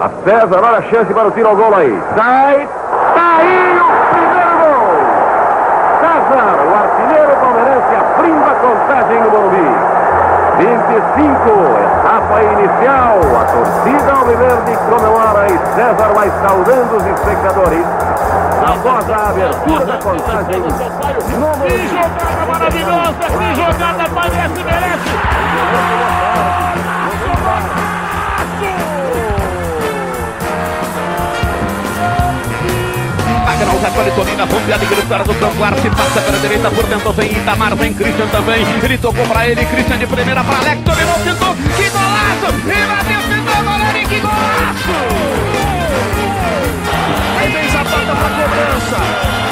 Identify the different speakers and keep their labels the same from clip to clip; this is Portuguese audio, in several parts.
Speaker 1: A César, olha a chance para o tiro ao gol aí. Sai, tá aí o primeiro gol. César, o artilheiro palmeirense, abrindo a contagem no Morumbi. 25, etapa inicial. A torcida alviverde comemora e César vai saudando os espectadores. Após a abertura da contagem.
Speaker 2: Que jogada maravilhosa! Que jogada parece merece!
Speaker 3: Magnus recolhe Tonina, bombeada e gritaram do campo. Arce passa pela direita, por dentro vem Itamar, vem Christian também. Ele tocou pra ele, Christian de primeira pra Alex, dominou, tentou, que golaço! E bateu, tentou, goleiro, e que golaço! Aí vem Zapata pra cobrança.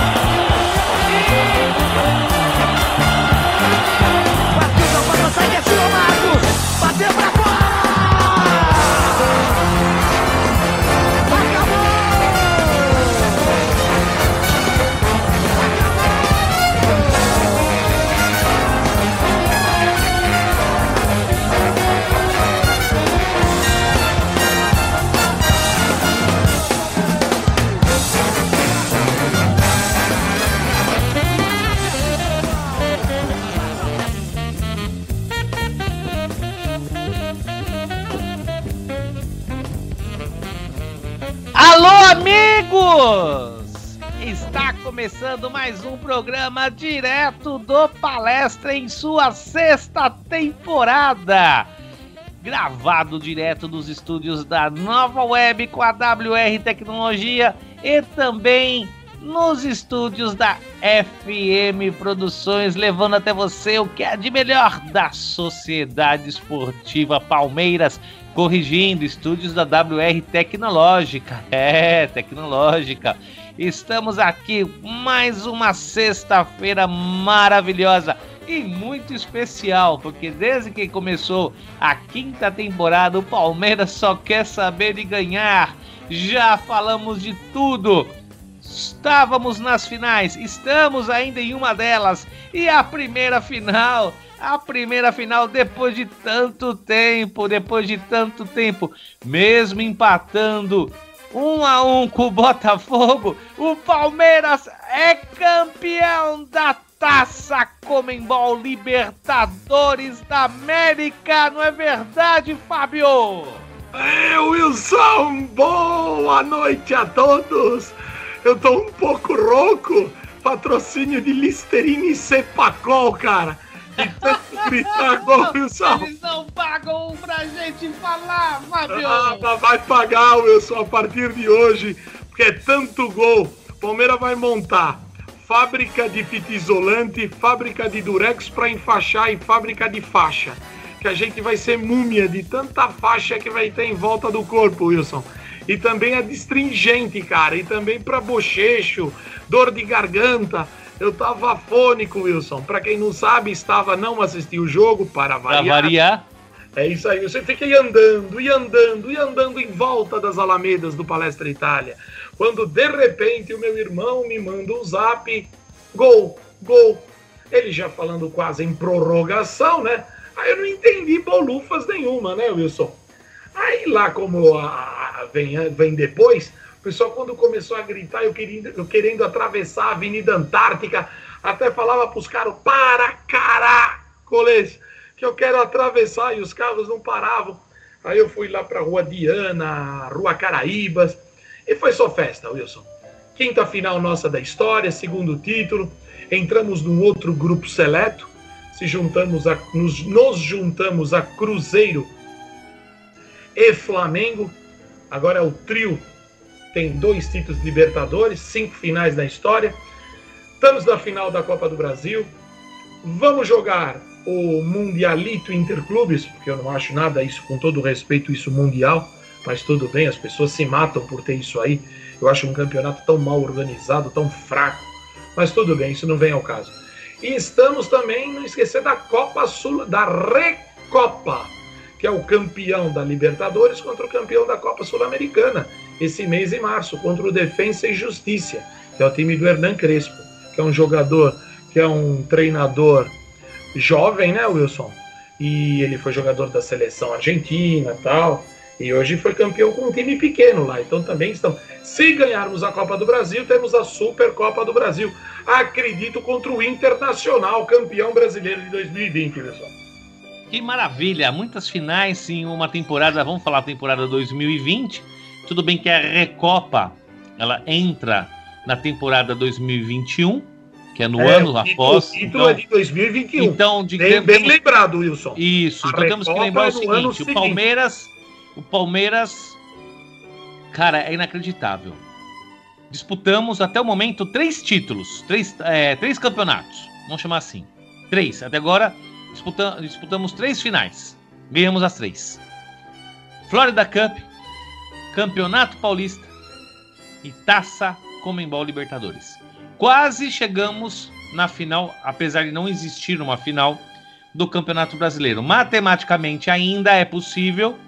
Speaker 4: Amigos! Está começando mais um programa direto do Palestra em sua sexta temporada. Gravado direto dos estúdios da Nova Web com a WR Tecnologia e também nos estúdios da FM Produções, levando até você o que é de melhor da Sociedade Esportiva Palmeiras, corrigindo, estúdios da WR Tecnológica. É, tecnológica. Estamos aqui mais uma sexta-feira maravilhosa e muito especial, porque desde que começou a quinta temporada, o Palmeiras só quer saber de ganhar. Já falamos de tudo. Estávamos nas finais, estamos ainda em uma delas. E a primeira final, a primeira final depois de tanto tempo, depois de tanto tempo, mesmo empatando um a um com o Botafogo, o Palmeiras é campeão da Taça Comembol Libertadores da América, não é verdade, Fábio?
Speaker 5: É, Wilson, boa noite a todos. Eu tô um pouco rouco. Patrocínio de Listerine e Cepacol, cara. E tanto gritar gol, Wilson.
Speaker 4: Eles não pagam pra gente falar, Fábio.
Speaker 5: Ah, vai pagar, Wilson, a partir de hoje, porque é tanto gol. Palmeiras vai montar fábrica de fita isolante, fábrica de durex para enfaixar e fábrica de faixa. Que a gente vai ser múmia de tanta faixa que vai ter em volta do corpo, Wilson. E também a distringente, cara. E também para bochecho, dor de garganta. Eu tava afônico, Wilson. Para quem não sabe, estava não assistir o jogo para variar.
Speaker 4: variar.
Speaker 5: É isso aí, você fica aí andando, e andando, e andando em volta das alamedas do Palestra Itália. Quando de repente o meu irmão me manda um zap, gol, gol. Ele já falando quase em prorrogação, né? Aí eu não entendi bolufas nenhuma, né, Wilson? Aí lá como a, a- vem, vem depois, pessoal quando começou a gritar, eu querendo, eu querendo atravessar a Avenida Antártica, até falava pros caras, para caracoles, que eu quero atravessar, e os carros não paravam. Aí eu fui lá pra Rua Diana, Rua Caraíbas, e foi só festa, Wilson. Quinta final nossa da história, segundo título, entramos num outro grupo seleto, se juntamos a, nos, nos juntamos a Cruzeiro e Flamengo. Agora é o trio, tem dois títulos de Libertadores, cinco finais na história. Estamos na final da Copa do Brasil. Vamos jogar o Mundialito Interclubes, porque eu não acho nada isso, com todo respeito, isso mundial, mas tudo bem, as pessoas se matam por ter isso aí. Eu acho um campeonato tão mal organizado, tão fraco, mas tudo bem, isso não vem ao caso. E estamos também, não esquecer da Copa Sul, da Recopa, que é o campeão da Libertadores contra o campeão da Copa Sul-Americana, esse mês em março, contra o Defensa e Justiça, que é o time do Hernan Crespo, que é um jogador, que é um treinador jovem, né, Wilson? E ele foi jogador da seleção argentina tal. E hoje foi campeão com um time pequeno lá. Então também estão. Se ganharmos a Copa do Brasil, temos a Supercopa do Brasil. Acredito contra o Internacional, campeão brasileiro de 2020, pessoal.
Speaker 4: Que maravilha! Muitas finais em uma temporada. Vamos falar temporada 2020. Tudo bem que a Recopa ela entra na temporada 2021, que é no é, ano após.
Speaker 5: O título então, é de 2021.
Speaker 4: Então,
Speaker 5: bem, bem lembrado, Wilson.
Speaker 4: Isso. A então temos que lembrar é o seguinte: o Palmeiras, o Palmeiras, cara, é inacreditável. Disputamos até o momento três títulos, três, é, três campeonatos, vamos chamar assim. Três. Até agora disputamos, disputamos três finais. Ganhamos as três. Florida Cup, Campeonato Paulista e Taça Comembol Libertadores. Quase chegamos na final, apesar de não existir uma final do Campeonato Brasileiro. Matematicamente ainda é possível,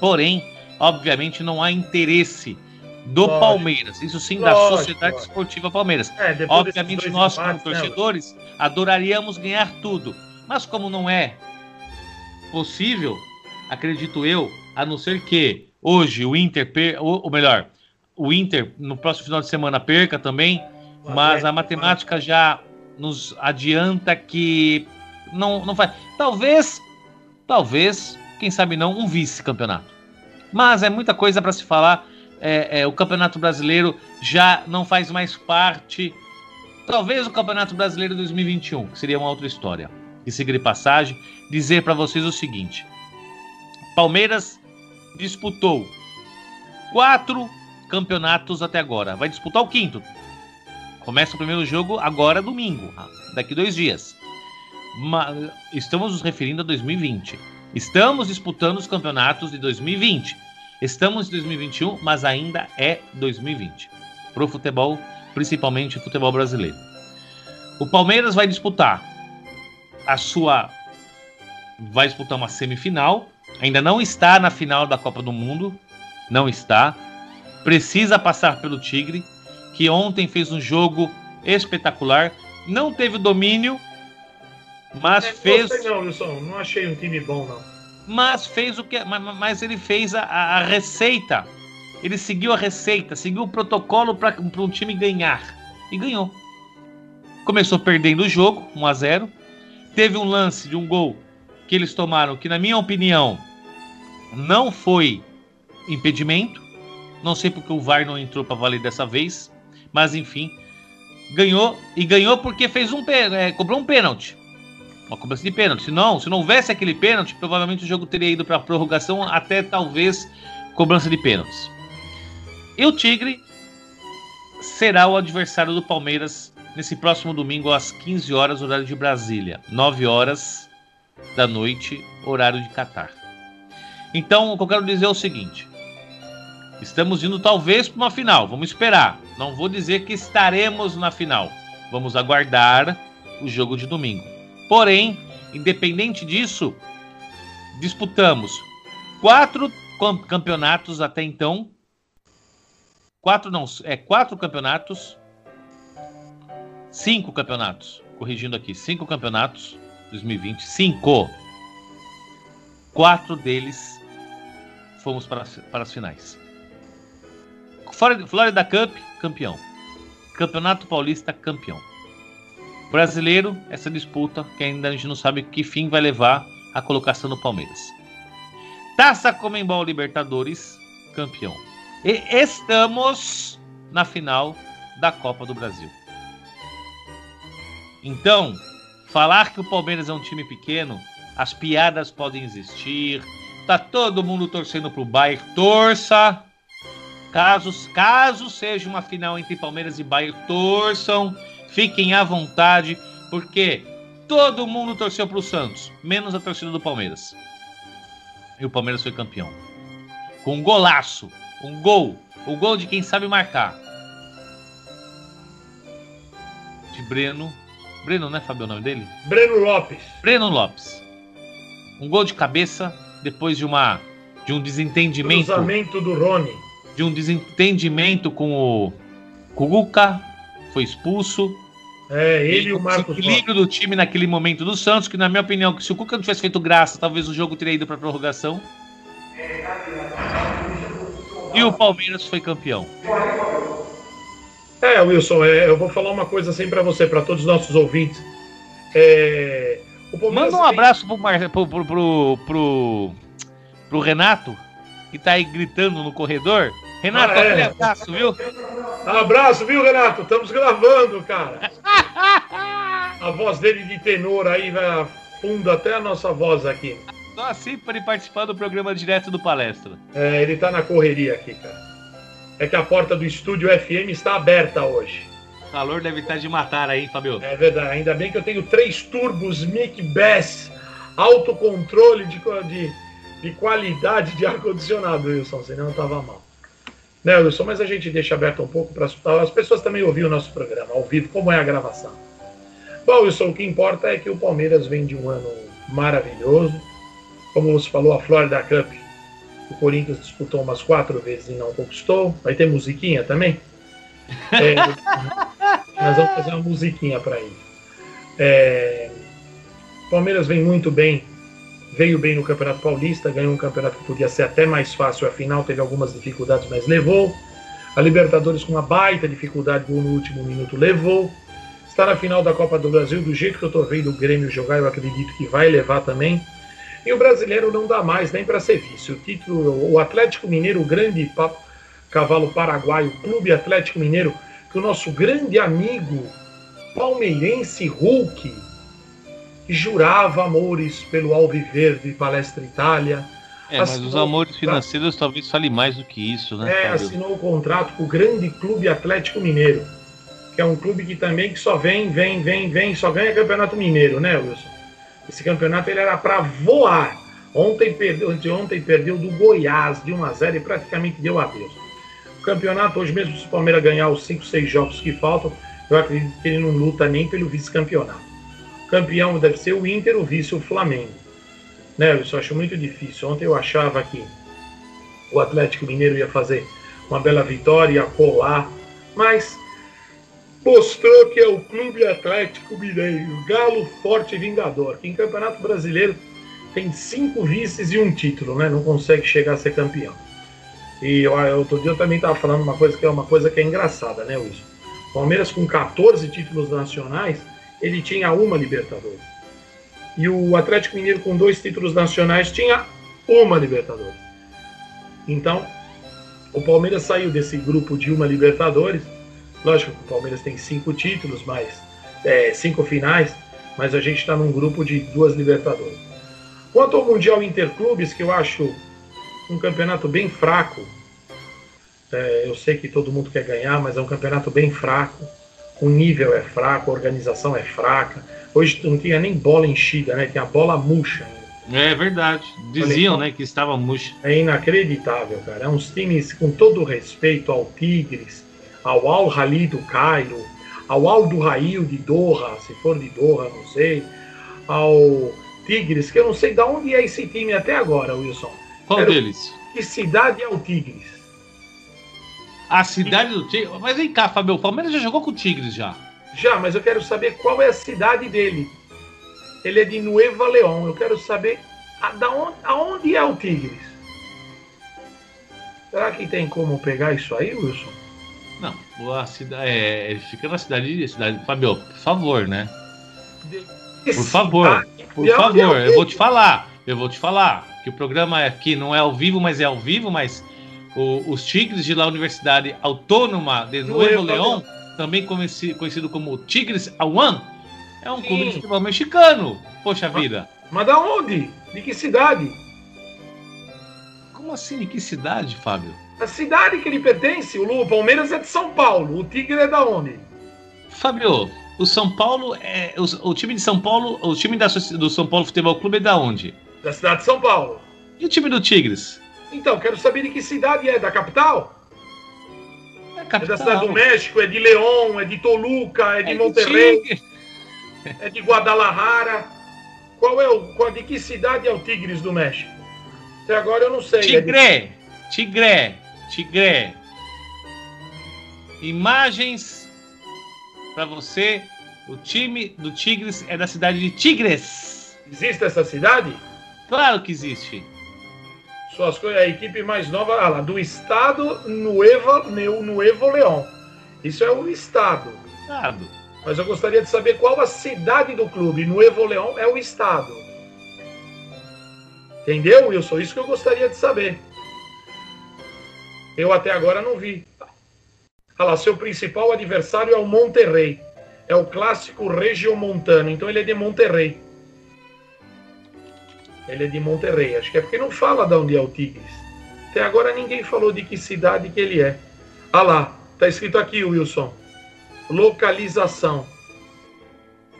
Speaker 4: porém, obviamente não há interesse do Lógico. Palmeiras. Isso sim, Lógico, da Sociedade Lógico. Esportiva Palmeiras. É, obviamente nós como né, torcedores né, adoraríamos ganhar tudo, mas como não é possível, acredito eu, a não ser que hoje o Inter, ou melhor, o Inter no próximo final de semana perca também, mas a matemática já nos adianta que não, não faz. Talvez, talvez, quem sabe não, um vice-campeonato. Mas é muita coisa para se falar. É, é, o Campeonato Brasileiro já não faz mais parte. Talvez o Campeonato Brasileiro 2021, que seria uma outra história. E seguir passagem, dizer para vocês o seguinte: Palmeiras disputou quatro campeonatos até agora. Vai disputar o quinto. Começa o primeiro jogo agora, domingo, daqui dois dias. Mas estamos nos referindo a 2020. Estamos disputando os campeonatos de 2020. Estamos em 2021, mas ainda é 2020. Para o futebol, principalmente o futebol brasileiro. O Palmeiras vai disputar a sua. Vai disputar uma semifinal. Ainda não está na final da Copa do Mundo. Não está precisa passar pelo Tigre, que ontem fez um jogo espetacular. Não teve domínio, mas é, fez.
Speaker 5: Não, Wilson, não achei um time bom, não.
Speaker 4: Mas fez o que. Mas ele fez a, a receita. Ele seguiu a receita, seguiu o protocolo para um time ganhar. E ganhou. Começou perdendo o jogo, 1 a 0 Teve um lance de um gol que eles tomaram, que, na minha opinião, não foi impedimento. Não sei porque o VAR não entrou para valer dessa vez, mas enfim, ganhou e ganhou porque fez um é, cobrou um pênalti. Uma cobrança de pênalti. Se não, se não houvesse aquele pênalti, provavelmente o jogo teria ido para prorrogação até talvez cobrança de pênaltis. E o Tigre será o adversário do Palmeiras nesse próximo domingo às 15 horas, horário de Brasília, 9 horas da noite, horário de Catar. Então, o que eu quero dizer é o seguinte: Estamos indo talvez para uma final. Vamos esperar. Não vou dizer que estaremos na final. Vamos aguardar o jogo de domingo. Porém, independente disso, disputamos quatro campeonatos até então. Quatro não, é quatro campeonatos. Cinco campeonatos. Corrigindo aqui, cinco campeonatos 2020. Cinco. Quatro deles fomos para, para as finais. Florida Cup, campeão. Campeonato Paulista, campeão. Brasileiro, essa disputa que ainda a gente não sabe que fim vai levar a colocação do Palmeiras. Taça Comembol Libertadores, campeão. E estamos na final da Copa do Brasil. Então, falar que o Palmeiras é um time pequeno, as piadas podem existir. Tá todo mundo torcendo pro Bayern. Torça, Caso, caso seja uma final entre Palmeiras e Bayern, torçam, fiquem à vontade, porque todo mundo torceu para o Santos, menos a torcida do Palmeiras. E o Palmeiras foi campeão. Com um golaço, um gol, o gol de quem sabe marcar. De Breno. Breno, não é Fabio o nome dele?
Speaker 5: Breno Lopes.
Speaker 4: Breno Lopes. Um gol de cabeça depois de uma de um desentendimento.
Speaker 5: Cruzamento do Rony
Speaker 4: de um desentendimento com o, Kuguka, foi expulso.
Speaker 5: É, ele e o Marcos.
Speaker 4: O equilíbrio do time naquele momento do Santos, que na minha opinião, que se o Cuca não tivesse feito graça, talvez o jogo teria ido para prorrogação. E o Palmeiras foi campeão.
Speaker 5: É, Wilson, é, eu vou falar uma coisa assim para você, para todos os nossos ouvintes. É,
Speaker 4: Manda um abraço pro, Mar... pro, pro, pro, pro, pro Renato, que tá aí gritando no corredor. Renato, ah, é. aquele abraço, viu?
Speaker 5: Abraço, viu, Renato? Estamos gravando, cara. a voz dele de tenor aí vai fundo até a nossa voz aqui.
Speaker 4: Só assim para ele participar do programa direto do palestra.
Speaker 5: É, ele tá na correria aqui, cara. É que a porta do estúdio FM está aberta hoje.
Speaker 4: Calor deve estar de matar aí, Fabio.
Speaker 5: É verdade. Ainda bem que eu tenho três turbos Mic Bass, autocontrole de, de, de qualidade de ar-condicionado, Wilson, senão tava mal. Né, Wilson? Mas a gente deixa aberto um pouco para as pessoas também ouvir o nosso programa ao vivo, como é a gravação. Bom, Wilson, o que importa é que o Palmeiras vem de um ano maravilhoso como você falou, a Florida Cup, o Corinthians disputou umas quatro vezes e não conquistou. Vai ter musiquinha também? É, nós vamos fazer uma musiquinha para ele. É, Palmeiras vem muito bem, veio bem no Campeonato Paulista, ganhou um campeonato que podia ser até mais fácil, afinal teve algumas dificuldades, mas levou. A Libertadores com uma baita dificuldade, gol no último minuto, levou. Está na final da Copa do Brasil, do jeito que eu estou vendo o Grêmio jogar, eu acredito que vai levar também. E o brasileiro não dá mais nem para ser vice. O título, o Atlético Mineiro, o grande cavalo paraguaio, Clube Atlético Mineiro, que o nosso grande amigo palmeirense Hulk jurava amores pelo Alviverde Palestra Itália.
Speaker 4: É, mas os amores financeiros talvez fale mais do que isso, né?
Speaker 5: É, assinou o contrato com o grande Clube Atlético Mineiro, que é um clube que também que só vem, vem, vem, vem, só ganha Campeonato Mineiro, né, Wilson? Esse campeonato ele era para voar. Ontem perdeu, ontem perdeu do Goiás de 1 a 0 e praticamente deu adeus. Campeonato hoje mesmo se o Palmeiras ganhar os 5, 6 jogos que faltam, eu acredito que ele não luta nem pelo vice-campeonato. Campeão deve ser o Inter, o vice o Flamengo. Né, eu só acho muito difícil. Ontem eu achava que o Atlético Mineiro ia fazer uma bela vitória, ia colar, mas mostrou que é o Clube Atlético Mineiro, galo forte e vingador, que em Campeonato Brasileiro tem cinco vices e um título, né? Não consegue chegar a ser campeão. E eu, outro dia eu também estava falando uma coisa que é uma coisa que é engraçada, né, Wilson? Palmeiras com 14 títulos nacionais, ele tinha uma Libertadores. E o Atlético Mineiro com dois títulos nacionais tinha uma Libertadores. Então, o Palmeiras saiu desse grupo de uma Libertadores Lógico que o Palmeiras tem cinco títulos, mas é, cinco finais, mas a gente está num grupo de duas Libertadores. Quanto ao Mundial Interclubes, que eu acho um campeonato bem fraco, é, eu sei que todo mundo quer ganhar, mas é um campeonato bem fraco. O nível é fraco, a organização é fraca. Hoje não tinha nem bola enchida, né? Tinha bola murcha.
Speaker 4: É verdade. Diziam, né, que estava murcha.
Speaker 5: É inacreditável, cara. É uns times com todo respeito ao Tigres, ao Al Hali do Cairo, ao Al do Rail de Doha, se for de Doha, não sei, ao Tigres, que eu não sei de onde é esse time até agora, Wilson.
Speaker 4: Qual Quero... deles?
Speaker 5: Que cidade é o Tigres?
Speaker 4: A cidade do Tigres? Mas vem cá, Fabio, o Palmeiras já jogou com o Tigres já.
Speaker 5: Já, mas eu quero saber qual é a cidade dele. Ele é de Nueva León. Eu quero saber a, da onde, aonde é o Tigres. Será que tem como pegar isso aí, Wilson?
Speaker 4: Não, a cidade, é, ele fica na cidade, cidade. Fabio, por favor, né? Por favor, por favor, eu vou te falar, eu vou te falar que o programa aqui não é ao vivo, mas é ao vivo, mas o, os Tigres de la Universidade Autônoma de Nuevo León, também conhecido, conhecido como Tigres Awan, é um Sim. clube de futebol mexicano. Poxa vida.
Speaker 5: Mas da onde? De que cidade?
Speaker 4: Como assim? De que cidade, Fábio?
Speaker 5: A cidade que ele pertence, o Palmeiras é de São Paulo. O Tigre é da onde?
Speaker 4: Fabio, o São Paulo é. O, o time de São Paulo. O time da, do São Paulo Futebol Clube é da onde?
Speaker 5: Da cidade de São Paulo.
Speaker 4: E o time do Tigres?
Speaker 5: Então, quero saber de que cidade é. Da capital? É, capital. é da cidade do México, é de León, é de Toluca, é de é Monterrey, de é de Guadalajara. Qual é o. Qual, de que cidade é o Tigres do México? Até agora eu não sei.
Speaker 4: Tigre! É de... Tigre! Tigre. Imagens para você. O time do Tigres é da cidade de Tigres.
Speaker 5: Existe essa cidade?
Speaker 4: Claro que existe.
Speaker 5: Suas coisas, a equipe mais nova ah lá, do estado Nuevo, Nuevo León. Isso é o estado.
Speaker 4: Estado.
Speaker 5: Mas eu gostaria de saber qual a cidade do clube. Nuevo León é o estado. Entendeu, Wilson? Isso que eu gostaria de saber. Eu até agora não vi. Olha lá, seu principal adversário é o Monterrey. É o clássico regiomontano. Então ele é de Monterrey. Ele é de Monterrey. Acho que é porque não fala de onde é o Tigres. Até agora ninguém falou de que cidade que ele é. Ah lá, tá escrito aqui, Wilson. Localização.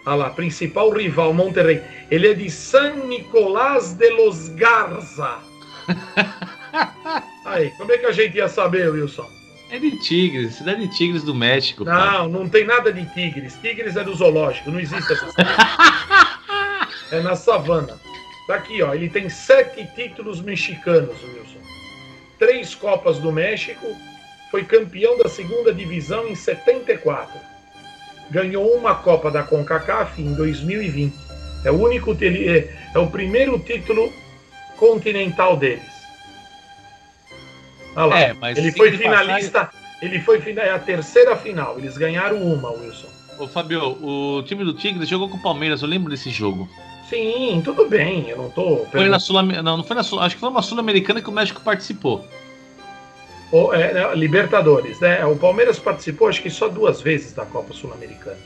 Speaker 5: Ah lá, principal rival, Monterrey. Ele é de San Nicolás de los Garza. Aí, como é que a gente ia saber, Wilson?
Speaker 4: É de Tigres, cidade de Tigres do México.
Speaker 5: Não, cara. não tem nada de Tigres. Tigres é do zoológico, não existe essa É na savana. Tá aqui, ó. Ele tem sete títulos mexicanos, Wilson. Três Copas do México. Foi campeão da segunda divisão em 74. Ganhou uma Copa da CONCACAF em 2020. É o único, é, é o primeiro título continental deles. Olha lá. É, ele foi finalista. Passagem... Ele foi é a terceira final. Eles ganharam uma, Wilson.
Speaker 4: Ô, Fabio, o time do Tigres jogou com o Palmeiras. Eu lembro desse jogo.
Speaker 5: Sim, tudo bem. Eu não tô.
Speaker 4: Foi na Sul Não, não foi na Sul Acho que foi uma Sul-Americana que o México participou.
Speaker 5: O, é, é, Libertadores, né? O Palmeiras participou, acho que só duas vezes da Copa Sul-Americana.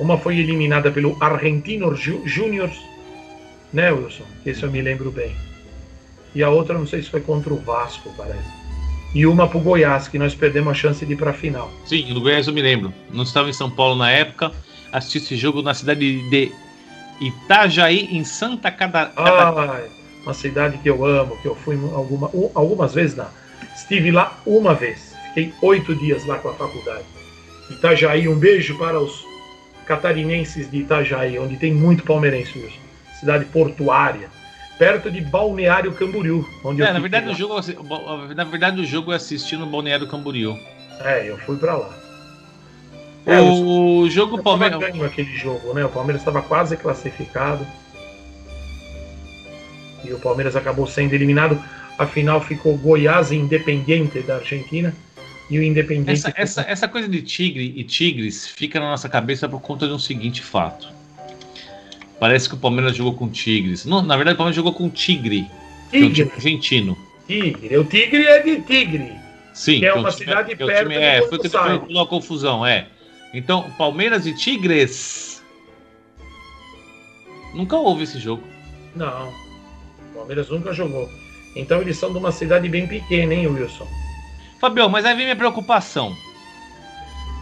Speaker 5: Uma foi eliminada pelo Argentino Júnior, né, Wilson? Esse eu me lembro bem. E a outra, não sei se foi contra o Vasco, parece e uma para o Goiás, que nós perdemos a chance de ir para a final.
Speaker 4: Sim, do Goiás eu me lembro. Não estava em São Paulo na época, assisti esse jogo na cidade de Itajaí, em Santa Catarina.
Speaker 5: Ah, uma cidade que eu amo, que eu fui alguma, algumas vezes lá. Estive lá uma vez, fiquei oito dias lá com a faculdade. Itajaí, um beijo para os catarinenses de Itajaí, onde tem muito palmeirense, mesmo. cidade portuária perto de Balneário Camboriú.
Speaker 4: Onde é, na verdade, o jogo, na verdade, o jogo é assistir no Balneário Camboriú.
Speaker 5: É, eu fui para lá.
Speaker 4: É, o jogo
Speaker 5: Palmeiras. ganhou aquele jogo, né? O Palmeiras estava quase classificado. E o Palmeiras acabou sendo eliminado. Afinal, ficou Goiás Independiente da Argentina. E o Independiente.
Speaker 4: Essa, essa, essa coisa de tigre e tigres fica na nossa cabeça por conta de um seguinte fato Parece que o Palmeiras jogou com Tigres. Não, na verdade, o Palmeiras jogou com Tigre. Tigre. É um argentino.
Speaker 5: Tigre. O Tigre é de Tigre.
Speaker 4: Sim.
Speaker 5: Que é uma cidade
Speaker 4: time,
Speaker 5: perto time,
Speaker 4: é, foi que foi a confusão, é. Então, Palmeiras e Tigres. Nunca houve esse jogo.
Speaker 5: Não. O Palmeiras nunca jogou. Então eles são de uma cidade bem pequena, hein, Wilson?
Speaker 4: Fabião, mas aí vem minha preocupação.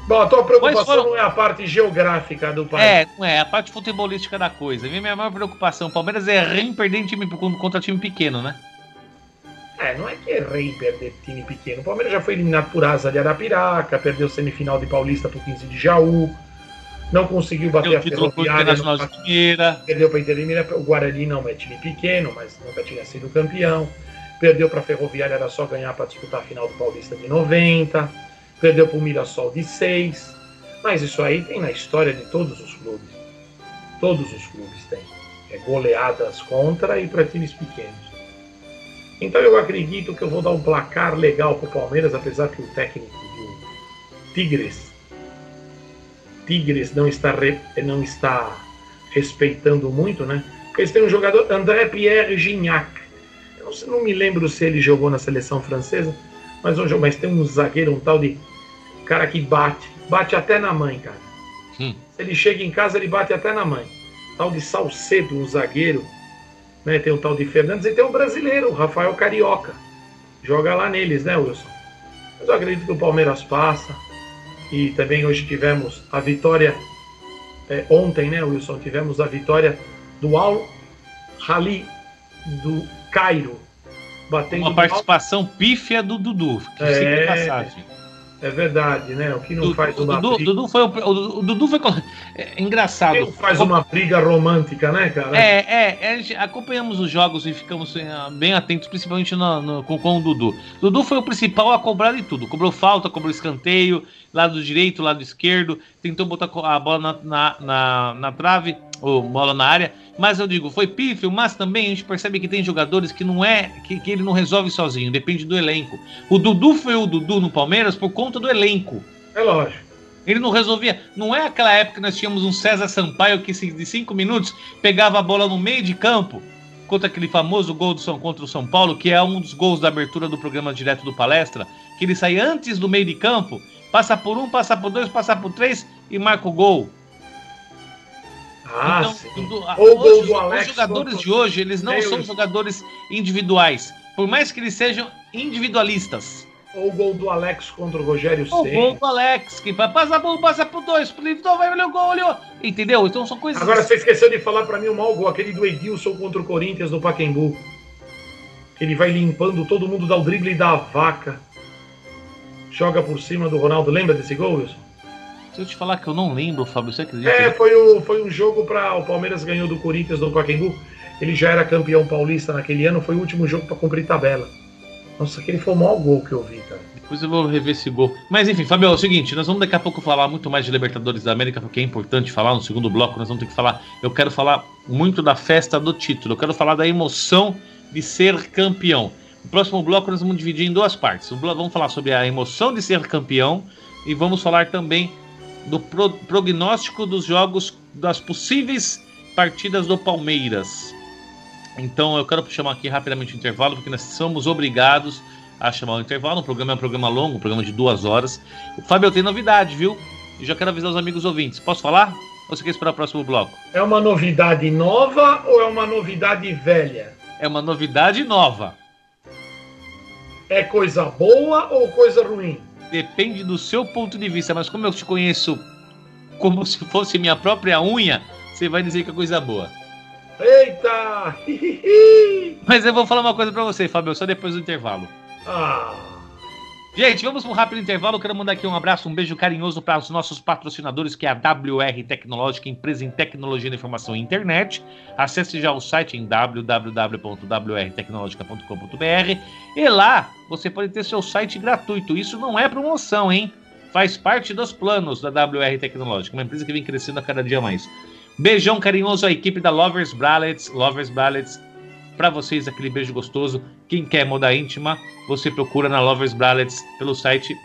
Speaker 5: Bom, a tua preocupação foram... não é a parte geográfica do país.
Speaker 4: É, não é, a parte futebolística da coisa. A minha maior preocupação, o Palmeiras é rei perder em time contra time pequeno, né?
Speaker 5: É, não é que é rei perder time pequeno. O Palmeiras já foi eliminado por Asa de Arapiraca, perdeu semifinal de Paulista pro 15 de Jaú, não conseguiu bater a Ferroviária.
Speaker 4: De Mineira.
Speaker 5: Perdeu para Inter O Guarani não é time pequeno, mas nunca tinha sido campeão. Perdeu para a Ferroviária, era só ganhar para disputar a final do Paulista de 90 perdeu para o Mirassol de 6. Mas isso aí tem na história de todos os clubes. Todos os clubes têm. É goleadas contra e para times pequenos. Então eu acredito que eu vou dar um placar legal para o Palmeiras, apesar que o técnico do Tigres, Tigres não está, não está respeitando muito, né? Eles têm um jogador, André Pierre Gignac. Eu não, não me lembro se ele jogou na seleção francesa, mas, mas tem um zagueiro, um tal de cara que bate, bate até na mãe, cara. Hum. Se ele chega em casa, ele bate até na mãe. Tal de Salcedo, um zagueiro, né? Tem o tal de Fernandes e tem o brasileiro, o Rafael Carioca. Joga lá neles, né, Wilson? Mas eu acredito que o Palmeiras passa. E também hoje tivemos a vitória. É, ontem, né, Wilson? Tivemos a vitória do Al Rali do Cairo.
Speaker 4: Batendo Uma participação pífia do Dudu, que é.
Speaker 5: É verdade, né? O que não faz
Speaker 4: uma Dudu, briga... Dudu foi o, o, Dudu foi é, engraçado. Quem
Speaker 5: faz uma briga romântica, né, cara?
Speaker 4: É, é, é acompanhamos os jogos e ficamos eh, bem atentos, principalmente no, no, com, com o Dudu. Dudu foi o principal a cobrar de tudo. Cobrou falta, cobrou escanteio, lado direito, lado esquerdo, tentou botar a bola na, na, na, na trave, o bola na área. Mas eu digo, foi pífio, mas também a gente percebe que tem jogadores que não é, que, que ele não resolve sozinho, depende do elenco. O Dudu foi o Dudu no Palmeiras por conta do elenco.
Speaker 5: É lógico.
Speaker 4: Ele não resolvia. Não é aquela época que nós tínhamos um César Sampaio que de cinco minutos pegava a bola no meio de campo contra aquele famoso gol do São contra o São Paulo, que é um dos gols da abertura do programa direto do palestra, que ele sai antes do meio de campo, passa por um, passa por dois, passa por três e marca o gol.
Speaker 5: Ah,
Speaker 4: então, a- hoje,
Speaker 5: do Alex
Speaker 4: os jogadores
Speaker 5: contra-
Speaker 4: de hoje, eles não
Speaker 5: Deus.
Speaker 4: são jogadores individuais. Por mais que eles sejam individualistas.
Speaker 5: Ou o gol do Alex contra o Rogério
Speaker 4: O gol do Alex, que passar por um, passa por dois, então vai olhar o gol, olhou. Entendeu? Então são coisas.
Speaker 5: Agora você esqueceu de falar pra mim o mau gol, aquele do Edilson contra o Corinthians do Pacaembu. Ele vai limpando todo mundo, dá o drible da vaca. Joga por cima do Ronaldo. Lembra desse gol, Wilson?
Speaker 4: Se eu te falar que eu não lembro, Fábio, você acredita?
Speaker 5: É, foi, o, foi um jogo para O Palmeiras ganhou do Corinthians do Pacaembu. Ele já era campeão paulista naquele ano, foi o último jogo para cumprir tabela. Nossa, aquele foi o maior gol que eu vi, cara.
Speaker 4: Depois eu vou rever esse gol. Mas enfim, Fabio, é o seguinte, nós vamos daqui a pouco falar muito mais de Libertadores da América, porque é importante falar no segundo bloco, nós vamos ter que falar. Eu quero falar muito da festa do título, eu quero falar da emoção de ser campeão. No próximo bloco nós vamos dividir em duas partes. Vamos falar sobre a emoção de ser campeão e vamos falar também do pro- prognóstico dos jogos, das possíveis partidas do Palmeiras. Então eu quero chamar aqui rapidamente o intervalo, porque nós somos obrigados a chamar o intervalo. O programa é um programa longo, um programa de duas horas. O Fábio tem novidade, viu? E já quero avisar os amigos ouvintes. Posso falar? Ou você quer esperar o próximo bloco?
Speaker 5: É uma novidade nova ou é uma novidade velha?
Speaker 4: É uma novidade nova.
Speaker 5: É coisa boa ou coisa ruim?
Speaker 4: Depende do seu ponto de vista, mas como eu te conheço como se fosse minha própria unha, você vai dizer que é coisa boa.
Speaker 5: Eita!
Speaker 4: Mas eu vou falar uma coisa pra você, Fábio, só depois do intervalo.
Speaker 5: ah,
Speaker 4: Gente, vamos para um rápido intervalo. Quero mandar aqui um abraço, um beijo carinhoso para os nossos patrocinadores, que é a WR Tecnológica, empresa em tecnologia da informação e internet. Acesse já o site em www.wrtecnologica.com.br e lá você pode ter seu site gratuito. Isso não é promoção, hein? Faz parte dos planos da WR Tecnológica, uma empresa que vem crescendo a cada dia mais. Beijão carinhoso à equipe da Lovers Bralets, Lovers Bralets, para vocês aquele beijo gostoso. Quem quer moda íntima, você procura na Lovers Bralets pelo site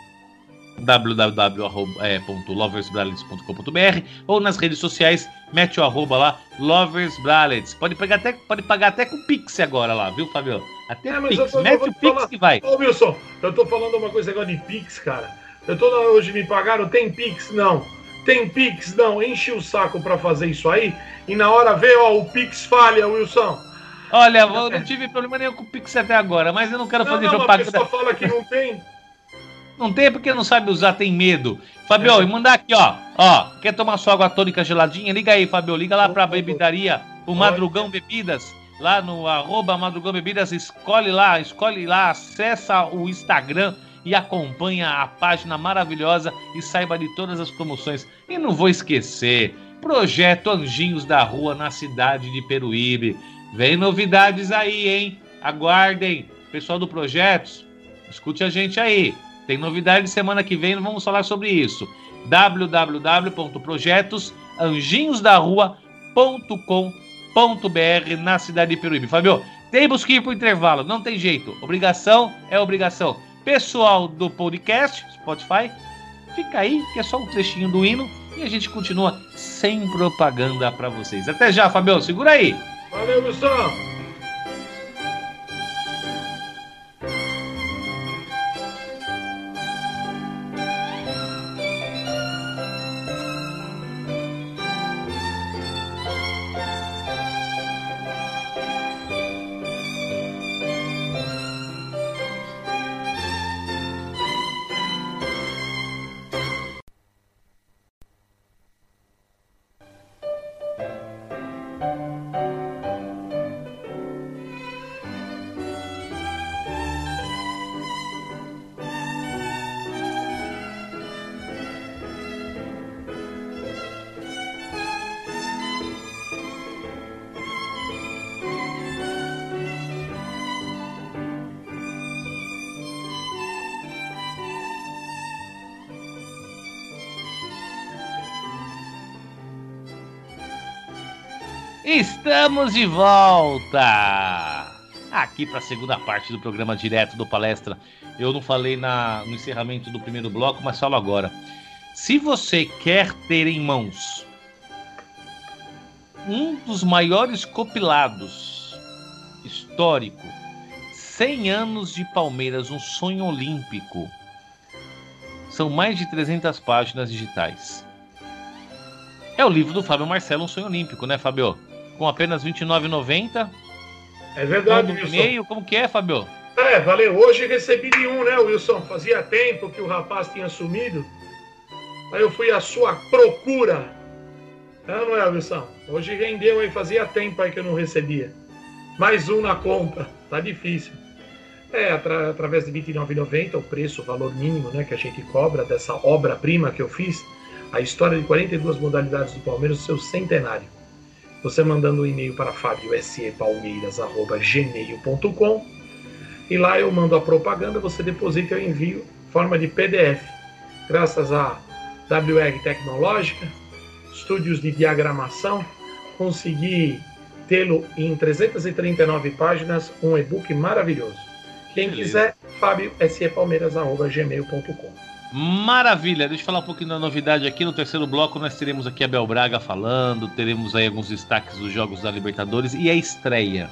Speaker 4: www.loversbralets.com.br ou nas redes sociais, mete o arroba lá, Lovers Bralets. Pode, pegar até, pode pagar até com Pix agora lá, viu, Fabio? Até
Speaker 5: É,
Speaker 4: Pix,
Speaker 5: tô-
Speaker 4: mete o Pix
Speaker 5: falar.
Speaker 4: que vai.
Speaker 5: Ô Wilson, eu tô falando uma coisa agora de Pix, cara. Eu tô na- hoje me pagaram, tem Pix? Não. Tem Pix? Não. Enche o saco pra fazer isso aí e na hora vê, ó, o Pix falha, Wilson.
Speaker 4: Olha, eu não tive problema nenhum com o Pix até agora, mas eu não quero
Speaker 5: Não,
Speaker 4: fazer
Speaker 5: não, a
Speaker 4: propaganda.
Speaker 5: pessoa fala que não tem.
Speaker 4: Não tem porque não sabe usar, tem medo. Fabio, e mandar aqui, ó. Ó, quer tomar sua água tônica geladinha? Liga aí, Fabio. Liga lá pra bebidaria, o Madrugão Bebidas. Lá no arroba Madrugão Bebidas, escolhe lá, escolhe lá, acessa o Instagram e acompanha a página maravilhosa e saiba de todas as promoções. E não vou esquecer, projeto Anjinhos da Rua na cidade de Peruíbe. Vem novidades aí, hein? Aguardem. Pessoal do Projetos, escute a gente aí. Tem novidade semana que vem, vamos falar sobre isso. www.projetosanjinhosdarrua.com.br na cidade de Peruíbe. Fabio, temos que ir pro intervalo, não tem jeito. Obrigação é obrigação. Pessoal do podcast, Spotify, fica aí, que é só um trechinho do hino e a gente continua sem propaganda para vocês. Até já, Fabio, segura aí.
Speaker 5: Valeu, Wilson.
Speaker 4: Estamos de volta! Aqui para a segunda parte do programa direto do palestra. Eu não falei na, no encerramento do primeiro bloco, mas falo agora. Se você quer ter em mãos um dos maiores compilados histórico, 100 anos de Palmeiras, um sonho olímpico. São mais de 300 páginas digitais. É o livro do Fábio Marcelo, um sonho olímpico, né, Fábio? Com apenas R$ 29,90.
Speaker 5: É verdade,
Speaker 4: Wilson. e-mail, como que é, Fabio?
Speaker 5: É, valeu. Hoje recebi de um, né, Wilson? Fazia tempo que o rapaz tinha sumido. Aí eu fui à sua procura. Não, não é, Wilson? Hoje rendeu aí, fazia tempo aí que eu não recebia. Mais um na conta. Tá difícil. É, atra através de R$ 29,90, o preço, o valor mínimo né, que a gente cobra dessa obra-prima que eu fiz, a história de 42 modalidades do Palmeiras, o seu centenário. Você mandando um e-mail para fabiosepalmeiras.gmail.com e lá eu mando a propaganda, você deposita e eu envio forma de PDF. Graças a WR Tecnológica, estúdios de diagramação, consegui tê-lo em 339 páginas, um e-book maravilhoso. Quem quiser, fabiosepalmeiras.gmail.com
Speaker 4: Maravilha, deixa eu falar um pouquinho da novidade aqui. No terceiro bloco nós teremos aqui a Bel Braga falando, teremos aí alguns destaques dos jogos da Libertadores e a estreia.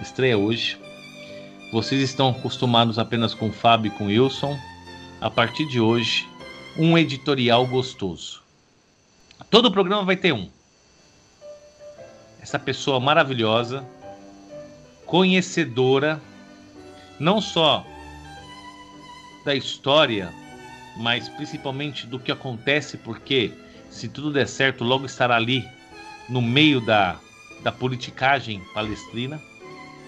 Speaker 4: Estreia hoje. Vocês estão acostumados apenas com o Fábio e com o Wilson. A partir de hoje, um editorial gostoso. Todo o programa vai ter um. Essa pessoa maravilhosa, conhecedora, não só da história mas principalmente do que acontece, porque se tudo der certo, logo estará ali no meio da, da politicagem palestrina.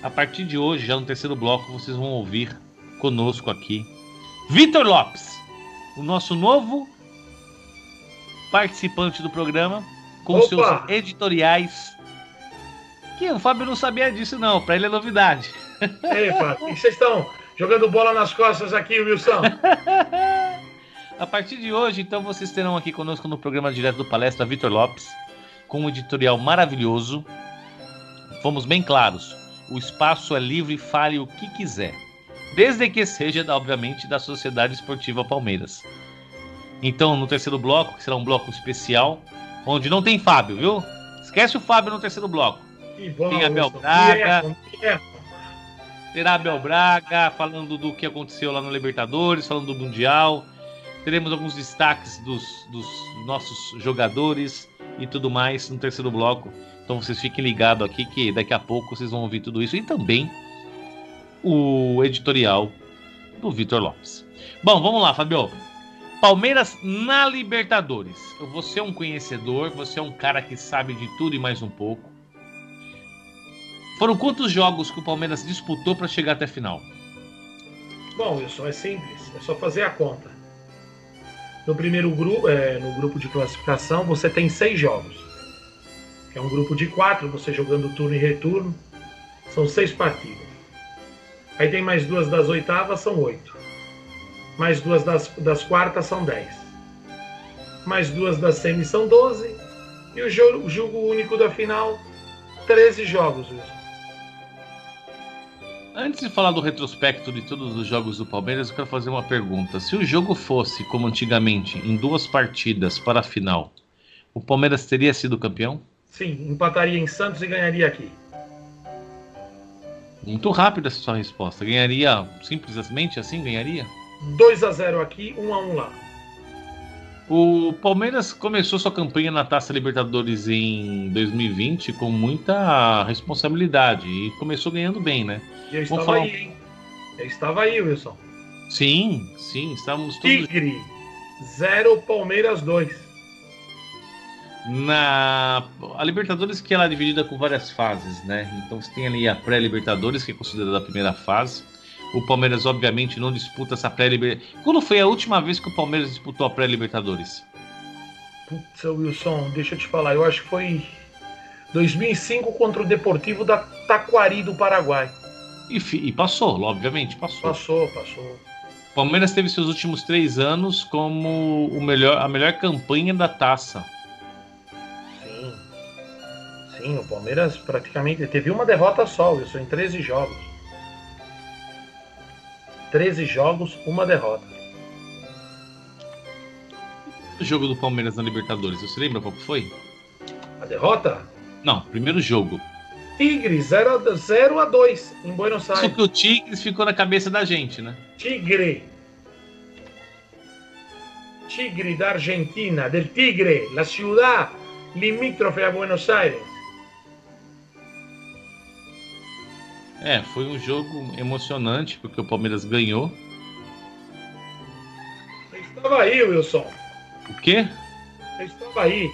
Speaker 4: A partir de hoje, já no terceiro bloco, vocês vão ouvir conosco aqui Vitor Lopes, o nosso novo participante do programa, com Opa! seus editoriais. Que o Fábio não sabia disso, não. Para ele é novidade.
Speaker 5: Epa, e vocês estão jogando bola nas costas aqui, Wilson?
Speaker 4: A partir de hoje, então, vocês terão aqui conosco no programa direto do Palestra Vitor Lopes, com um editorial maravilhoso. Fomos bem claros: o espaço é livre, fale o que quiser, desde que seja, obviamente, da Sociedade Esportiva Palmeiras. Então, no terceiro bloco, que será um bloco especial, onde não tem Fábio, viu? Esquece o Fábio no terceiro bloco.
Speaker 5: Bom,
Speaker 4: tem Abel Braga. Terá Abel Braga falando do que aconteceu lá no Libertadores, falando do Mundial Teremos alguns destaques dos, dos nossos jogadores e tudo mais no terceiro bloco. Então vocês fiquem ligados aqui que daqui a pouco vocês vão ouvir tudo isso e também o editorial do Vitor Lopes. Bom, vamos lá, Fabio. Palmeiras na Libertadores. Você é um conhecedor, você é um cara que sabe de tudo e mais um pouco. Foram quantos jogos que o Palmeiras disputou para chegar até a final?
Speaker 5: Bom, Wilson, é simples. É só fazer a conta. No primeiro grupo, é, no grupo de classificação, você tem seis jogos. É um grupo de quatro, você jogando turno e retorno. São seis partidas. Aí tem mais duas das oitavas, são oito. Mais duas das, das quartas, são dez. Mais duas das semis, são doze. E o jogo, o jogo único da final, 13 jogos.
Speaker 4: Antes de falar do retrospecto de todos os jogos do Palmeiras, eu quero fazer uma pergunta. Se o jogo fosse como antigamente, em duas partidas para a final, o Palmeiras teria sido campeão?
Speaker 5: Sim, empataria em Santos e ganharia aqui.
Speaker 4: Muito rápida essa sua resposta. Ganharia simplesmente assim? Ganharia?
Speaker 5: 2 a 0 aqui, 1 a 1 lá.
Speaker 4: O Palmeiras começou sua campanha na Taça Libertadores em 2020 com muita responsabilidade e começou ganhando bem, né?
Speaker 5: E eu estava falar... aí, hein? Eu estava aí, Wilson.
Speaker 4: Sim, sim, estávamos
Speaker 5: todos. Tigre, 0 Palmeiras 2.
Speaker 4: Na a Libertadores que ela é dividida com várias fases, né? Então você tem ali a pré-Libertadores, que é considerada a primeira fase. O Palmeiras, obviamente, não disputa essa pré-Libertadores. Quando foi a última vez que o Palmeiras disputou a pré-Libertadores?
Speaker 5: Putz, Wilson, deixa eu te falar. Eu acho que foi 2005 contra o Deportivo da Taquari do Paraguai.
Speaker 4: E, e passou, obviamente, passou.
Speaker 5: Passou, passou.
Speaker 4: O Palmeiras teve seus últimos três anos como o melhor, a melhor campanha da taça.
Speaker 5: Sim. Sim, Sim, o Palmeiras praticamente teve uma derrota só, Wilson, em 13 jogos. 13 jogos, uma derrota.
Speaker 4: O jogo do Palmeiras na Libertadores, você lembra qual foi?
Speaker 5: A derrota?
Speaker 4: Não, primeiro jogo.
Speaker 5: Tigre 0 a, 0 a 2 em Buenos
Speaker 4: Só
Speaker 5: Aires.
Speaker 4: que o Tigres ficou na cabeça da gente, né?
Speaker 5: Tigre. Tigre da Argentina, del Tigre, la ciudad limítrofe a Buenos Aires.
Speaker 4: É, foi um jogo emocionante, porque o Palmeiras ganhou.
Speaker 5: Eu estava aí, Wilson.
Speaker 4: O quê?
Speaker 5: Eu estava aí.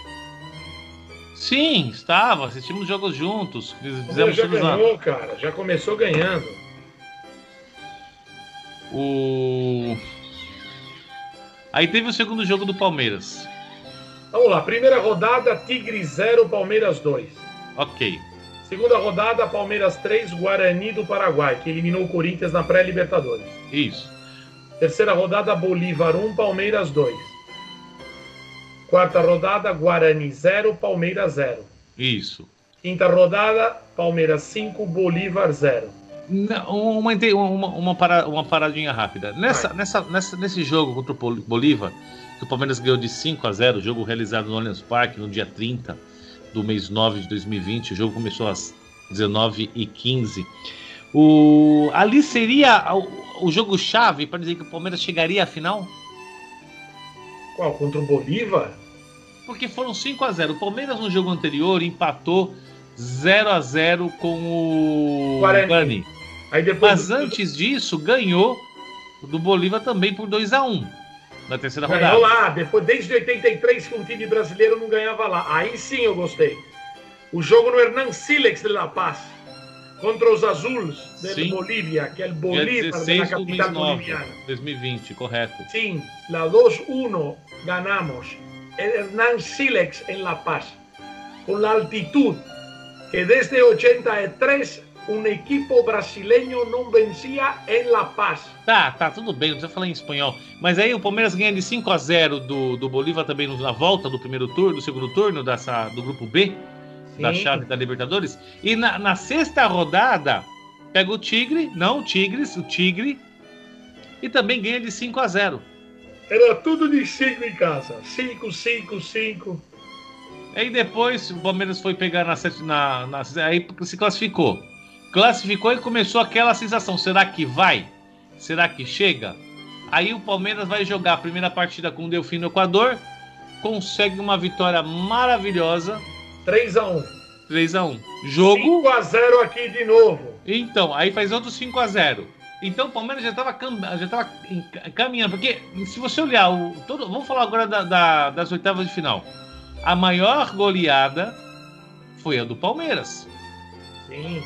Speaker 4: Sim, estava. Assistimos jogos juntos. Fizemos
Speaker 5: já ganhou, cara. Já começou ganhando.
Speaker 4: O... Aí teve o segundo jogo do Palmeiras.
Speaker 5: Vamos lá. Primeira rodada, Tigre 0, Palmeiras 2.
Speaker 4: Ok.
Speaker 5: Segunda rodada, Palmeiras 3, Guarani do Paraguai, que eliminou o Corinthians na pré-Libertadores.
Speaker 4: Isso.
Speaker 5: Terceira rodada, Bolívar 1, Palmeiras 2. Quarta rodada, Guarani 0, Palmeiras 0.
Speaker 4: Isso.
Speaker 5: Quinta rodada, Palmeiras 5, Bolívar 0.
Speaker 4: Não, Uma, uma, uma, para- uma paradinha rápida. Nessa,
Speaker 5: Vai.
Speaker 4: nessa, nessa, nesse jogo contra o Bolívar, que o Palmeiras ganhou de 5 a 0, jogo realizado no Allianz Parque no dia 30 do mês 9 de 2020. O jogo começou às 19h15. O, ali seria o, o jogo-chave para dizer que o Palmeiras chegaria à final?
Speaker 5: Qual? Contra o Bolívar?
Speaker 4: Porque foram 5 a 0 O Palmeiras no jogo anterior empatou 0 a 0 com o
Speaker 5: Guarani. Aí depois.
Speaker 4: Mas antes disso, ganhou do Bolívar também por 2 a 1 na terceira
Speaker 5: Ganhou
Speaker 4: rodada.
Speaker 5: lá, depois, desde 83 que um time brasileiro não ganhava lá. Aí sim eu gostei. O jogo no Hernan Silex de La Paz. Contra os Azuls de
Speaker 4: Sim.
Speaker 5: Bolívia, que é o Bolívar da
Speaker 4: 16 do mês
Speaker 5: capital
Speaker 4: 9
Speaker 5: boliviana.
Speaker 4: 2020, correto.
Speaker 5: Sim, la 2-1 ganamos. Hernán Silex en La Paz. Con la altitud que desde 83 un equipo brasileño no vencía en La Paz.
Speaker 4: Tá, tá, tudo bem, não precisa falar em espanhol. Mas aí o Palmeiras ganha de 5 a 0 do, do Bolívar também na volta do primeiro turno, do segundo turno dessa, do grupo B. da
Speaker 5: Sim.
Speaker 4: chave da Libertadores. E na, na sexta rodada, pega o Tigre, não o Tigres, o Tigre, e também ganha de 5 a 0.
Speaker 5: Era tudo de 5 em casa. 5, 5, 5.
Speaker 4: Aí depois o Palmeiras foi pegar na, na, na aí se classificou. Classificou e começou aquela sensação: será que vai? Será que chega? Aí o Palmeiras vai jogar a primeira partida com o Delfim no Equador, consegue uma vitória maravilhosa,
Speaker 5: 3 a 1.
Speaker 4: 3 a 1. Jogo
Speaker 5: 5 a 0 aqui de novo.
Speaker 4: Então, aí faz outro 5 a 0 Então o Palmeiras já estava já tava caminhando, porque se você olhar o todo, vamos falar agora da- da- das oitavas de final. A maior goleada foi a do Palmeiras.
Speaker 5: Sim.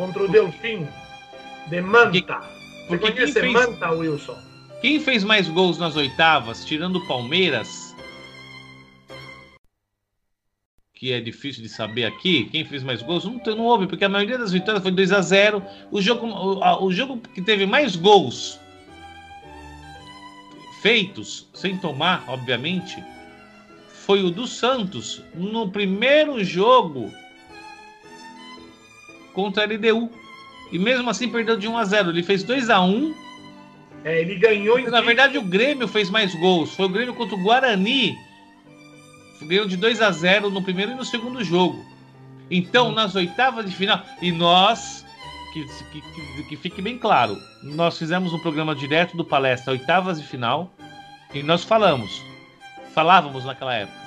Speaker 5: Contra o Delfim. De Manta. Você
Speaker 4: porque quem
Speaker 5: conhece
Speaker 4: fez-
Speaker 5: Manta, Wilson?
Speaker 4: Quem fez mais gols nas oitavas, tirando o Palmeiras, que é difícil de saber aqui, quem fez mais gols, não, não houve, porque a maioria das vitórias foi 2 a 0 O jogo, o, o jogo que teve mais gols feitos, sem tomar, obviamente, foi o do Santos, no primeiro jogo contra a LDU. E mesmo assim perdeu de 1 a 0 Ele fez 2 a 1
Speaker 5: É, ele ganhou em
Speaker 4: na verdade, o Grêmio fez mais gols. Foi o Grêmio contra o Guarani. Ganhou de 2 a 0 no primeiro e no segundo jogo. Então, nas oitavas de final. E nós, que, que, que, que fique bem claro, nós fizemos um programa direto do palestra Oitavas de Final. E nós falamos, falávamos naquela época,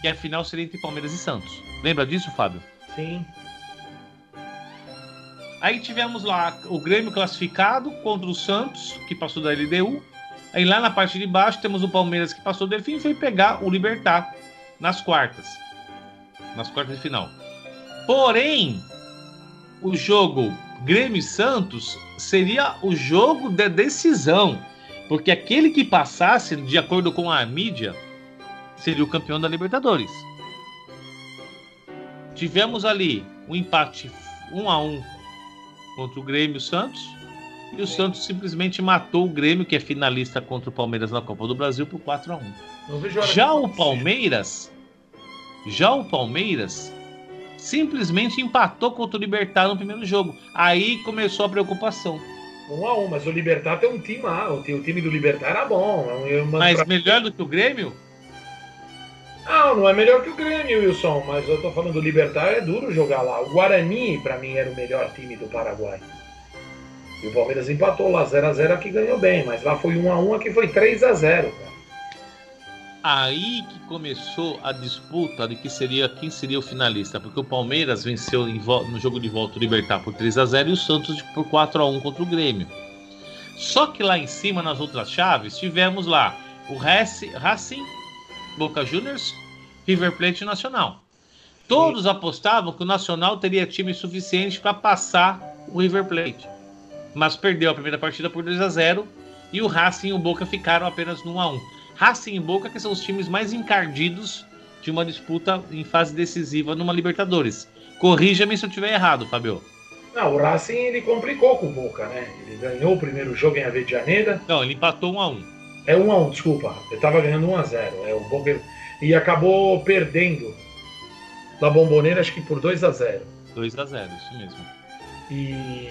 Speaker 4: que a final seria entre Palmeiras e Santos. Lembra disso, Fábio?
Speaker 5: Sim.
Speaker 4: Aí tivemos lá o Grêmio classificado contra o Santos, que passou da LDU. Aí lá na parte de baixo temos o Palmeiras que passou do Delfim e foi pegar o Libertar nas quartas. Nas quartas de final. Porém, o jogo Grêmio Santos seria o jogo de decisão. Porque aquele que passasse, de acordo com a mídia, seria o campeão da Libertadores. Tivemos ali um empate 1 a 1 contra o Grêmio e o Santos. E o Santos simplesmente matou o Grêmio, que é finalista contra o Palmeiras na Copa do Brasil, por 4 a 1
Speaker 5: Não vejo a hora
Speaker 4: Já o. Palmeiras, já o Palmeiras simplesmente empatou contra o Libertar no primeiro jogo. Aí começou a preocupação.
Speaker 5: Um a um, mas o Libertar tem um time lá. O time do Libertar era bom. é
Speaker 4: mas melhor do que o Grêmio?
Speaker 5: Não, não é melhor que o Grêmio, Wilson, mas eu tô falando do Libertar, é duro jogar lá. O Guarani, para mim, era o melhor time do Paraguai. E o Palmeiras empatou lá 0x0 aqui ganhou bem, mas lá foi 1x1, aqui foi 3x0, cara.
Speaker 4: Aí que começou a disputa de que seria quem seria o finalista, porque o Palmeiras venceu no jogo de volta o Libertar por 3 a 0 e o Santos por 4 a 1 contra o Grêmio. Só que lá em cima nas outras chaves tivemos lá o Racing Boca Juniors, River Plate e Nacional. Todos apostavam que o Nacional teria time suficiente para passar o River Plate, mas perdeu a primeira partida por 2 a 0 e o Racing e o Boca ficaram apenas no 1 a 1. Racing e Boca que são os times mais encardidos de uma disputa em fase decisiva numa Libertadores. Corrija-me se eu estiver errado, Fabio.
Speaker 5: Não, o Racing ele complicou com o Boca, né? Ele ganhou o primeiro jogo em Avedianeda.
Speaker 4: Não, ele empatou 1 a 1
Speaker 5: é 1 a 1 desculpa. Eu tava ganhando 1 a 0 é, o Boca... E acabou perdendo da Bomboneira, acho que por 2 a 0
Speaker 4: 2 a 0 isso mesmo.
Speaker 5: E...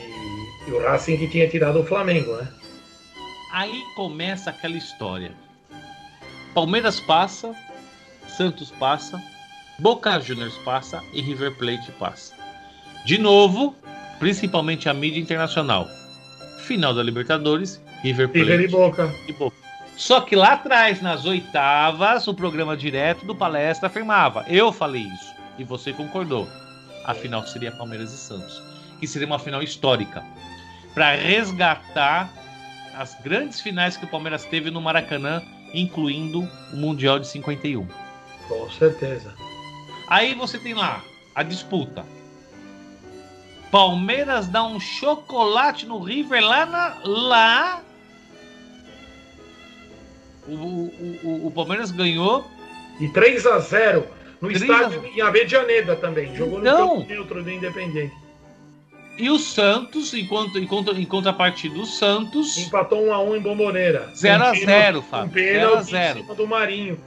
Speaker 5: e o Racing que tinha tirado o Flamengo, né?
Speaker 4: Aí começa aquela história. Palmeiras passa, Santos passa, Boca Juniors passa e River Plate passa. De novo, principalmente a mídia internacional. Final da Libertadores, River Plate
Speaker 5: River e Boca.
Speaker 4: e Boca. Só que lá atrás, nas oitavas, o programa direto do palestra afirmava: eu falei isso e você concordou. A final seria Palmeiras e Santos, que seria uma final histórica para resgatar as grandes finais que o Palmeiras teve no Maracanã, incluindo o Mundial de 51.
Speaker 5: Com certeza.
Speaker 4: Aí você tem lá a disputa. Palmeiras dá um chocolate no River lá, na, lá o, o, o, Palmeiras ganhou.
Speaker 5: E 3 a 0 no estádio a... em Avedianeda também. Jogou então, no campo neutro do Independente.
Speaker 4: E o Santos, enquanto, enquanto, em contrapartida, o Santos.
Speaker 5: Empatou 1 a 1 em Bomboneira.
Speaker 4: 0 a 0 Fábio.
Speaker 5: Um pênalti 0 a 0 em cima do Marinho.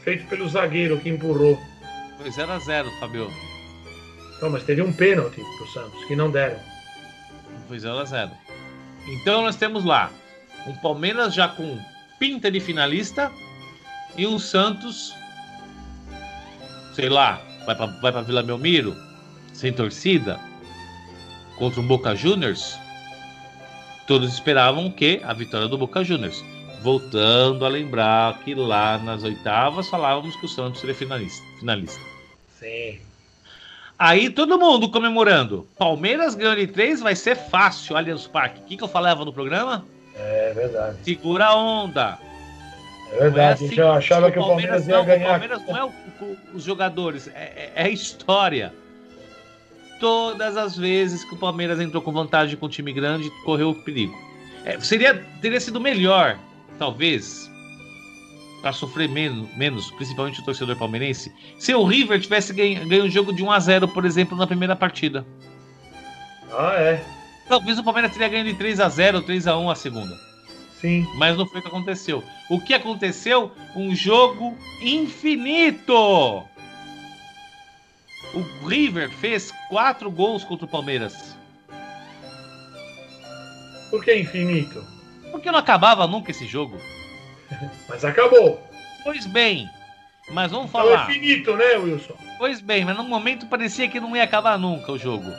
Speaker 5: Feito pelo zagueiro que empurrou.
Speaker 4: Foi 0 a 0 Fabio.
Speaker 5: Não, mas teve um pênalti pro Santos, que não deram.
Speaker 4: Foi 0 a 0 Então nós temos lá um Palmeiras já com pinta de finalista e um Santos, sei lá, vai para vai pra Vila Belmiro, sem torcida, contra um Boca Juniors. Todos esperavam que a vitória do Boca Juniors. Voltando a lembrar que lá nas oitavas falávamos que o Santos seria finalista. finalista.
Speaker 5: Sim.
Speaker 4: Aí todo mundo comemorando. Palmeiras ganhando de três vai ser fácil, Allianz Parque. O que, que eu falava no programa?
Speaker 5: É verdade.
Speaker 4: Segura a onda.
Speaker 5: É verdade, é assim, eu achava que o Palmeiras, Palmeiras ia
Speaker 4: não,
Speaker 5: ganhar.
Speaker 4: O Palmeiras não é o, o, os jogadores, é, é, é história. Todas as vezes que o Palmeiras entrou com vantagem com um time grande, correu perigo. É, seria, teria sido melhor, talvez, para sofrer menos, menos, principalmente o torcedor palmeirense, se o River tivesse ganho, ganho um jogo de 1 a 0 por exemplo, na primeira partida.
Speaker 5: Ah, é.
Speaker 4: Talvez o Palmeiras teria ganho de 3 a 0 3 a 1 a segunda.
Speaker 5: Sim.
Speaker 4: Mas não foi o que aconteceu. O que aconteceu? Um jogo infinito. O River fez quatro gols contra o Palmeiras.
Speaker 5: Por que infinito?
Speaker 4: Porque não acabava nunca esse jogo.
Speaker 5: mas acabou.
Speaker 4: Pois bem, mas vamos então falar.
Speaker 5: É infinito, né, Wilson?
Speaker 4: Pois bem, mas no momento parecia que não ia acabar nunca o jogo.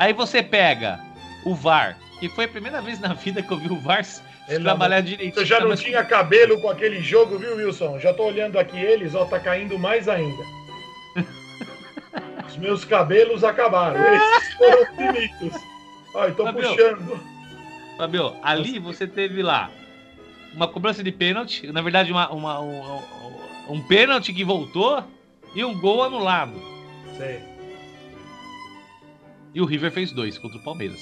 Speaker 4: Aí você pega o VAR, que foi a primeira vez na vida que eu vi o VAR ele trabalhar direito.
Speaker 5: Você já não mas... tinha cabelo com aquele jogo, viu, Wilson? Já tô olhando aqui eles, ó, tá caindo mais ainda. Os meus cabelos acabaram. Esses foram finitos. Olha, tô Fabio, puxando.
Speaker 4: Fabio, ali você teve lá uma cobrança de pênalti, na verdade, uma, uma um, um pênalti que voltou e um gol anulado.
Speaker 5: Sei.
Speaker 4: E o River fez dois contra o Palmeiras.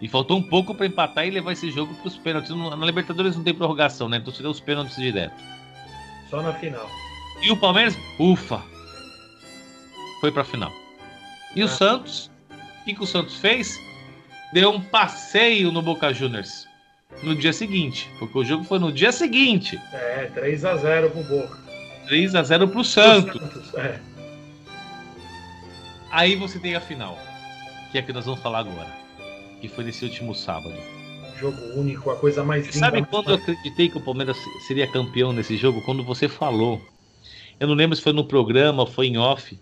Speaker 4: E faltou um pouco para empatar e levar esse jogo para os pênaltis. Na Libertadores não tem prorrogação, né? Então seria os pênaltis direto.
Speaker 5: Só na final.
Speaker 4: E o Palmeiras, ufa, foi para a final. E é. o Santos, o que, que o Santos fez? Deu um passeio no Boca Juniors no dia seguinte, porque o jogo foi no dia seguinte.
Speaker 5: É, 3 a 0 pro Boca.
Speaker 4: 3 a 0 pro Santos.
Speaker 5: Santos, é.
Speaker 4: Aí você tem a final, que é a que nós vamos falar agora, que foi nesse último sábado.
Speaker 5: Jogo único, a coisa mais linda.
Speaker 4: Sabe quando eu acreditei que o Palmeiras seria campeão nesse jogo? Quando você falou. Eu não lembro se foi no programa foi em off.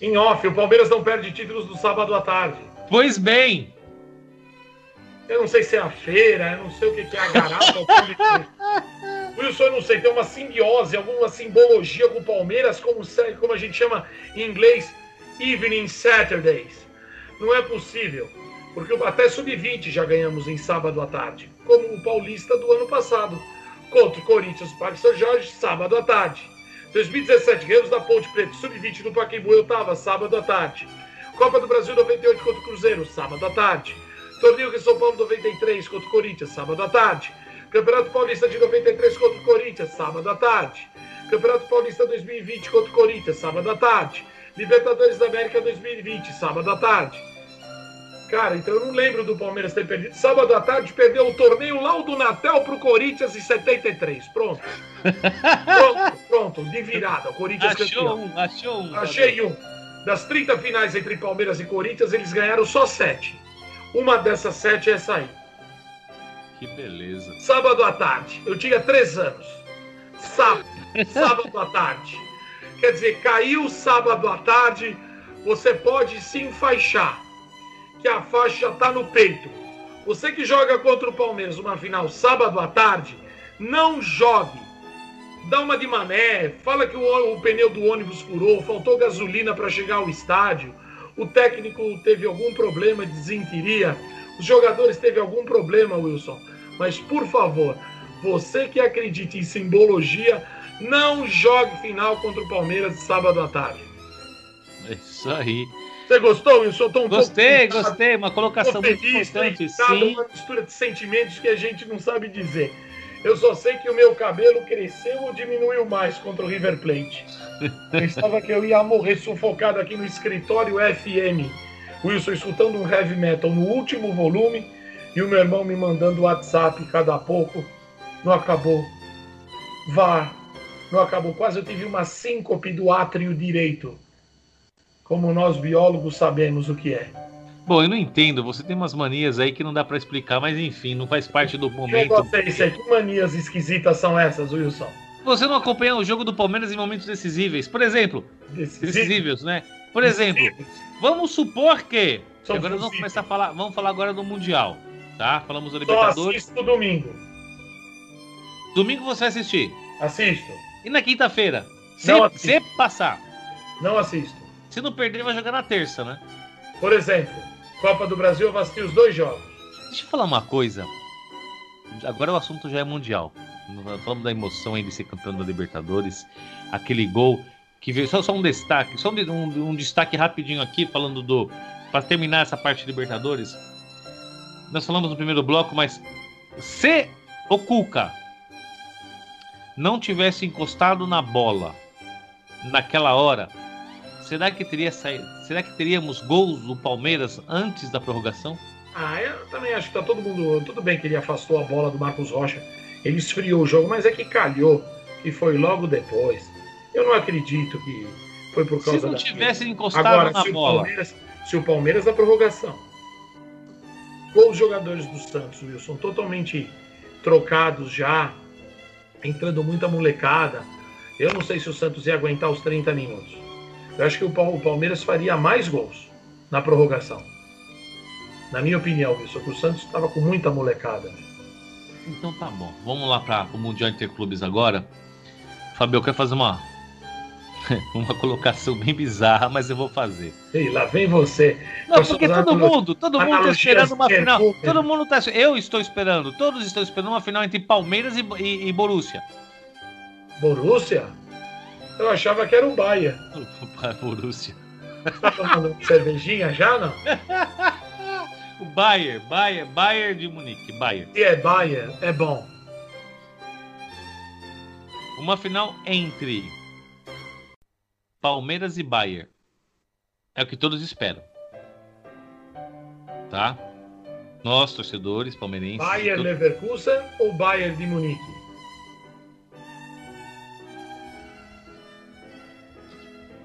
Speaker 5: Em off, o Palmeiras não perde títulos no sábado à tarde.
Speaker 4: Pois bem,
Speaker 5: Eu não sei se é a feira, eu não sei o que que é a garapa. é. Wilson, eu não sei, tem uma simbiose, alguma simbologia com o Palmeiras, como, como a gente chama em inglês, Evening Saturdays. Não é possível, porque até sub-20 já ganhamos em sábado à tarde, como o Paulista do ano passado, contra o Corinthians Parque São Jorge, sábado à tarde. 2017, ganhamos da Ponte Preta, sub-20 do Pacaembu, eu tava, sábado à tarde. Copa do Brasil 98 contra o Cruzeiro, sábado à tarde. Torneio Rio São Paulo 93 contra o Corinthians, sábado à tarde. Campeonato Paulista de 93 contra o Corinthians, sábado à tarde. Campeonato Paulista 2020 contra o Corinthians, sábado à tarde. Libertadores da América 2020, sábado à tarde. Cara, então eu não lembro do Palmeiras ter perdido. Sábado à tarde perdeu o torneio lá do Natal pro Corinthians em 73. Pronto. Pronto, pronto, de virada. O Corinthians
Speaker 4: achou
Speaker 5: campeão.
Speaker 4: um, achou um.
Speaker 5: Achei um. Das 30 finais entre Palmeiras e Corinthians, eles ganharam só 7. Uma dessas 7 é essa aí.
Speaker 4: Que beleza.
Speaker 5: Sábado à tarde. Eu tinha 3 anos. Sábado, sábado à tarde. Quer dizer, caiu sábado à tarde, você pode se enfaixar. Que a faixa tá no peito. Você que joga contra o Palmeiras uma final sábado à tarde, não jogue. Dá uma de mané, fala que o, o pneu do ônibus furou, faltou gasolina para chegar ao estádio, o técnico teve algum problema de desinteria, os jogadores teve algum problema, Wilson. Mas por favor, você que acredita em simbologia, não jogue final contra o Palmeiras sábado à tarde.
Speaker 4: É isso aí.
Speaker 5: Você gostou, Wilson? Um
Speaker 4: Gostei,
Speaker 5: pouco
Speaker 4: gostei. Uma colocação muito importante. Sim.
Speaker 5: uma mistura de sentimentos que a gente não sabe dizer. Eu só sei que o meu cabelo cresceu ou diminuiu mais contra o River Plate. Pensava que eu ia morrer sufocado aqui no escritório FM. Wilson escutando um heavy metal no último volume e o meu irmão me mandando WhatsApp cada pouco. Não acabou. Vá. Não acabou. Quase eu tive uma síncope do átrio direito. Como nós biólogos sabemos o que é.
Speaker 4: Bom, eu não entendo. Você tem umas manias aí que não dá pra explicar, mas enfim, não faz parte do momento.
Speaker 5: é esse aí? Que manias esquisitas são essas, Wilson?
Speaker 4: Você não acompanha o jogo do Palmeiras em momentos decisíveis. Por exemplo, decisíveis, né? Por exemplo, vamos supor que.
Speaker 5: São
Speaker 4: agora vamos começar a falar. Vamos falar agora do Mundial. Tá? Falamos do
Speaker 5: Só
Speaker 4: Libertadores.
Speaker 5: assisto domingo.
Speaker 4: Domingo você vai assistir.
Speaker 5: Assisto.
Speaker 4: E na quinta-feira? Se, se passar.
Speaker 5: Não assisto.
Speaker 4: Se não perder, vai jogar na terça, né?
Speaker 5: Por exemplo, Copa do Brasil, eu vou assistir os dois jogos.
Speaker 4: Deixa eu falar uma coisa. Agora o assunto já é mundial. Falamos da emoção aí de ser campeão da Libertadores. Aquele gol que veio. Só, só um destaque. Só um, um- um destaque rapidinho aqui, falando do. Para terminar essa parte de Libertadores. Nós falamos no primeiro bloco, mas se o Cuca não tivesse encostado na bola naquela hora, será que teria saído? Será que teríamos gols do Palmeiras antes da prorrogação?
Speaker 5: Ah, eu também acho que tá todo mundo. Tudo bem que ele afastou a bola do Marcos Rocha. Ele esfriou o jogo, mas é que calhou. E foi logo depois. Eu não acredito que foi por causa
Speaker 4: Se não
Speaker 5: da-
Speaker 4: tivesse encostado
Speaker 5: Agora,
Speaker 4: na
Speaker 5: se o,
Speaker 4: bola,
Speaker 5: Palmeiras, se o Palmeiras na prorrogação, com os jogadores do Santos, Wilson, totalmente trocados já, entrando muita molecada, eu não sei se o Santos ia aguentar os 30 minutos. Eu acho que o Pal- o Palmeiras faria mais gols na prorrogação. Na minha opinião, Wilson, que o Santos estava com muita molecada.
Speaker 4: então tá bom. Vamos lá para o Mundial Interclubes agora. Fabio, eu quero fazer uma uma colocação bem bizarra, mas eu vou fazer.
Speaker 5: Ei, lá vem você.
Speaker 4: Não, porque todo mundo, todo mundo tá
Speaker 5: analogias
Speaker 4: esperando uma final. Todo mundo tá, eu estou esperando, todos estão esperando uma final entre Palmeiras e, e, e Borussia.
Speaker 5: Borussia? Eu achava que era o Bahia.
Speaker 4: Borussia.
Speaker 5: Tá tomando cervejinha já, não?
Speaker 4: O Bayern, Bayern, Bayern de Munique, Bayern.
Speaker 5: Se é Bahia, é bom.
Speaker 4: Uma final entre Palmeiras e Bayern. É o que todos esperam. Tá? Nós, torcedores palmeirenses.
Speaker 5: Bayern
Speaker 4: todos...
Speaker 5: Leverkusen ou Bayern de Munique?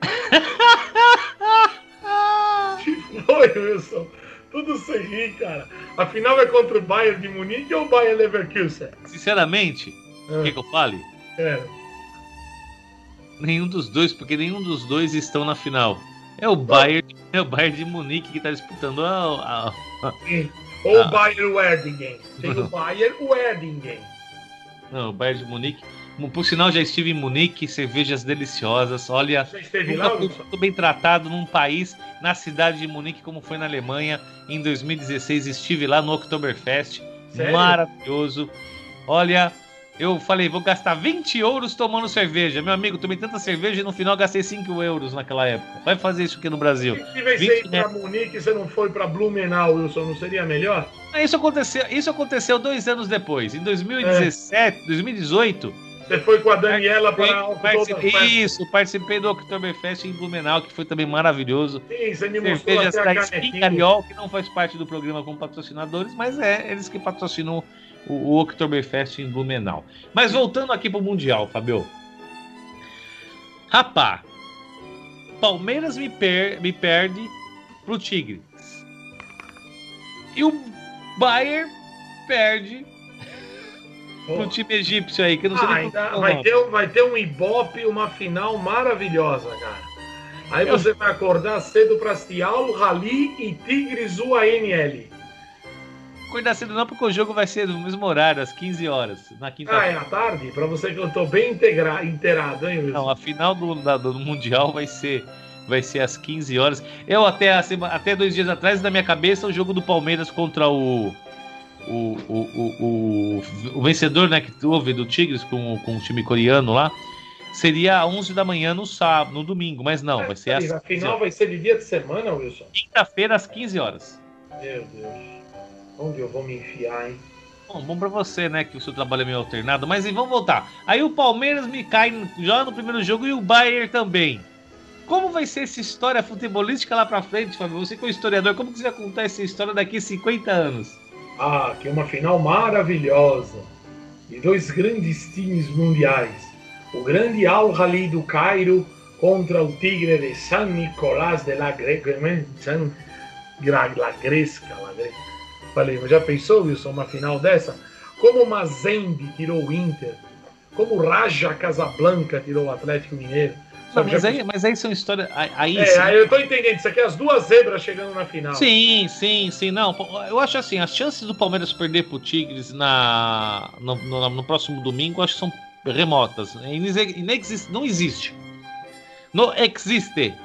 Speaker 5: que foi, Wilson? Tudo sem rir, cara. A final é contra o Bayern de Munique ou o Bayern Leverkusen?
Speaker 4: Sinceramente,
Speaker 5: é.
Speaker 4: que eu fale?
Speaker 5: É.
Speaker 4: Nenhum dos dois, porque nenhum dos dois estão na final. É o Bayern, é o Bayern de Munique que tá disputando a, a-
Speaker 5: Sim. Ou
Speaker 4: Ah.
Speaker 5: o Bayern Werdingen. Tem o Bayern Werdingen.
Speaker 4: não, o Bayern de Munique. Por sinal, já estive em Munique, cervejas deliciosas. Olha,
Speaker 5: Já esteve
Speaker 4: nunca
Speaker 5: lá,
Speaker 4: fui
Speaker 5: Wilson?
Speaker 4: muito bem tratado num país, na cidade de Munique, como foi na Alemanha. Em 2016 estive lá no Oktoberfest.
Speaker 5: Sério?
Speaker 4: Maravilhoso. Olha, eu falei, vou gastar 20 euros tomando cerveja. Meu amigo, tomei tanta cerveja e no final gastei 5 euros naquela época. Vai fazer isso aqui no Brasil.
Speaker 5: Se tivesse
Speaker 4: 20
Speaker 5: ido pra Munique e você não foi pra Blumenau, Wilson, não seria melhor?
Speaker 4: Ah, Isso aconteceu, isso aconteceu dois anos depois. Em 2017, 2018,
Speaker 5: Você foi com a Daniela para
Speaker 4: participei, isso, participei do Oktoberfest em Blumenau, que foi também maravilhoso.
Speaker 5: Sim, você me mostrou
Speaker 4: Cervejas
Speaker 5: até a canequinha.
Speaker 4: Cariol, que não faz parte do programa como patrocinadores, mas é eles que patrocinam o, o Oktoberfest em Blumenau. Mas voltando aqui pro Mundial, Fabio. Rapá, Palmeiras me, per- me perde pro Tigres. E o Bayern perde pro time egípcio aí, que eu não sei
Speaker 5: Ah,
Speaker 4: nem como é
Speaker 5: vai, ter, um- vai ter um Ibope, uma final maravilhosa, cara. Aí
Speaker 4: Eu-
Speaker 5: você vai acordar cedo para assistir Al Rally e Tigres UANL.
Speaker 4: Acordar cedo não, porque o jogo vai ser no mesmo horário, às 15 horas, na
Speaker 5: Ah,
Speaker 4: quinta-feira.
Speaker 5: é à tarde? Para você que eu tô bem integra... inteirado, hein, Wilson?
Speaker 4: Não, a final do, da- do Mundial vai ser, vai ser às 15 horas. Eu até, até dois dias atrás, na minha cabeça, o jogo do Palmeiras contra o. O, o, o, o, vencedor, né, que houve do Tigres com, o- com o time coreano lá, seria às 11 da manhã no sábado, no domingo, mas não, vai ser às
Speaker 5: a
Speaker 4: 15
Speaker 5: final vai ser de dia de semana, Wilson?
Speaker 4: quinta-feira às 15 horas.
Speaker 5: Meu Deus. Onde eu vou me enfiar, hein?
Speaker 4: Bom, bom pra você, né, que o seu trabalho é meio alternado, mas e vamos voltar. Aí o Palmeiras me cai já no primeiro jogo e o Bayern também. Como vai ser essa história futebolística lá pra frente, Fábio? Você que é um historiador, como que você vai contar essa história daqui a 50 anos?
Speaker 5: Ah, que é uma final maravilhosa. E dois grandes times mundiais. O grande Al Rally do Cairo contra o Tigre de San Nicolás de la Greca. San La Gresca, La Greca. Falei, já pensou, Wilson, uma final dessa? Como o Mazembe tirou o Inter, como o Raja Casablanca tirou o Atlético Mineiro.
Speaker 4: Não, mas, aí, mas aí são histórias. Aí,
Speaker 5: É,
Speaker 4: sim.
Speaker 5: aí eu tô entendendo. Isso aqui é as duas zebras chegando na final.
Speaker 4: Sim, sim, sim. Não, eu acho assim, as chances do Palmeiras perder pro Tigres na, no, no- no próximo domingo, eu acho que são remotas. Inexis- não existe. Não existe.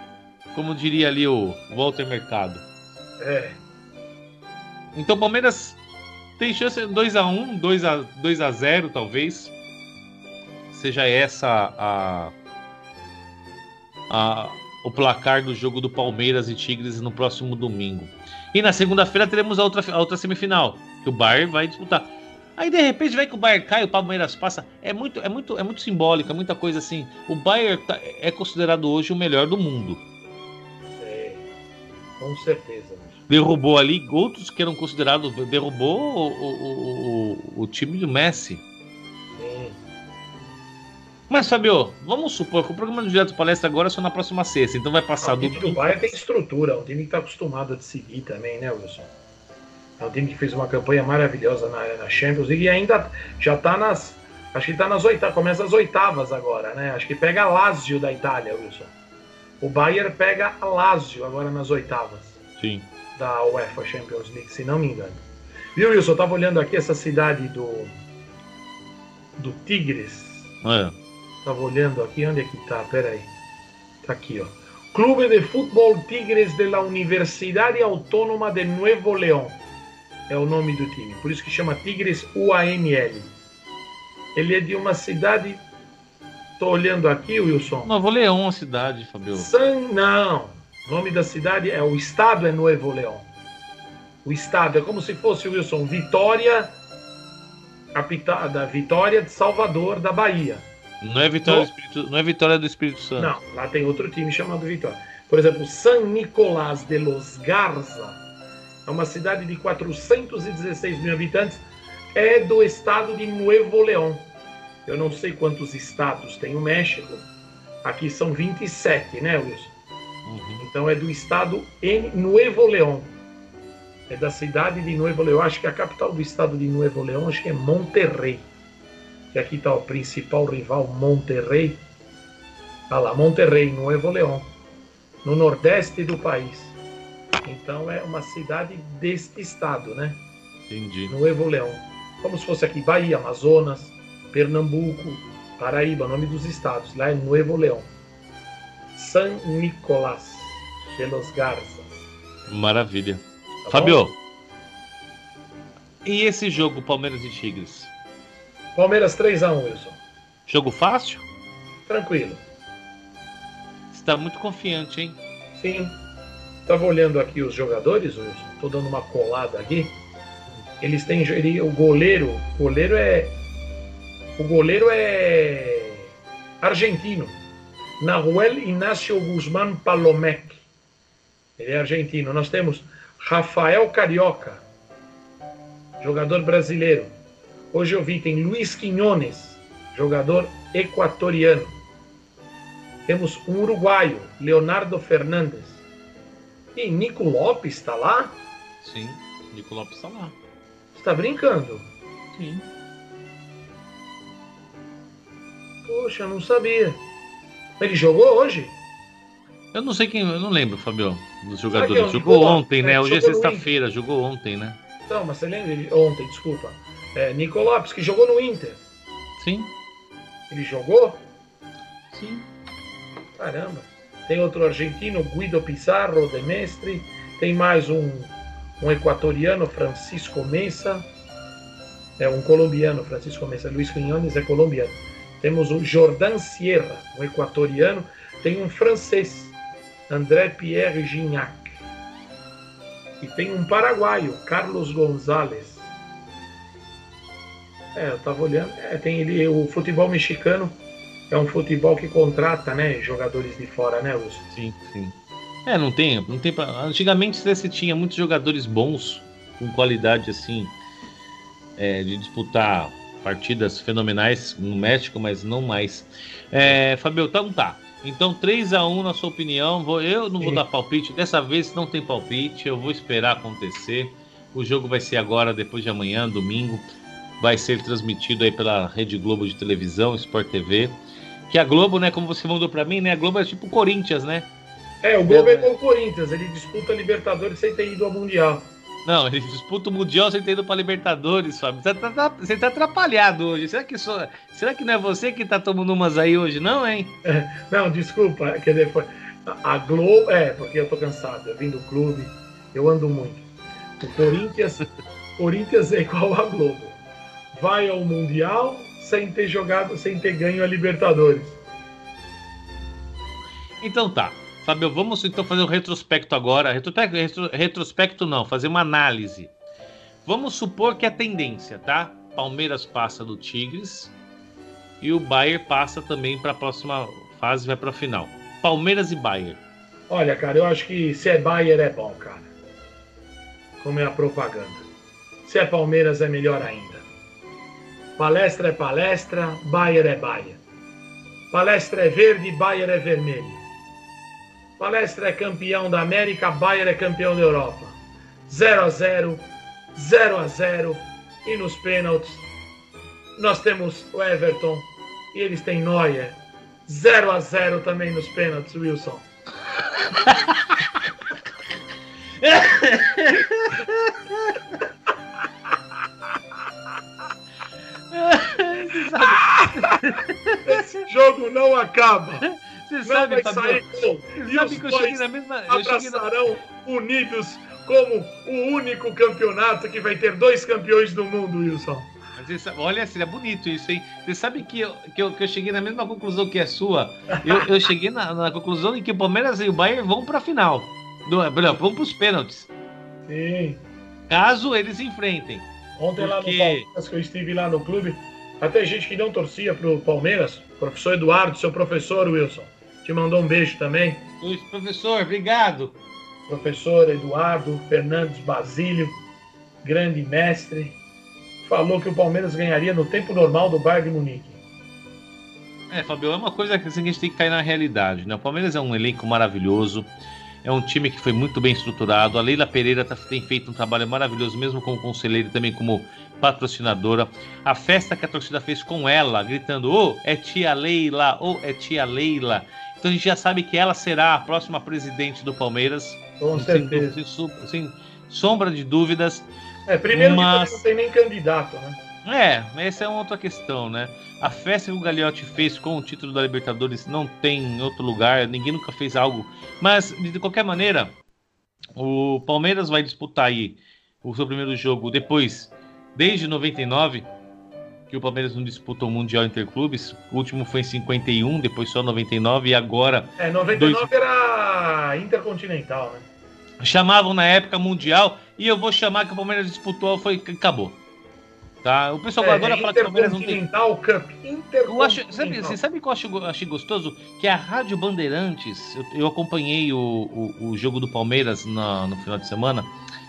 Speaker 4: Como diria ali o Walter Mercado.
Speaker 5: É.
Speaker 4: Então o Palmeiras tem chance 2x1, 2x, 2x0 talvez. Seja essa a, a, o placar do jogo do Palmeiras e Tigres no próximo domingo. E na segunda-feira teremos a outra, a outra semifinal, que o Bayern vai disputar. Aí de repente vai que o Bayern cai, o Palmeiras passa. É muito, é muito, é muito simbólico, é muita coisa assim. O Bayern tá- é considerado hoje o melhor do mundo.
Speaker 5: É. Com certeza.
Speaker 4: Derrubou ali outros que eram considerados. Derrubou o, o, o, o time do Messi.
Speaker 5: Sim.
Speaker 4: Mas, Fabio, vamos supor que o programa do Direto Palestra agora é só na próxima sexta, então vai passar
Speaker 5: o
Speaker 4: do.
Speaker 5: time do Bayern tem estrutura, é um time que está acostumado a decidir também, né, Wilson? É um time que fez uma campanha maravilhosa na, na Champions League e ainda já está nas. Acho que está nas oitavas, começa as oitavas agora, né? Acho que pega Lazio da Itália, Wilson. O Bayern pega a Lazio agora nas oitavas
Speaker 4: Sim.
Speaker 5: Da UEFA Champions League, se não me engano. Viu, Wilson? Eu tava olhando aqui essa cidade do. do Tigres.
Speaker 4: É.
Speaker 5: Tava olhando aqui, onde é que tá? Pera aí. Tá aqui, ó. Clube de Futebol Tigres de la Universidade Autônoma de Nuevo León. É o nome do time. Por isso que chama Tigres UANL. Ele é de uma cidade. Tô olhando aqui, Wilson.
Speaker 4: Novo Leão, a cidade, Fabio.
Speaker 5: San... Não. O nome da cidade é. O estado é Nuevo León. O estado é como se fosse, Wilson, Vitória. Capital da Vitória de Salvador, da Bahia.
Speaker 4: Não é Vitória,
Speaker 5: No-
Speaker 4: do Espírito, não é Vitória do Espírito Santo.
Speaker 5: Não, lá tem outro time chamado Vitória. Por exemplo, San Nicolás de los Garza é uma cidade de 416 mil habitantes, é do estado de Nuevo León. Eu não sei quantos estados tem o México. Aqui são 27, né, Wilson?
Speaker 4: Uhum.
Speaker 5: Então é do estado em Nuevo León. É da cidade de Nuevo León. Acho que a capital do estado de Nuevo León acho que é Monterrey. Que aqui está o principal rival, Monterrey. Olha lá, Monterrey, Nuevo León. No nordeste do país. Então é uma cidade deste estado, né?
Speaker 4: Entendi.
Speaker 5: Nuevo León. Como se fosse aqui Bahia, Amazonas, Pernambuco, Paraíba, nome dos estados. Lá é Nuevo León. San Nicolás de los Garzas.
Speaker 4: Maravilha.
Speaker 5: Tá
Speaker 4: Fabio, e esse jogo Palmeiras e Tigres?
Speaker 5: Palmeiras 3x1, Wilson.
Speaker 4: Jogo fácil?
Speaker 5: Tranquilo.
Speaker 4: Você tá muito confiante, hein?
Speaker 5: Sim. Estava olhando aqui os jogadores, Wilson. Estou dando uma colada aqui. Eles têm. ele- o goleiro. O goleiro é. O goleiro é. Argentino. Nahuel Inácio Guzmán Palomec. Ele é argentino. Nós temos Rafael Carioca, jogador brasileiro. Hoje eu vi, tem Luiz Quinones, jogador equatoriano. Temos um uruguaio, Leonardo Fernandes. E Nico Lopes está lá?
Speaker 4: Sim. Nico Lopes tá lá.
Speaker 5: Você está brincando?
Speaker 4: Sim.
Speaker 5: Poxa, eu não sabia. Ele jogou hoje?
Speaker 4: Eu não sei quem. Eu não lembro, Fabio, dos
Speaker 5: é
Speaker 4: jogadores.
Speaker 5: o
Speaker 4: Jogou ontem, né?
Speaker 5: né?
Speaker 4: Hoje é sexta-feira, jogou ontem, né?
Speaker 5: Não, mas você lembra? Ele, ontem, desculpa. É, Nico Lopes, que jogou no Inter.
Speaker 4: Sim,
Speaker 5: Ele jogou?
Speaker 4: sim.
Speaker 5: Caramba. Tem outro argentino, Guido Pizarro de Mestre. Tem mais um, um equatoriano, Francisco Mesa. É um colombiano, Francisco Mesa. Luiz Quinones é colombiano. Temos o Jordan Sierra, um equatoriano. Tem um francês, André Pierre Gignac. E tem um paraguaio, Carlos Gonzalez. É, eu tava olhando. É, tem ele, o futebol mexicano é um futebol que contrata, né, jogadores de fora, né, Lúcio?
Speaker 4: Sim, sim. É, não tem, não tem pra... Antigamente você tinha muitos jogadores bons, com qualidade assim, é, de disputar partidas fenomenais no México, mas não mais. É, Fabio, então tá. Então 3 a 1 na sua opinião. Vou, eu não vou
Speaker 5: Sim.
Speaker 4: dar palpite. Dessa vez não tem palpite. Eu vou esperar acontecer. O jogo vai ser agora, depois de amanhã, domingo. Vai ser transmitido aí pela Rede Globo de televisão, Sport TV. Que a Globo, né, como você mandou pra mim, né? A Globo é tipo o Corinthians, né?
Speaker 5: É, o Globo
Speaker 4: É,
Speaker 5: é com o Corinthians, ele disputa a Libertadores sem ter ido ao Mundial.
Speaker 4: Não, ele disputa o Mundial sem ter ido pra Libertadores, Fábio. Você tá, tá- você tá atrapalhado hoje. Será que, só, será que não é você que tá tomando umas aí hoje, não, hein?
Speaker 5: Não, desculpa, quer dizer, foi- a Globo, é, porque eu tô cansado, eu vim do clube, eu ando muito. O Corinthians, Corinthians é igual a Globo. Vai ao Mundial sem ter jogado, sem ter ganho a Libertadores.
Speaker 4: Então tá. Fábio, vamos então fazer um retrospecto agora. Retrospecto, retro- retrospecto não, fazer uma análise. Vamos supor que é tendência, tá? Palmeiras passa do Tigres e o Bayern passa também para a próxima fase, vai para a final. Palmeiras e Bayern.
Speaker 5: Olha, cara, eu acho que se é Bayern é bom, cara. Como é a propaganda. Se é Palmeiras é melhor ainda. Palestra é palestra, Bayern é Bayern. Palestra é verde, Bayern é vermelho. Palestra é campeão da América, Bayern é campeão da Europa. 0 a 0, 0 a 0 e nos pênaltis nós temos o Everton e eles têm Neuer. 0 a 0 também nos pênaltis, Wilson. Esse jogo não acaba.
Speaker 4: Você
Speaker 5: Não
Speaker 4: sabe,
Speaker 5: vai sair
Speaker 4: você
Speaker 5: E
Speaker 4: sabe
Speaker 5: os
Speaker 4: que eu cheguei na mesma. Cheguei na,
Speaker 5: abraçarão unidos como o único campeonato que vai ter dois campeões do mundo, Wilson.
Speaker 4: Sabe- olha, seria bonito isso, hein? Você sabe que eu, que eu, que eu cheguei na mesma conclusão que a sua. Eu, eu cheguei na, na conclusão de que o Palmeiras e o Bayern vão pra final. Do, não, vão pros pênaltis.
Speaker 5: Sim.
Speaker 4: Caso eles enfrentem.
Speaker 5: Ontem lá no
Speaker 4: Porque-
Speaker 5: Palmeiras, que eu estive lá no clube, até gente que não torcia pro Palmeiras, professor Eduardo, seu professor Wilson, te mandou um beijo também.
Speaker 4: Luiz, professor, obrigado.
Speaker 5: Professor Eduardo Fernandes Basílio, grande mestre, falou que o Palmeiras ganharia no tempo normal do Bayern de Munique.
Speaker 4: É, Fabio, é uma coisa que a gente tem que cair na realidade, né? O Palmeiras é um elenco maravilhoso. É um time que foi muito bem estruturado. A Leila Pereira tá, tem feito um trabalho maravilhoso, mesmo como conselheira e também como patrocinadora. A festa que a torcida fez com ela, gritando: Ô, oh, é tia Leila, ô, oh, é tia Leila. Então a gente já sabe que ela será a próxima presidente do Palmeiras.
Speaker 5: Com certeza.
Speaker 4: Sem, sem sombra de dúvidas.
Speaker 5: É, primeiro mas... que não tem nem candidato, né?
Speaker 4: É, essa é uma outra questão, né? A festa que o Gagliotti fez com o título da Libertadores não tem em outro lugar, ninguém nunca fez algo. Mas, de qualquer maneira, o Palmeiras vai disputar aí o seu primeiro jogo depois, desde 99, que o Palmeiras não disputou o Mundial Interclubes. O último foi em 51, depois só 99 e agora.
Speaker 5: É, 99 dois... era Intercontinental, né?
Speaker 4: Chamavam na época Mundial e eu vou chamar que o Palmeiras disputou, foi acabou. Tá? O pessoal é, agora fala que o Palmeiras não tem.
Speaker 5: Cup.
Speaker 4: Eu acho, sabe, você sabe o que eu acho, achei gostoso? Que a Rádio Bandeirantes, eu, eu acompanhei o, o, o, jogo do Palmeiras na, no final de semana,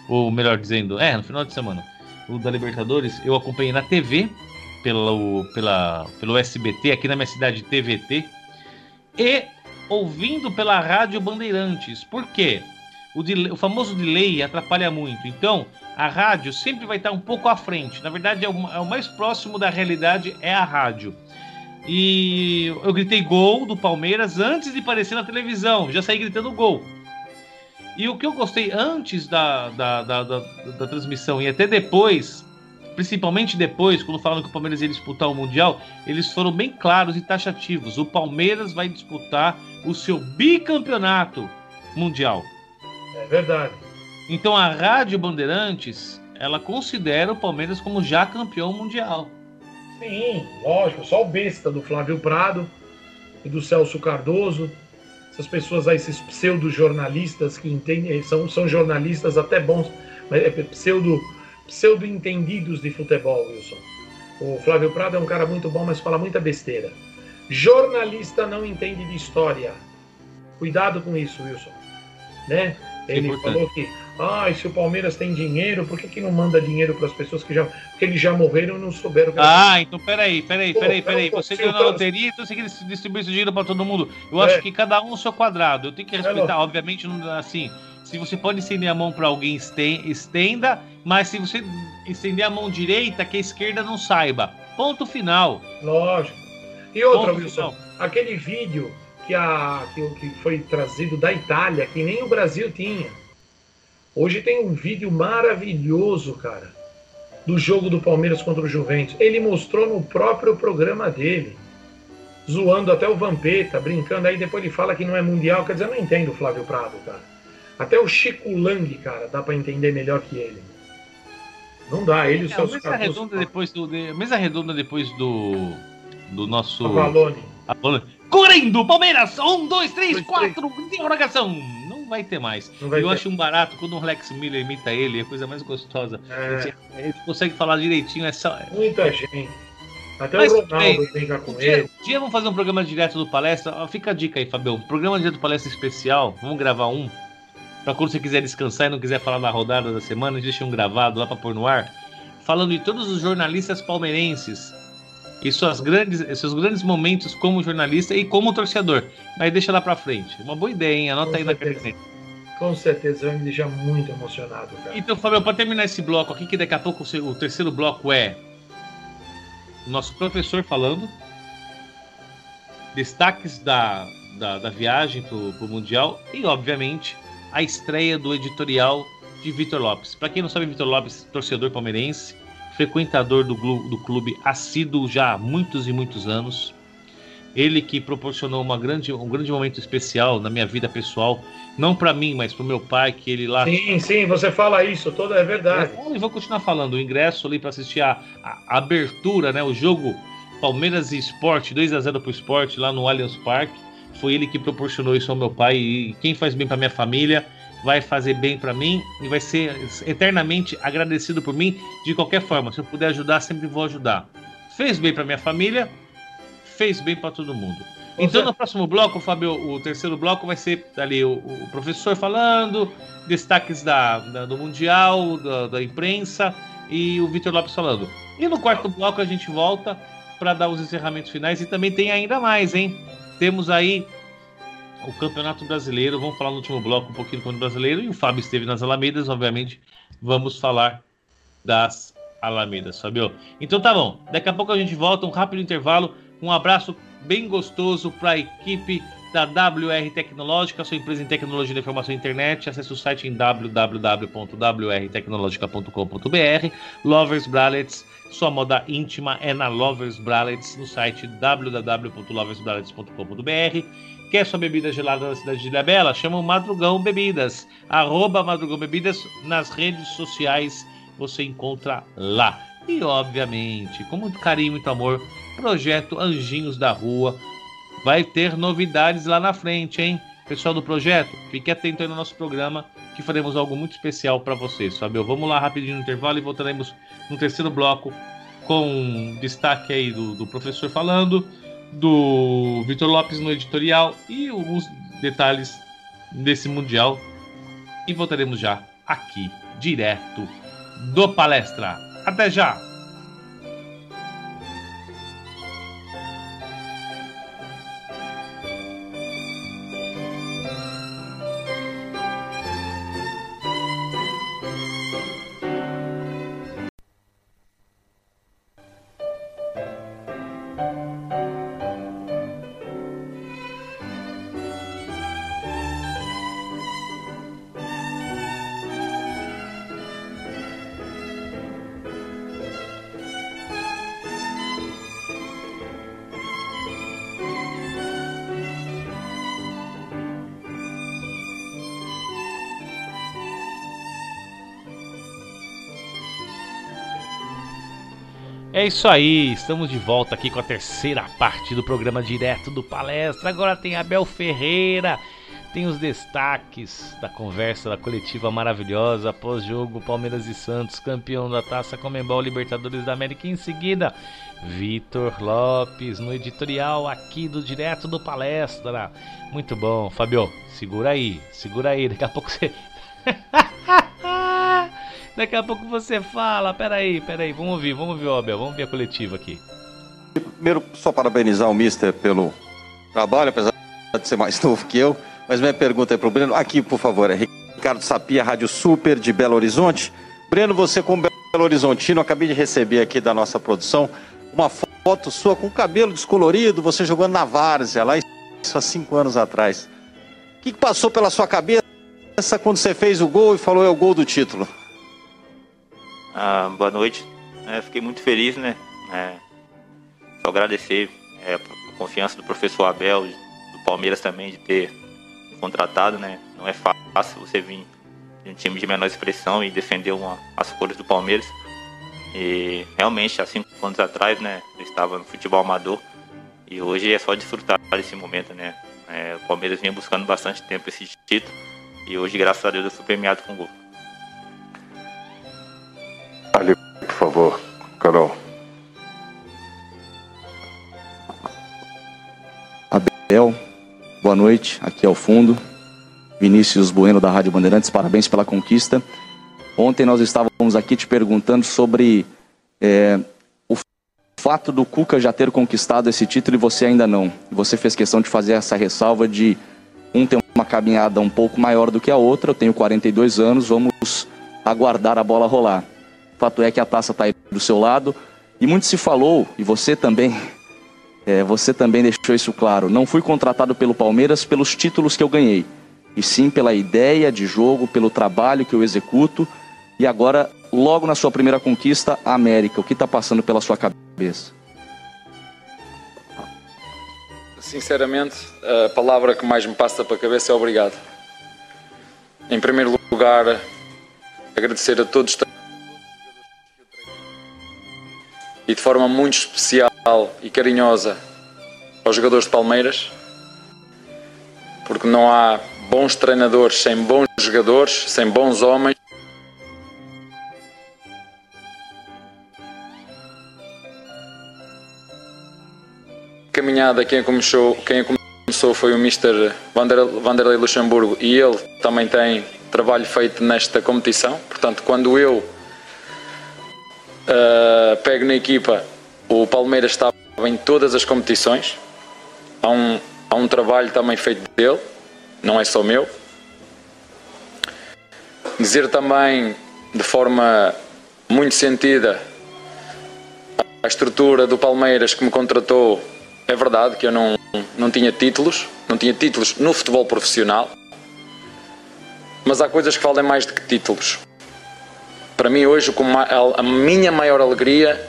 Speaker 4: ou melhor dizendo, é, no final de semana, o da Libertadores, eu acompanhei na TV, pelo, pela, pelo SBT, aqui na minha cidade TVT, e ouvindo pela Rádio Bandeirantes. Por quê? O, delay, o famoso delay atrapalha muito. Então, a rádio sempre vai estar um pouco à frente. Na verdade, é o, é o mais próximo da realidade é a rádio. E eu gritei gol do Palmeiras antes de aparecer na televisão. Já saí gritando gol. E o que eu gostei antes da, da, da, da, da transmissão e até depois, principalmente depois, quando falaram que o Palmeiras ia disputar o Mundial, eles foram bem claros e taxativos. O Palmeiras vai disputar o seu bicampeonato mundial.
Speaker 5: É verdade.
Speaker 4: Então a Rádio Bandeirantes, ela considera o Palmeiras como já campeão mundial.
Speaker 5: Sim, lógico, só o besta do Flávio Prado e do Celso Cardoso, essas pessoas aí, esses pseudo-jornalistas que entendem, são, são jornalistas até bons, mas é pseudo, pseudo-entendidos de futebol, Wilson. O Flávio Prado é um cara muito bom, mas fala muita besteira. Jornalista não entende de história. Cuidado com isso, Wilson. Né? Ele falou que ah, se o Palmeiras tem dinheiro, por que, que não manda dinheiro para as pessoas que já. Porque eles já morreram e não souberam.
Speaker 4: Ah, então peraí, peraí, peraí, peraí. Você ganhou na loteria, então você quer distribuir esse dinheiro para todo mundo. Eu é. acho que cada um o seu quadrado. Eu tenho que é, respeitar, é, obviamente, assim. Se você pode estender a mão para alguém, estenda, mas se você estender a mão direita, que a esquerda não saiba. Ponto final.
Speaker 5: Lógico. E outra, Ponto Wilson, final. aquele vídeo que, a, que, que foi trazido da Itália, que nem o Brasil tinha Hoje tem um vídeo maravilhoso, cara, do jogo do Palmeiras contra o Juventus. Ele mostrou no próprio programa dele, zoando até o Vampeta, brincando. Aí depois ele fala que não é mundial. Quer dizer, eu não entendo o Flávio Prado, cara. Até o Chico Lang, cara, dá para entender melhor que ele. Não dá, ele e é, seus
Speaker 4: mesa caras. Redonda depois do, de, mesa redonda depois do, do nosso.
Speaker 5: Avalone.
Speaker 4: Avalone. Correndo, Palmeiras! Um, dois, três, dois, quatro, três. interrogação! não vai ter mais. Vai eu ter. acho um barato quando o Lex Miller imita ele, é a coisa mais gostosa. É. Ele, consegue falar direitinho, é só.
Speaker 5: Muita gente. Até Mas, o Ronaldo brinca com um dia, ele.
Speaker 4: Um dia vamos fazer um programa direto do palestra. Fica a dica aí, Fabião. Programa direto do palestra especial. Vamos gravar um. Pra quando você quiser descansar e não quiser falar da rodada da semana, deixa um gravado lá pra pôr no ar. Falando de todos os jornalistas palmeirenses e suas grandes, seus grandes momentos como jornalista e como torcedor. Mas deixa lá pra frente. Uma boa ideia, hein? Anota Com aí na caneta.
Speaker 5: Com certeza, vai me deixar muito emocionado, cara.
Speaker 4: Então, Fabio, para terminar esse bloco aqui, que daqui a pouco o terceiro bloco é o nosso professor falando, destaques da, da, da viagem pro, pro Mundial e, obviamente, a estreia do editorial de Vitor Lopes. Para quem não sabe, Vitor Lopes, torcedor palmeirense, frequentador do, do clube assíduo já há muitos e muitos anos. Ele que proporcionou uma grande, um grande momento especial na minha vida pessoal, não para mim, mas para o meu pai, que ele lá.
Speaker 5: Sim, sim, você fala isso, toda é verdade.
Speaker 4: Eu, vou continuar falando. O ingresso ali para assistir a, a, abertura, né, o jogo Palmeiras e Sport, 2 a 0 para o Sport lá no Allianz Parque. Foi ele que proporcionou isso ao meu pai e quem faz bem para minha família vai fazer bem para mim e vai ser eternamente agradecido por mim de qualquer forma. Se eu puder ajudar, sempre vou ajudar. Fez bem para minha família, fez bem para todo mundo. Então, no próximo bloco, Fábio, o terceiro bloco vai ser ali o, o professor falando, destaques da, da do Mundial, da, da, imprensa e o Vitor Lopes falando. E no quarto bloco a gente volta para dar os encerramentos finais e também tem ainda mais, hein? Temos aí o Campeonato Brasileiro. Vamos falar no último bloco um pouquinho do Campeonato Brasileiro. E o Fábio esteve nas Alamedas, obviamente. Vamos falar das Alamedas, Fabio. Então tá bom. Daqui a pouco a gente volta, um rápido intervalo. Um abraço bem gostoso para a equipe da WR Tecnológica, sua empresa em tecnologia da informação e internet. Acesse o site em www.wrtecnologica.com.br. Lovers Bralets, sua moda íntima é na Lovers Bralets, no site www.loversbralets.com.br. Quer sua bebida gelada na cidade de Ilhabela? Chama o Madrugão Bebidas. Arroba Madrugão Bebidas nas redes sociais você encontra lá. E obviamente, com muito carinho e muito amor, projeto Anjinhos da Rua vai ter novidades lá na frente, hein? Pessoal do projeto, fique atento aí no nosso programa que faremos algo muito especial para vocês, Fabio. Vamos lá rapidinho no intervalo e voltaremos no terceiro bloco com destaque aí do, do professor falando, do Vitor Lopes no editorial e alguns detalhes desse Mundial. E voltaremos já aqui, direto do Palestra. Até já! É isso aí, estamos de volta aqui com a terceira parte do programa direto do palestra. Agora tem Abel Ferreira, tem os destaques da conversa da coletiva maravilhosa pós-jogo Palmeiras e Santos, campeão da Taça Comembol Libertadores da América. Em seguida, Vitor Lopes no editorial aqui do direto do palestra. Muito bom, Fabio, segura aí, segura aí, daqui a pouco você Daqui a pouco você fala. Peraí, peraí, vamos ouvir, vamos ouvir, Abel, vamos ver a coletiva aqui.
Speaker 6: Primeiro, só parabenizar o Mister pelo trabalho, apesar de ser mais novo que eu. Mas minha pergunta é para o Breno. Aqui, por favor, é Ricardo Sapia, Rádio Super de Belo Horizonte. Breno, você como Belo Horizontino, acabei de receber aqui da nossa produção uma foto sua com cabelo descolorido, você jogando na várzea, lá isso há cinco anos atrás. O que passou pela sua cabeça quando você fez o gol e falou é o gol do título?
Speaker 7: Ah, boa noite. É, fiquei muito feliz, né? É, só agradecer é, a confiança do professor Abel, do Palmeiras também, de ter contratado, né? Não é fácil você vir de um time de menor expressão e defender uma, as cores do Palmeiras. E realmente, há cinco anos atrás, né? Eu estava no futebol amador e hoje é só desfrutar desse momento, né? É, o Palmeiras vinha buscando bastante tempo esse título e hoje, graças a Deus, eu fui premiado com gol.
Speaker 1: Ali, por favor, Carol.
Speaker 6: Abel, boa noite, aqui ao fundo. Vinícius Bueno da Rádio Bandeirantes, parabéns pela conquista. Ontem nós estávamos aqui te perguntando sobre é, o fato do Cuca já ter conquistado esse título e você ainda não. Você fez questão de fazer essa ressalva de um ter uma caminhada um pouco maior do que a outra. Eu tenho 42 anos, vamos aguardar a bola rolar. Fato é que a taça está aí do seu lado. E muito se falou, e você também, é, você também deixou isso claro. Não fui contratado pelo Palmeiras pelos títulos que eu ganhei, e sim pela ideia de jogo, pelo trabalho que eu executo. E agora, logo na sua primeira conquista, a América. O que está passando pela sua cabeça?
Speaker 8: Sinceramente, a palavra que mais me passa para a cabeça é obrigado. Em primeiro lugar, agradecer a todos e de forma muito especial e carinhosa aos jogadores de Palmeiras, porque não há bons treinadores sem bons jogadores, sem bons homens. Caminhada, quem começou, quem começou foi o Mr. Vanderlei Luxemburgo e ele também tem trabalho feito nesta competição. Portanto, quando eu Uh, pego na equipa, o Palmeiras estava em todas as competições. Há um, há um trabalho também feito dele não é só meu. Dizer também de forma muito sentida a estrutura do Palmeiras que me contratou. É verdade que eu não, não tinha títulos, não tinha títulos no futebol profissional, mas há coisas que valem mais do que títulos. Para mim, hoje, a minha maior alegria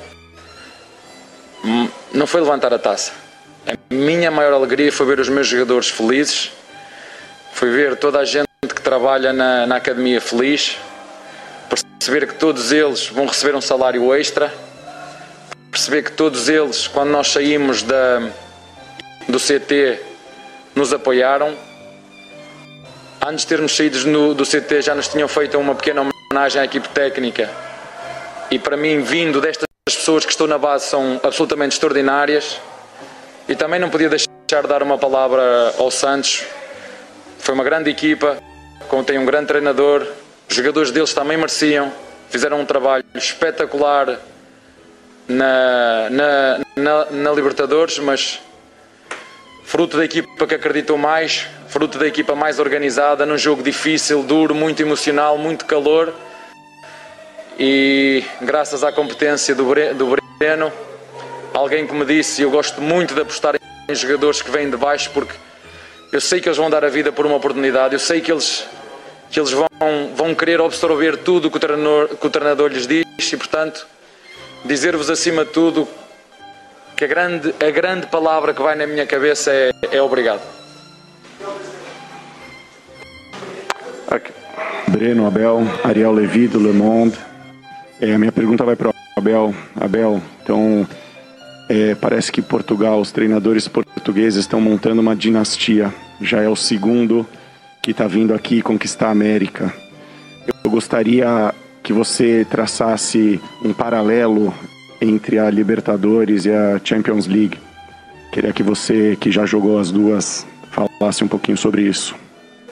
Speaker 8: não foi levantar a taça. A minha maior alegria foi ver os meus jogadores felizes, foi ver toda a gente que trabalha na, na academia feliz, perceber que todos eles vão receber um salário extra, perceber que todos eles, quando nós saímos da, do CT, nos apoiaram. Antes de termos saído do CT, já nos tinham feito uma pequena homenagem à equipe técnica. E para mim, vindo destas pessoas que estão na base, são absolutamente extraordinárias. E também não podia deixar de dar uma palavra ao Santos. Foi uma grande equipa, contém um grande treinador, os jogadores deles também mereciam, fizeram um trabalho espetacular na, na, na, na Libertadores, mas fruto da equipa que acreditou mais, fruto da equipa mais organizada, num jogo difícil, duro, muito emocional, muito calor. E graças à competência do, Breno, alguém que me disse, eu gosto muito de apostar em jogadores que vêm de baixo porque eu sei que eles vão dar a vida por uma oportunidade, eu sei que eles que eles vão, vão querer absorver tudo que o, treinador, que o treinador lhes diz e, portanto, dizer-vos acima de tudo que a grande, a grande palavra que vai na minha cabeça é, é obrigado.
Speaker 9: Breno, Abel, Ariel Levi do Le Monde. É, a minha pergunta vai para o Abel. Abel, então é, parece que Portugal, os treinadores portugueses estão montando uma dinastia. Já é o segundo que está vindo aqui conquistar a América. Eu gostaria que você traçasse um paralelo entre a Libertadores e a Champions League. Queria que você, que já jogou as duas, falasse um pouquinho sobre isso.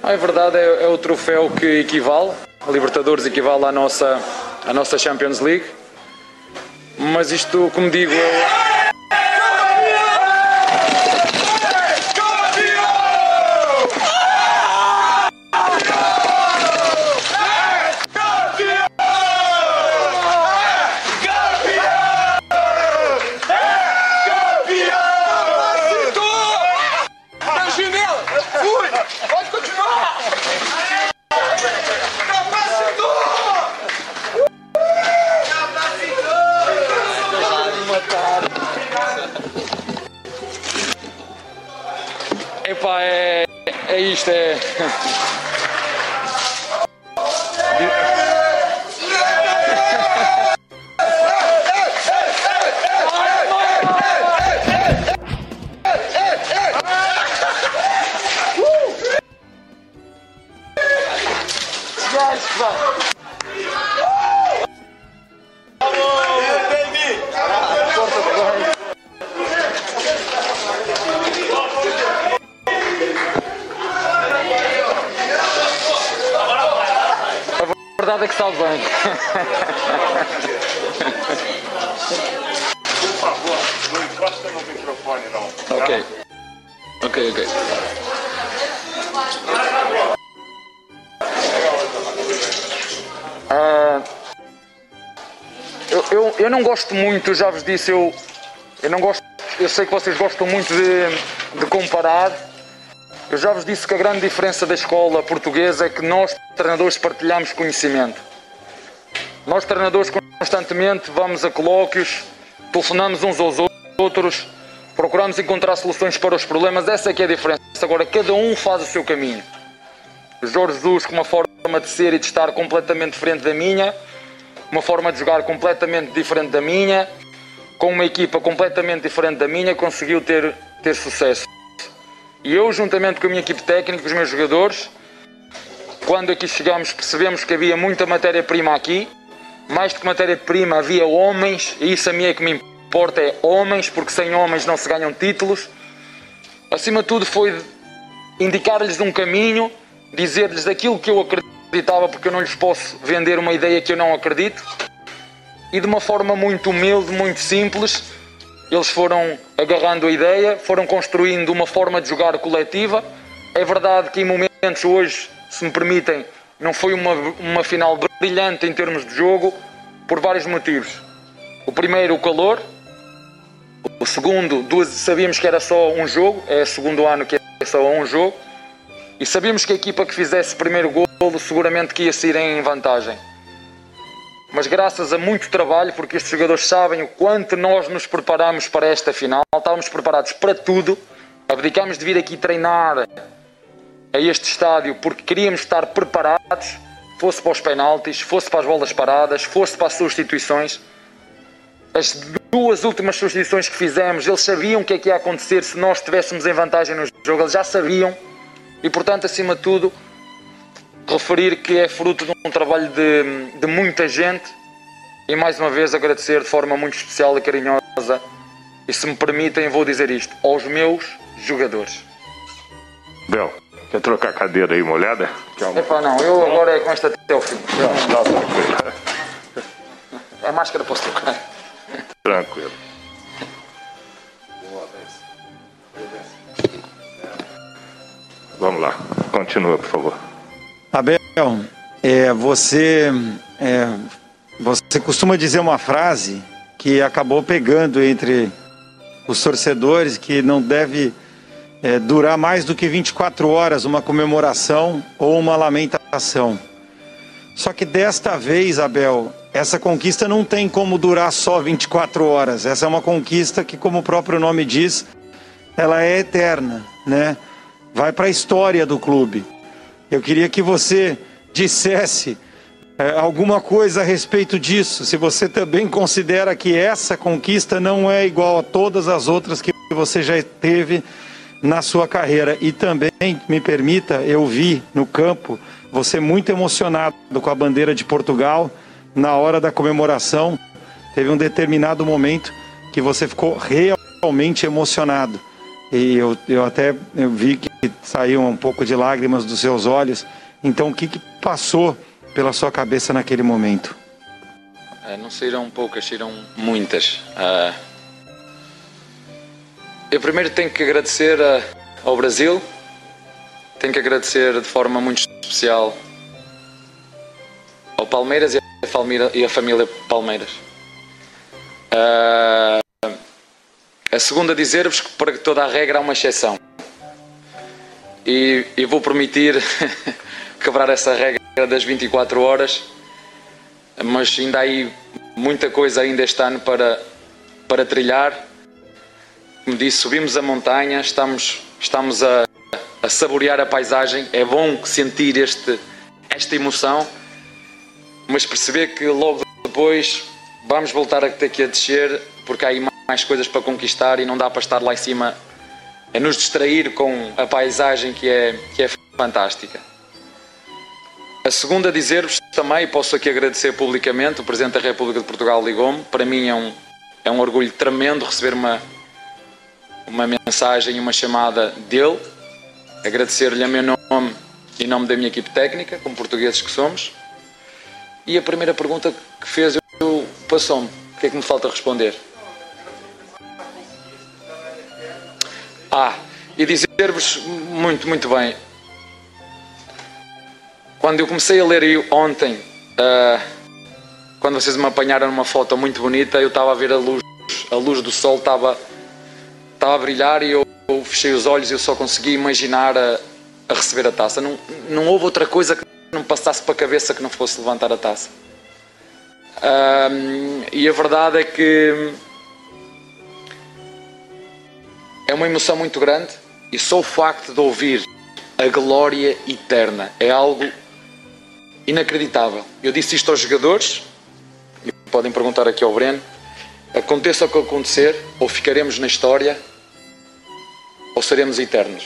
Speaker 8: Ah, é verdade, é, é o troféu que equivale, a Libertadores equivale à nossa, à nossa Champions League. Mas isto, como digo, é isto é. verdade é está bem.
Speaker 2: Por favor, não encosta no microfone não.
Speaker 8: Tá? Ok. Ok, ok. Uh, eu, eu, eu não gosto muito, eu já vos disse, eu, eu não gosto, eu sei que vocês gostam muito de, de comparar eu já vos disse que a grande diferença da escola portuguesa é que nós, treinadores, partilhamos conhecimento. Nós, treinadores, constantemente vamos a colóquios, telefonamos uns aos outros, procuramos encontrar soluções para os problemas. Essa é que é a diferença. Agora, cada um faz o seu caminho. Jorge Jesus, com uma forma de ser e de estar completamente diferente da minha, uma forma de jogar completamente diferente da minha, com uma equipa completamente diferente da minha, conseguiu ter, ter sucesso. E eu, juntamente com a minha equipe técnica, os meus jogadores, quando aqui chegamos, percebemos que havia muita matéria-prima aqui. Mais do que matéria-prima, havia homens, e isso a mim é que me importa: é homens, porque sem homens não se ganham títulos. Acima de tudo, foi indicar-lhes um caminho, dizer-lhes aquilo que eu acreditava, porque eu não lhes posso vender uma ideia que eu não acredito. E de uma forma muito humilde, muito simples, eles foram agarrando a ideia, foram construindo uma forma de jogar coletiva. É verdade que em momentos hoje, se me permitem, não foi uma, uma final brilhante em termos de jogo, por vários motivos. O primeiro, o calor. O segundo, duas, sabíamos que era só um jogo, é o segundo ano que é só um jogo. E sabíamos que a equipa que fizesse o primeiro golo seguramente que ia sair em vantagem. Mas graças a muito trabalho, porque estes jogadores sabem o quanto nós nos preparamos para esta final, estávamos preparados para tudo, abdicámos de vir aqui treinar a este estádio porque queríamos estar preparados, fosse para os penaltis, fosse para as bolas paradas, fosse para as substituições. As duas últimas substituições que fizemos, eles sabiam o que é que ia acontecer se nós estivéssemos em vantagem no jogo, eles já sabiam. E portanto, acima de tudo, referir que é fruto de um trabalho de, de muita gente e mais uma vez agradecer de forma muito especial e carinhosa. E se me permitem, vou dizer isto aos meus jogadores.
Speaker 2: Bel, quer trocar a cadeira aí, uma olhada?
Speaker 8: Não, eu agora é com esta até o fim.
Speaker 2: Tá tranquilo.
Speaker 8: É máscara posso trocar.
Speaker 2: Tranquilo. Vamos lá, continua, por favor.
Speaker 10: Abel, é, você, é, você costuma dizer uma frase que acabou pegando entre os torcedores que não deve é, durar mais do que 24 horas uma comemoração ou uma lamentação. Só que desta vez, Abel, essa conquista não tem como durar só 24 horas. Essa é uma conquista que, como o próprio nome diz, ela é eterna, né? Vai para a história do clube. Eu queria que você dissesse é, alguma coisa a respeito disso. Se você também considera que essa conquista não é igual a todas as outras que você já teve na sua carreira. E também, me permita, eu vi no campo você muito emocionado com a bandeira de Portugal na hora da comemoração. Teve um determinado momento que você ficou realmente emocionado. E eu, eu até eu vi que saíam um pouco de lágrimas dos seus olhos. Então, o que, que passou pela sua cabeça naquele momento?
Speaker 8: Uh, não saíram poucas, saíram muitas. Uh, eu primeiro tenho que agradecer uh, ao Brasil, tenho que agradecer de forma muito especial ao Palmeiras e a, Palmeira, e a família Palmeiras. a segunda, dizer-vos que para toda a regra há uma exceção. E, e vou permitir quebrar essa regra das 24 horas, mas ainda há aí muita coisa ainda este ano para, para trilhar. Como disse, subimos a montanha, estamos, estamos a, a saborear a paisagem, é bom sentir este, esta emoção, mas perceber que logo depois vamos voltar a ter que a descer, porque há aí mais coisas para conquistar e não dá para estar lá em cima a nos distrair com a paisagem que é, que é fantástica. A segunda, dizer-vos também, posso aqui agradecer publicamente, o Presidente da República de Portugal ligou-me, para mim é um, é um orgulho tremendo receber uma, uma mensagem e uma chamada dele, agradecer-lhe a meu nome e nome da minha equipe técnica, como portugueses que somos, e a primeira pergunta que fez eu passou-me, o que é que me falta responder? Ah, e dizer-vos muito, muito bem, quando eu comecei a ler ontem, uh, quando vocês me apanharam numa foto muito bonita, eu estava a ver a luz, a luz do sol estava, estava a brilhar e eu, eu fechei os olhos e eu só consegui imaginar a, a receber a taça. Não, não houve outra coisa que não passasse para a cabeça que não fosse levantar a taça. Uh, e a verdade é que é uma emoção muito grande e só o facto de ouvir a glória eterna é algo inacreditável. Eu disse isto aos jogadores, e podem perguntar aqui ao Breno: aconteça o que acontecer, ou ficaremos na história, ou seremos eternos.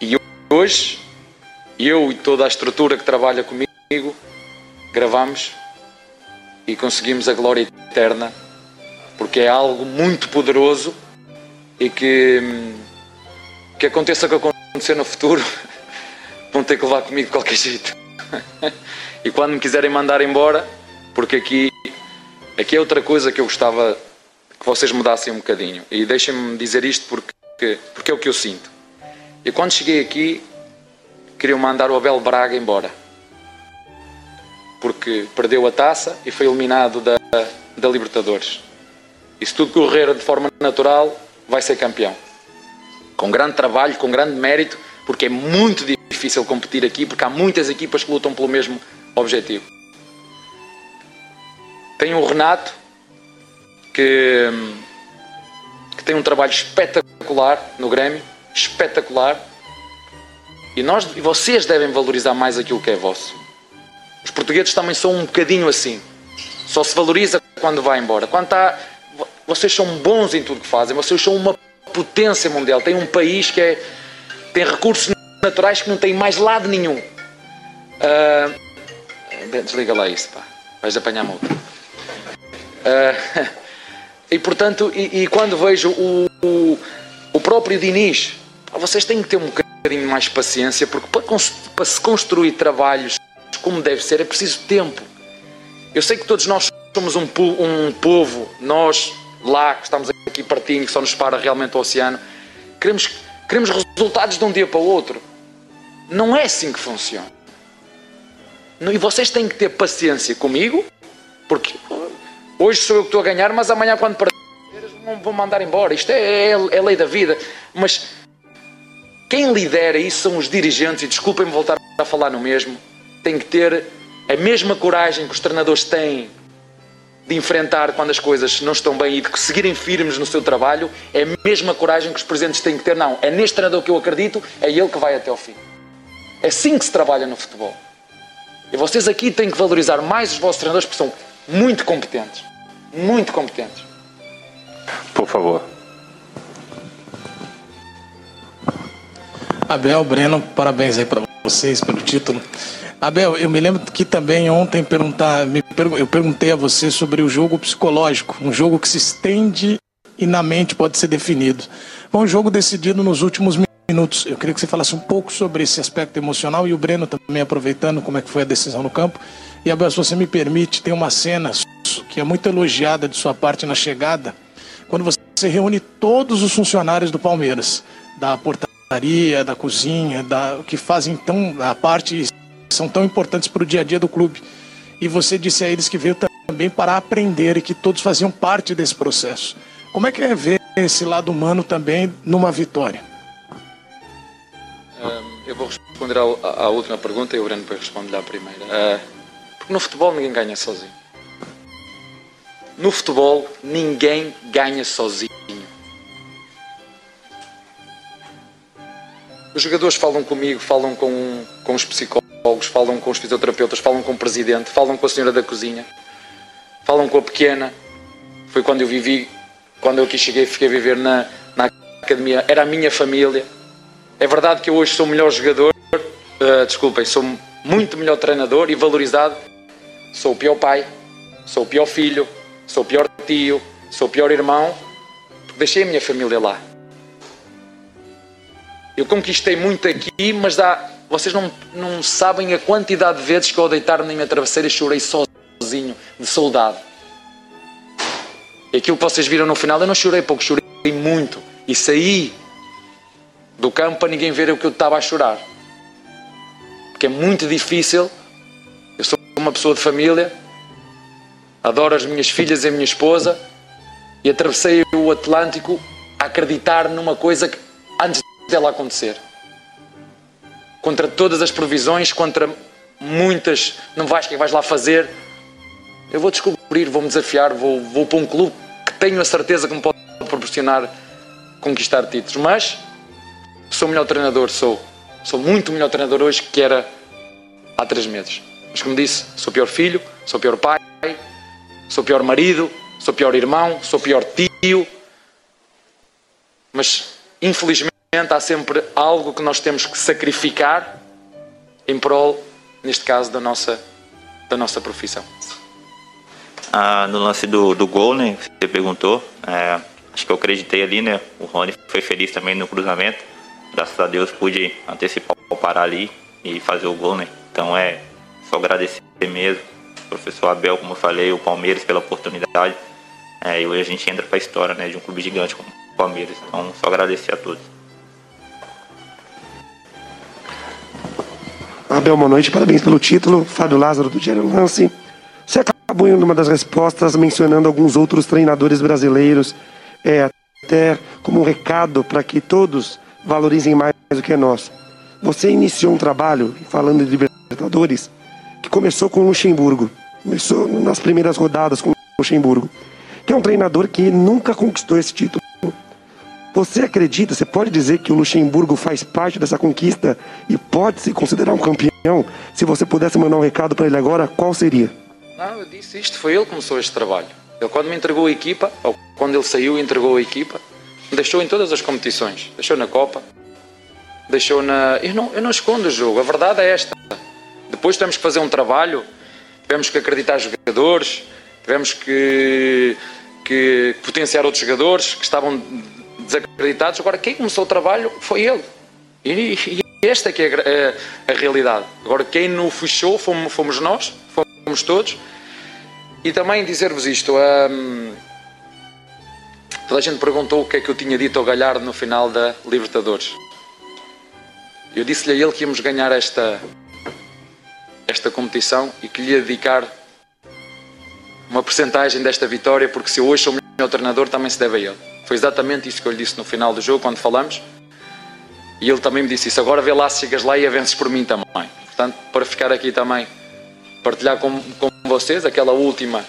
Speaker 8: E hoje, eu e toda a estrutura que trabalha comigo, gravamos e conseguimos a glória eterna, porque é algo muito poderoso e que, que aconteça o que acontecer no futuro, vão ter que levar comigo de qualquer jeito. e quando me quiserem mandar embora, porque aqui, aqui é outra coisa que eu gostava que vocês mudassem um bocadinho. E deixem-me dizer isto porque, porque é o que eu sinto. E quando cheguei aqui, queriam mandar o Abel Braga embora. Porque perdeu a taça e foi eliminado da, da Libertadores. E se tudo correr de forma natural, vai ser campeão. Com grande trabalho, com grande mérito, porque é muito difícil competir aqui, porque há muitas equipas que lutam pelo mesmo objetivo. Tem o Renato, que, que tem um trabalho espetacular no Grêmio, espetacular. E nós e vocês devem valorizar mais aquilo que é vosso. Os portugueses também são um bocadinho assim. Só se valoriza quando vai embora. Quando está, vocês são bons em tudo que fazem. Vocês são uma potência mundial. Tem um país que é, tem recursos naturais que não tem mais lado nenhum. Uh, desliga lá isso, pá. Vais apanhar multa. Uh, e portanto, e, e quando vejo o, o, o, próprio Diniz, vocês têm que ter um bocadinho mais paciência, porque para, para se construir trabalhos como deve ser é preciso tempo. Eu sei que todos nós somos um, um povo, nós lá que estamos aqui pertinho, que só nos para realmente o oceano, queremos, queremos resultados de um dia para o outro. Não é assim que funciona. E vocês têm que ter paciência comigo, porque Hoje sou eu que estou a ganhar, mas amanhã, quando perder, vão mandar embora. Isto é, é, é lei da vida. Mas quem lidera isso são os dirigentes, e desculpem-me voltar a falar no mesmo, tem que ter a mesma coragem que os treinadores têm de enfrentar quando as coisas não estão bem e de seguirem firmes no seu trabalho, é a mesma coragem que os presidentes têm que ter. Não, é neste treinador que eu acredito, é ele que vai até ao fim. É assim que se trabalha no futebol. E vocês aqui têm que valorizar mais os vossos treinadores porque são muito competentes. Muito competentes.
Speaker 2: Por favor.
Speaker 11: Abel, Breno, parabéns aí para vocês pelo título. Abel, eu me lembro que também ontem perguntar, eu perguntei a você sobre o jogo psicológico, um jogo que se estende e na mente pode ser definido. Foi um jogo decidido nos últimos minutos. Eu queria que você falasse um pouco sobre esse aspecto emocional e o Breno também aproveitando como é que foi a decisão no campo. E Abel, se você me permite, tem uma cena que é muito elogiada de sua parte na chegada, quando você reúne todos os funcionários do Palmeiras, da portaria, da cozinha, da que fazem tão a parte são tão importantes para o dia a dia do clube. E você disse a eles que veio também para aprender e que todos faziam parte desse processo. Como é que é ver esse lado humano também numa vitória?
Speaker 8: eu vou responder à, última pergunta e o Breno depois responde à primeira. Uh, porque no futebol ninguém ganha sozinho. No futebol ninguém ganha sozinho. Os jogadores falam comigo, falam com, com os psicólogos, falam com os fisioterapeutas, falam com o presidente, falam com a senhora da cozinha, falam com a pequena. Foi quando eu vivi, quando eu aqui cheguei, fiquei a viver na, na academia. Era a minha família. É verdade que eu hoje sou o melhor jogador, uh, desculpem, sou muito melhor treinador e valorizado sou o pior pai, sou o pior filho, sou o pior tio, sou o pior irmão, porque deixei a minha família lá. Eu conquistei muito aqui, mas dá, vocês não, não sabem a quantidade de vezes que eu ao deitar na minha travesseira chorei sozinho, de saudade. E aquilo que vocês viram no final, eu não chorei pouco, chorei muito. E saí do campo para ninguém ver o que eu estava a chorar. Porque é muito difícil uma pessoa de família, adoro as minhas filhas e a minha esposa e atravessei o Atlântico a acreditar numa coisa que, antes dela acontecer. Contra todas as provisões, contra muitas, não vais, o que vais lá fazer? Eu vou descobrir, vou-me desafiar, vou, vou para um clube que tenho a certeza que me pode proporcionar conquistar títulos. Mas sou melhor treinador, sou. Sou muito melhor treinador hoje que era há três meses. Mas como disse, sou pior filho, sou pior pai, sou pior marido, sou pior irmão, sou pior tio. Mas infelizmente há sempre algo que nós temos que sacrificar em prol, neste caso, da nossa, da nossa profissão.
Speaker 7: Ah, no lance do, do gol, né? Você perguntou. É, acho que eu acreditei ali, né? O Rony foi feliz também no cruzamento. Graças a Deus pude antecipar o parar ali e fazer o gol, né? Então é só agradecer mesmo. Professor Abel, como eu falei, o Palmeiras pela oportunidade. É, e hoje a gente entra para a história né, de um clube gigante como o Palmeiras. Então, só agradecer a todos.
Speaker 12: Abel, boa noite, parabéns pelo título. Fábio Lázaro do Diário Lance. Você acabou em uma das respostas mencionando alguns outros treinadores brasileiros, é, até como um recado para que todos valorizem mais do que nós. Você iniciou um trabalho, falando de Libertadores, que começou com o Luxemburgo. Começou nas primeiras rodadas com o Luxemburgo, que é um treinador que nunca conquistou esse título. Você acredita, você pode dizer que o Luxemburgo faz parte dessa conquista e pode se considerar um campeão? Se você pudesse mandar um recado para ele agora, qual seria?
Speaker 8: Não, eu disse isto, foi ele que começou este trabalho. Ele quando me entregou a equipa, ou quando ele saiu e entregou a equipa, deixou em todas as competições. Deixou na Copa, deixou na... Eu não, eu não escondo o jogo, a verdade é esta. Depois temos que fazer um trabalho, tivemos que acreditar jogadores, tivemos que, que potenciar outros jogadores que estavam desacreditados. Agora, quem começou o trabalho foi ele. E, e esta é que é a, a, realidade. Agora, quem não fechou fomos, fomos nós, fomos todos. E também dizer-vos isto. Um, toda a gente perguntou o que é que eu tinha dito ao Galhardo no final da Libertadores. Eu disse-lhe a ele que íamos ganhar esta, esta competição e que lhe dedicar uma porcentagem desta vitória, porque se eu hoje sou o melhor treinador, também se deve a ele. Foi exatamente isso que eu lhe disse no final do jogo, quando falamos. E ele também me disse isso. Agora vê lá se chegas lá e avances por mim também. Portanto, para ficar aqui também, partilhar com, com vocês aquela última,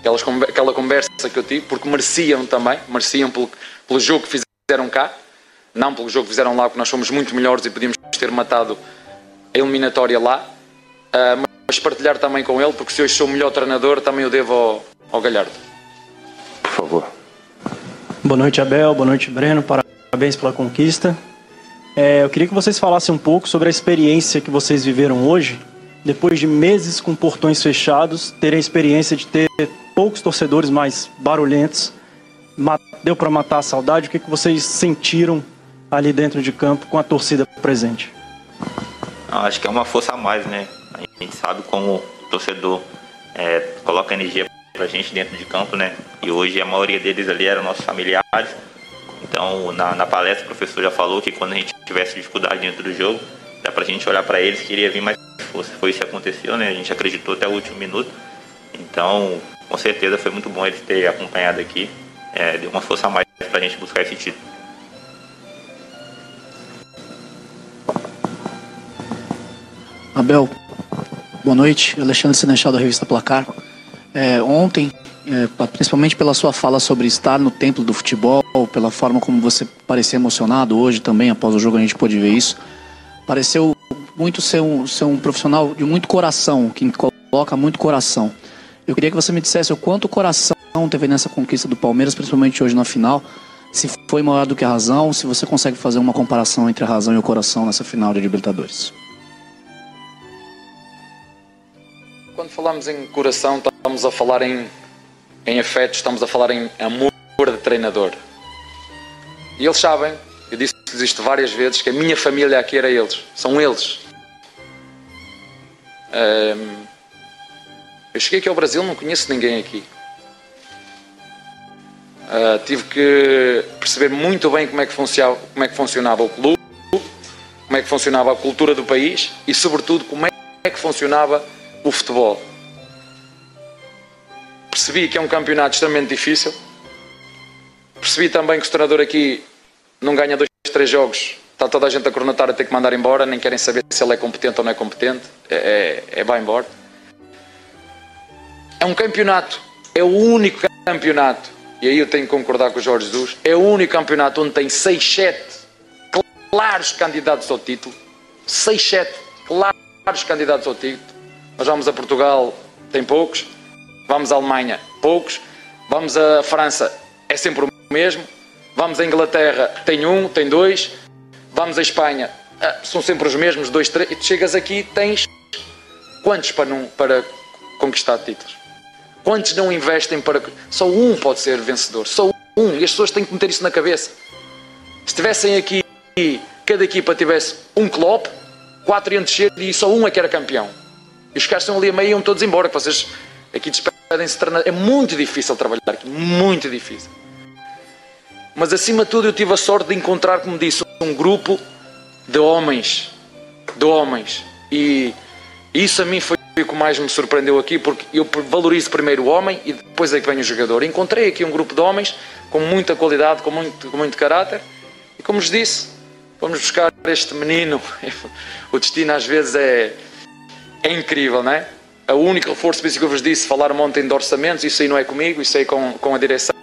Speaker 8: aquelas, aquela conversa que eu tive, porque mereciam também, mereciam pelo, pelo jogo que fizeram cá, não pelo jogo que fizeram lá, porque nós fomos muito melhores e podíamos ter matado a eliminatória lá. Uh, mas partilhar também com ele, porque se hoje sou o melhor treinador, também o devo ao, ao Galhardo.
Speaker 2: Por favor.
Speaker 13: Boa noite, Abel. Boa noite, Breno. Parabéns pela conquista. É, eu queria que vocês falassem um pouco sobre a experiência que vocês viveram hoje, depois de meses com portões fechados, terem a experiência de ter poucos torcedores mais barulhentos. Deu para matar a saudade? O que, que vocês sentiram ali dentro de campo com a torcida presente?
Speaker 7: Acho que é uma força a mais, né? A gente sabe como o torcedor é, coloca energia pra gente dentro de campo, né? E hoje a maioria deles ali eram nossos familiares. Então, na, na palestra, o professor já falou que quando a gente tivesse dificuldade dentro do jogo, dá pra gente olhar para eles que iria vir mais força. Foi isso que aconteceu, né? A gente acreditou até o último minuto. Então, com certeza foi muito bom eles terem acompanhado aqui. É, deu uma força a mais pra gente buscar esse título.
Speaker 14: Abel, boa noite. Alexandre Senechal da revista Placar. É, ontem, é, principalmente pela sua fala sobre estar no templo do futebol, pela forma como você parecia emocionado hoje também, após o jogo a gente pôde ver isso, pareceu muito ser um, ser um profissional de muito coração, que coloca muito coração. Eu queria que você me dissesse o quanto coração teve nessa conquista do Palmeiras, principalmente hoje na final, se foi maior do que a razão, se você consegue fazer uma comparação entre a razão e o coração nessa final de Libertadores.
Speaker 8: Falamos em coração, estamos a falar em, em afeto, estamos a falar em amor de treinador. E eles sabem, eu disse-lhes isto várias vezes, que a minha família aqui era eles, são eles. Um, eu cheguei aqui ao Brasil, não conheço ninguém aqui. Uh, tive que perceber muito bem como é, que funcionava, como é que funcionava o clube, como é que funcionava a cultura do país e, sobretudo, como é que funcionava o futebol. Percebi que é um campeonato extremamente difícil. Percebi também que o treinador aqui não ganha dois, três jogos. Está toda a gente a cronotar a ter que mandar embora, nem querem saber se ele é competente ou não é competente. É, é, é vai embora. É um campeonato, é o único campeonato, e aí eu tenho que concordar com o Jorge Jesus, é o único campeonato onde tem 6, 7 claros candidatos ao título. 6, 7 claros candidatos ao título. Nós vamos a Portugal, tem poucos. Vamos à Alemanha, poucos. Vamos à França, é sempre o mesmo. Vamos à Inglaterra, tem um, tem dois. Vamos à Espanha, ah, são sempre os mesmos, dois, três. E tu chegas aqui, tens quantos para, não, para conquistar títulos? Quantos não investem para. Só um pode ser vencedor, só um. E as pessoas têm que meter isso na cabeça. Se tivessem aqui, cada equipa tivesse um Klopp, quatro iam descer e só um é que era campeão. E os caras estão ali a meio iam todos embora, que vocês aqui despedem-se É muito difícil trabalhar aqui, muito difícil. Mas acima de tudo eu tive a sorte de encontrar, como disse, um grupo de homens, de homens. E isso a mim foi o que mais me surpreendeu aqui, porque eu valorizo primeiro o homem e depois é que vem o jogador. Encontrei aqui um grupo de homens com muita qualidade, com muito, com muito caráter, e como vos disse, vamos buscar este menino. O destino às vezes é, é incrível, não é? O único reforço, isso que eu vos disse, falaram ontem de orçamentos, isso aí não é comigo, isso aí com, com a direção.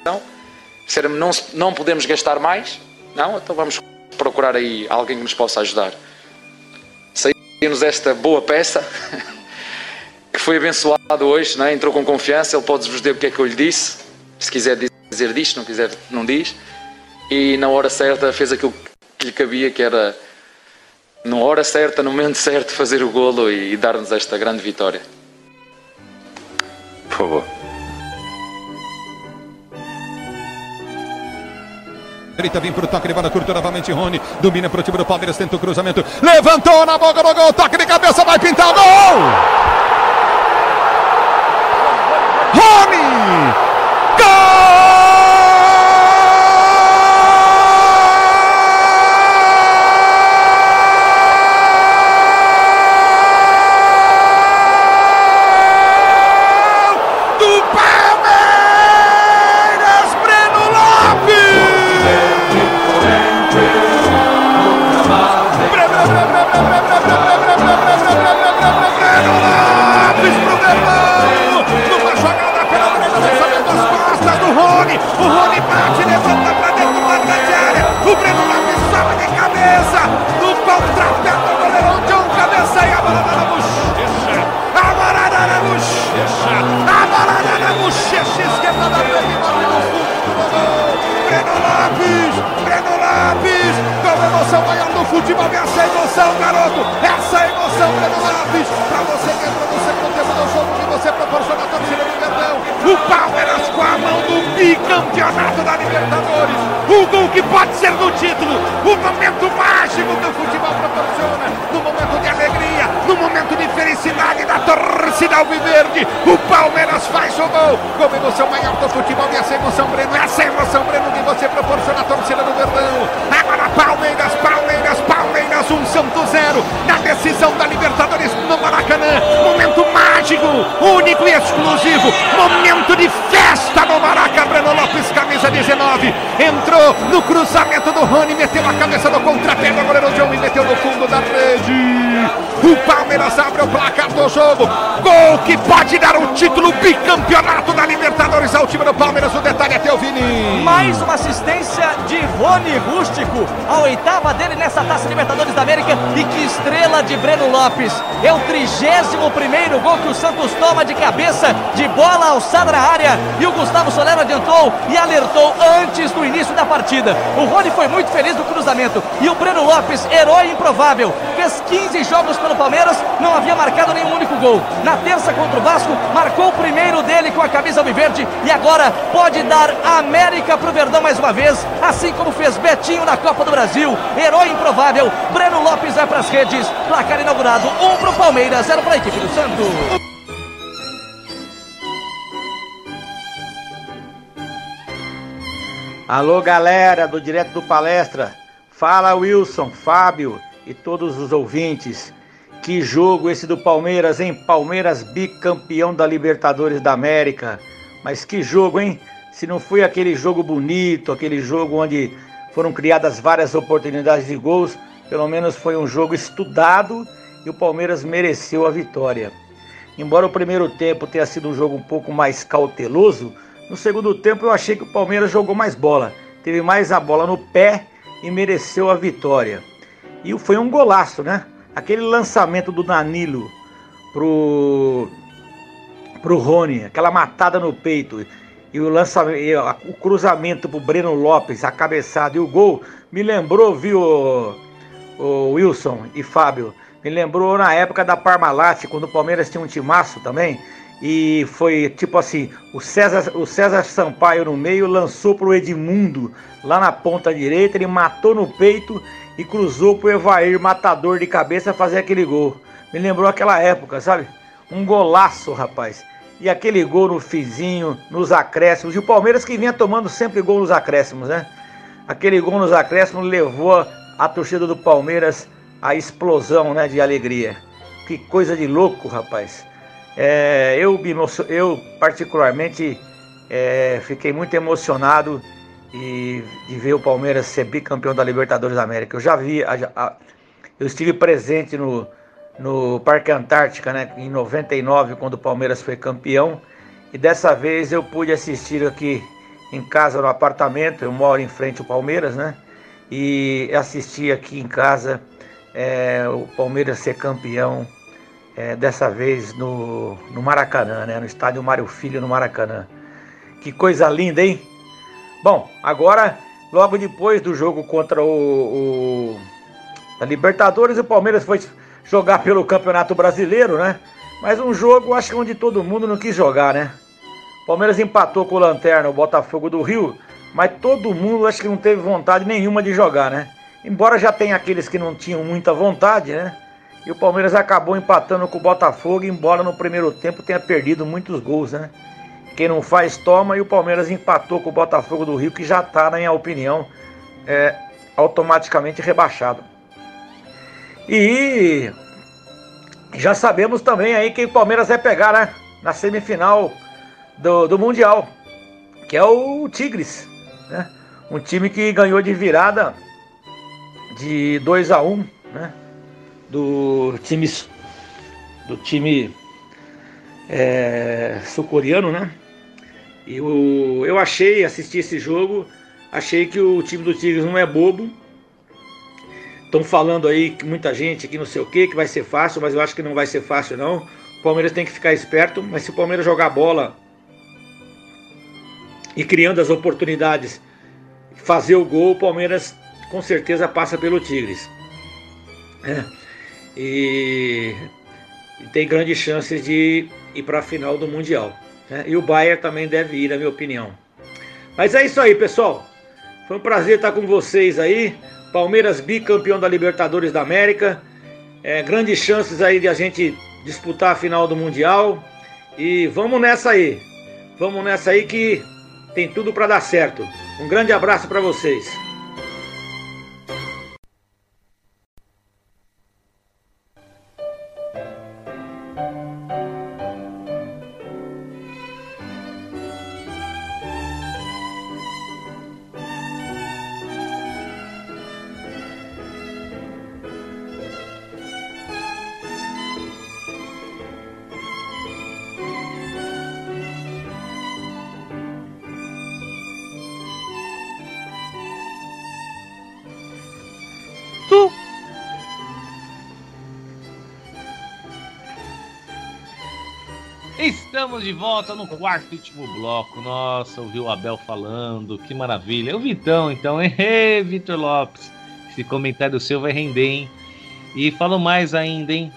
Speaker 8: Disseram-me, não, não podemos gastar mais. Não, então vamos procurar aí alguém que nos possa ajudar. Saímos esta boa peça, que foi abençoado hoje, não é? entrou com confiança, ele pode vos dizer o que é que eu lhe disse. Se quiser dizer diz, se não quiser não diz. E na hora certa fez aquilo que lhe cabia, que era na hora certa, no momento certo, fazer o golo e, e dar-nos esta grande vitória.
Speaker 2: Por favor.
Speaker 15: Grita, vem pro toque, levando a curto novamente Rony. Domina pro time do Palmeiras, tenta o cruzamento. Levantou na boca do gol, toque de Gol que pode dar o título bicampeonato da Libertadores ao time do Palmeiras. O detalhe é teu, Vini.
Speaker 16: Mais uma assistência de Rony Rústico. A oitava dele nessa taça Libertadores da América. E que estrela de Breno Lopes. É o 31 primeiro gol que o Santos toma de cabeça, de bola alçada na área. E o Gustavo Solero adiantou e alertou antes do início da partida. O Rony foi muito feliz no cruzamento. E o Breno Lopes, herói improvável, fez 15 jogos pelo Palmeiras, não havia marcado nenhum único gol. Na terça contra o Vasco, marcou o primeiro dele com a camisa alviverde e agora pode dar América pro Verdão mais uma vez, assim como fez Betinho na Copa do Brasil. Herói improvável, Breno Lopes vai para as redes. Placar inaugurado, um pro Palmeiras, zero para a equipe do Santos.
Speaker 17: Alô, galera do Direto do Palestra. Fala, Wilson, Fábio e todos os ouvintes. Que jogo esse do Palmeiras, hein? Palmeiras bicampeão da Libertadores da América. Mas que jogo, hein? Se não foi aquele jogo bonito, aquele jogo onde foram criadas várias oportunidades de gols, pelo menos foi um jogo estudado e o Palmeiras mereceu a vitória. Embora o primeiro tempo tenha sido um jogo um pouco mais cauteloso, no segundo tempo eu achei que o Palmeiras jogou mais bola, teve mais a bola no pé e mereceu a vitória. E foi um golaço, né? Aquele lançamento do Danilo pro pro Rony, aquela matada no peito. E o lançamento, o cruzamento pro Breno Lopes, a cabeçada e o gol me lembrou, viu, o Wilson e Fábio, me lembrou na época da Parmalat, quando o Palmeiras tinha um timaço também. E foi tipo assim, o César, o César Sampaio no meio lançou pro Edmundo lá na ponta direita, ele matou no peito e cruzou pro Evair, matador de cabeça, fazer aquele gol. Me lembrou aquela época, sabe? Um golaço, rapaz. E aquele gol no fizinho, nos acréscimos. E o Palmeiras que vinha tomando sempre gol nos acréscimos, né? Aquele gol nos acréscimos levou a torcida do Palmeiras à explosão né, de alegria. Que coisa de louco, rapaz. É, eu, eu, particularmente, é, fiquei muito emocionado e, de ver o Palmeiras ser bicampeão da Libertadores da América. Eu já vi, a, a, eu estive presente no, no Parque Antártica, né, em 99, quando o Palmeiras foi campeão. E dessa vez eu pude assistir aqui em casa, no apartamento. Eu moro em frente ao Palmeiras, né? E assisti aqui em casa é, o Palmeiras ser campeão, é, dessa vez no, no Maracanã, né? No estádio Mário Filho, no Maracanã. Que coisa linda, hein? Bom, agora, logo depois do jogo contra o, o Libertadores, o Palmeiras foi jogar pelo Campeonato Brasileiro, né? Mas um jogo, acho que onde todo mundo não quis jogar, né? Palmeiras empatou com o Lanterna, o Botafogo do Rio, mas todo mundo acho que não teve vontade nenhuma de jogar, né? Embora já tenha aqueles que não tinham muita vontade, né? E o Palmeiras acabou empatando com o Botafogo, embora no primeiro tempo tenha perdido muitos gols, né? Quem não faz, toma. E o Palmeiras empatou com o Botafogo do Rio, que já está, na minha opinião, é, automaticamente rebaixado. E já sabemos também aí quem o Palmeiras vai pegar, né? Na semifinal do, do Mundial, que é o Tigres, né? Um time que ganhou de virada de 2 a 1 um, né? Do time, do time é, sul-coreano, né? E o, eu achei, assisti esse jogo, achei que o time do Tigres não é bobo. Estão falando aí que muita gente que não sei o que, que vai ser fácil, mas eu acho que não vai ser fácil não. O Palmeiras tem que ficar esperto, mas se o Palmeiras jogar bola e criando as oportunidades, fazer o gol, o Palmeiras com certeza passa pelo Tigres. É. E, tem grandes chances de ir para a final do Mundial. Né? E o Bayern também deve ir, na minha opinião. Mas é isso aí, pessoal. Foi um prazer estar com vocês aí. Palmeiras bicampeão da Libertadores da América. É, grandes chances aí de a gente disputar a final do Mundial. E vamos nessa aí. Vamos nessa aí que tem tudo para dar certo. Um grande abraço para vocês.
Speaker 4: Estamos de volta no quarto e último bloco. Nossa, ouviu o Abel falando, que maravilha. O Vitão, então, hein? Vitor Lopes. Esse comentário seu vai render, hein? E falo mais ainda, hein?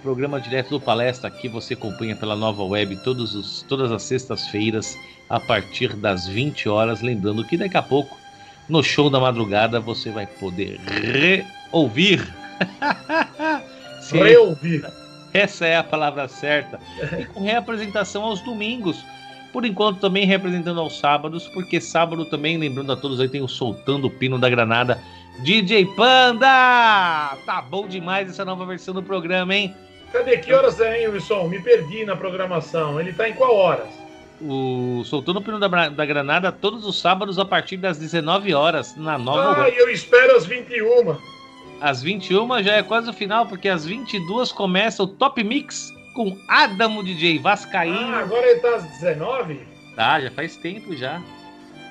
Speaker 4: Programa direto do Palestra aqui você acompanha pela nova web todos os, todas as sextas-feiras a partir das 20 horas. Lembrando que daqui a pouco, no show da madrugada, você vai poder reouvir.
Speaker 5: Reouvir.
Speaker 4: Essa é a palavra certa. E com reapresentação aos domingos. Por enquanto também representando aos sábados, porque sábado também, lembrando a todos aí, tem o Soltando o Pino da Granada. DJ Panda! Tá bom demais essa nova versão do programa, hein?
Speaker 5: Cadê? Que horas é, hein, Wilson? Me perdi na programação. Ele tá em qual horas?
Speaker 4: O Soltando o Pino da, da Granada todos os sábados a partir das 19 horas na nova.
Speaker 5: Ah, eu espero às 21.
Speaker 4: Às 21 já é quase o final, porque às 22 começa o Top Mix com Adamo DJ Vascaíno.
Speaker 5: Ah, agora ele tá às 19?
Speaker 4: Tá, já faz tempo já.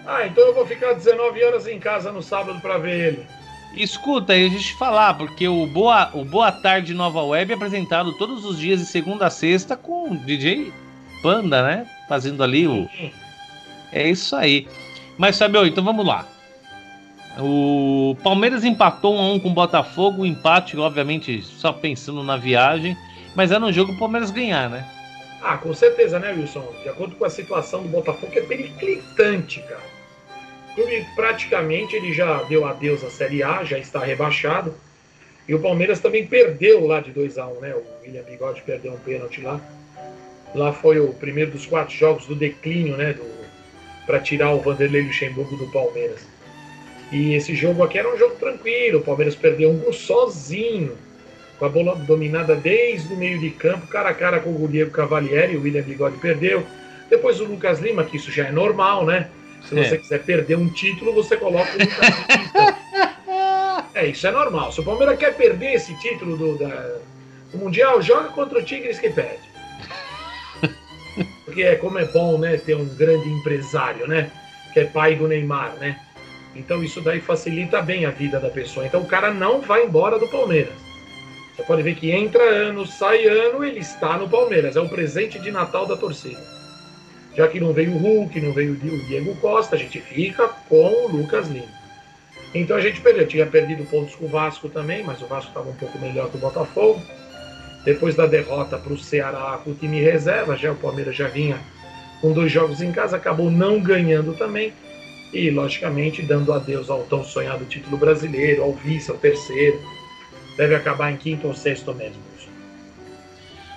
Speaker 5: Ah, então eu vou ficar 19 horas em casa no sábado para ver ele.
Speaker 4: Escuta, aí a gente falar, porque o Boa, o Boa Tarde Nova Web é apresentado todos os dias de segunda a sexta com o DJ Panda, né? Fazendo ali o. É isso aí. Mas, Fabio, então vamos lá. O Palmeiras empatou 1 a 1 com o Botafogo, o empate, obviamente, só pensando na viagem, mas era um jogo o Palmeiras ganhar, né?
Speaker 5: Ah, com certeza, né, Wilson? De acordo com a situação do Botafogo, é periclitante, cara. O clube praticamente ele já deu adeus à Série A, já está rebaixado. E o Palmeiras também perdeu lá de 2 a 1 né? O William Bigode perdeu um pênalti lá. Lá foi o primeiro dos quatro jogos do declínio, né? Do... Para tirar o Vanderlei Luxemburgo do Palmeiras. E esse jogo aqui era um jogo tranquilo, o Palmeiras perdeu um gol sozinho. com a bola dominada desde o meio de campo, cara a cara com o Diego Cavalieri, o William Bigode perdeu. Depois o Lucas Lima, que isso já é normal, né? Se
Speaker 4: É.
Speaker 5: você quiser perder um título, você coloca o Lucas Lima. É, isso é normal. Se o Palmeiras quer perder esse título do, da- do Mundial, joga contra o Tigres que perde. Porque é como é bom, né, ter um grande empresário, né? Que é pai do Neymar, né? Então isso daí facilita bem a vida da pessoa. Então o cara não vai embora do Palmeiras. Você pode ver que entra ano, sai ano, ele está no Palmeiras. É o presente de Natal da torcida. Já que não veio o Hulk, não veio o Diego Costa, a gente fica com o Lucas Lima. Então a gente perdeu. Tinha perdido pontos com o Vasco também, mas o Vasco estava um pouco melhor que o Botafogo. Depois da derrota para o Ceará com o time reserva, já o Palmeiras já vinha com dois jogos em casa, acabou não ganhando também. E, logicamente, dando adeus ao tão sonhado título brasileiro, ao vice, ao terceiro. Deve acabar em quinto ou sexto mesmo.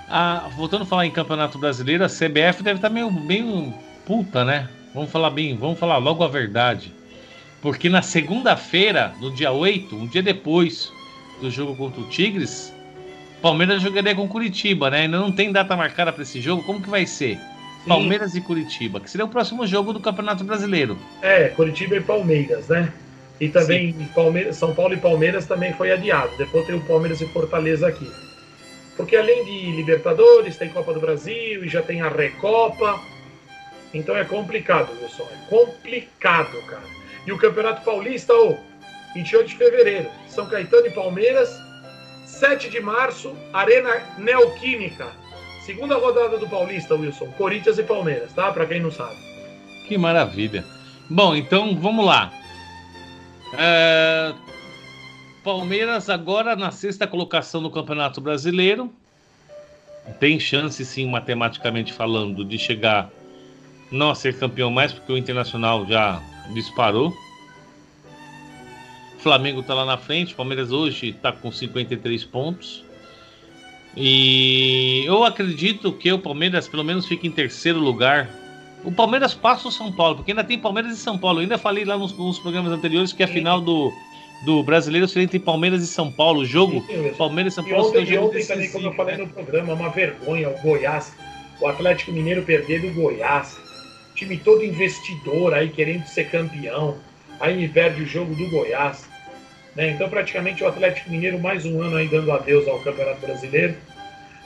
Speaker 4: Ah, voltando a falar em Campeonato Brasileiro, a CBF deve estar meio, meio puta, né? Vamos falar bem, vamos falar logo a verdade. Porque na segunda-feira, no dia 8, um dia depois do jogo contra o Tigres, Palmeiras jogaria com Curitiba, né? Ainda não tem data marcada para esse jogo. Como que vai ser? Palmeiras e Curitiba, que seria o próximo jogo do Campeonato Brasileiro.
Speaker 5: É, Curitiba e Palmeiras, né? E também Palmeiras, São Paulo e Palmeiras também foi adiado. Depois tem o Palmeiras e Fortaleza aqui. Porque além de Libertadores, tem Copa do Brasil e já tem a Recopa. Então é complicado, Wilson. É complicado, cara. E o Campeonato Paulista, ô, 28 de fevereiro, São Caetano e Palmeiras. 7 de março, Arena Neoquímica. Segunda rodada do Paulista, Wilson. Corinthians e Palmeiras, tá? Pra quem não sabe.
Speaker 4: Que maravilha. Bom, então vamos lá. É, Palmeiras agora na sexta colocação no Campeonato Brasileiro. Tem chance, sim, matematicamente falando, de chegar não a ser campeão mais, porque o Internacional já disparou. O Flamengo tá lá na frente. O Palmeiras hoje tá com 53 pontos. E eu acredito que o Palmeiras pelo menos fique em terceiro lugar. O Palmeiras passa o São Paulo, porque ainda tem Palmeiras e São Paulo. Eu ainda falei lá nos, nos programas anteriores que a final do, do brasileiro seria entre Palmeiras e São Paulo. O jogo Palmeiras e São
Speaker 5: E
Speaker 4: Paulo seria
Speaker 5: ontem,
Speaker 4: o
Speaker 5: e
Speaker 4: jogo
Speaker 5: ontem também, como eu
Speaker 4: decisivo.
Speaker 5: falei no programa, uma vergonha o Goiás, o Atlético Mineiro perder do Goiás. Time todo investidor aí querendo ser campeão. Aí perde o jogo do Goiás. Né? Então, praticamente, o Atlético Mineiro, mais um ano aí dando adeus ao Campeonato Brasileiro.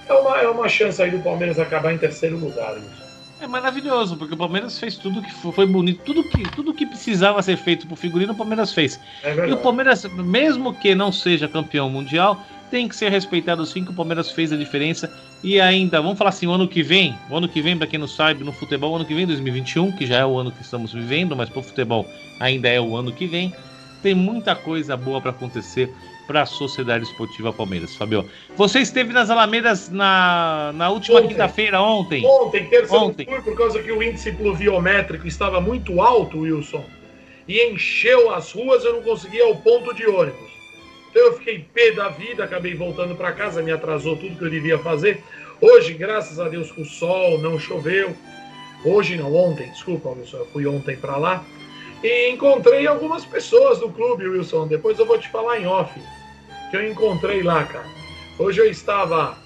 Speaker 5: É uma, é uma chance aí do Palmeiras acabar em terceiro lugar. Wilson.
Speaker 4: É maravilhoso, porque o Palmeiras fez tudo que foi, bonito, tudo que, tudo que precisava ser feito pro figurino, o Palmeiras fez.
Speaker 5: É
Speaker 4: e o Palmeiras, mesmo que não seja campeão mundial, tem que ser respeitado sim, que o Palmeiras fez a diferença. E ainda, vamos falar assim, o ano que vem, o ano que vem, pra quem não sabe, no futebol, o ano que vem, 2021, que já é o ano que estamos vivendo, mas pro futebol ainda é o ano que vem, tem muita coisa boa pra acontecer para a Sociedade Esportiva Palmeiras, Fabio. Você esteve nas Alamedas na, na última quinta-feira, ontem?
Speaker 5: Ontem, terça
Speaker 4: Ontem.
Speaker 5: fui por causa que o índice pluviométrico estava muito alto, Wilson, e encheu as ruas, eu não conseguia ao ponto de ônibus. Então eu fiquei pé da vida, acabei voltando para casa, me atrasou tudo que eu devia fazer. Hoje, graças a Deus, com sol, não choveu. Hoje não, ontem, desculpa, Wilson, eu fui ontem para lá. E encontrei algumas pessoas do clube, Wilson. Depois eu vou te falar em off. Que eu encontrei lá, cara. Hoje eu estava.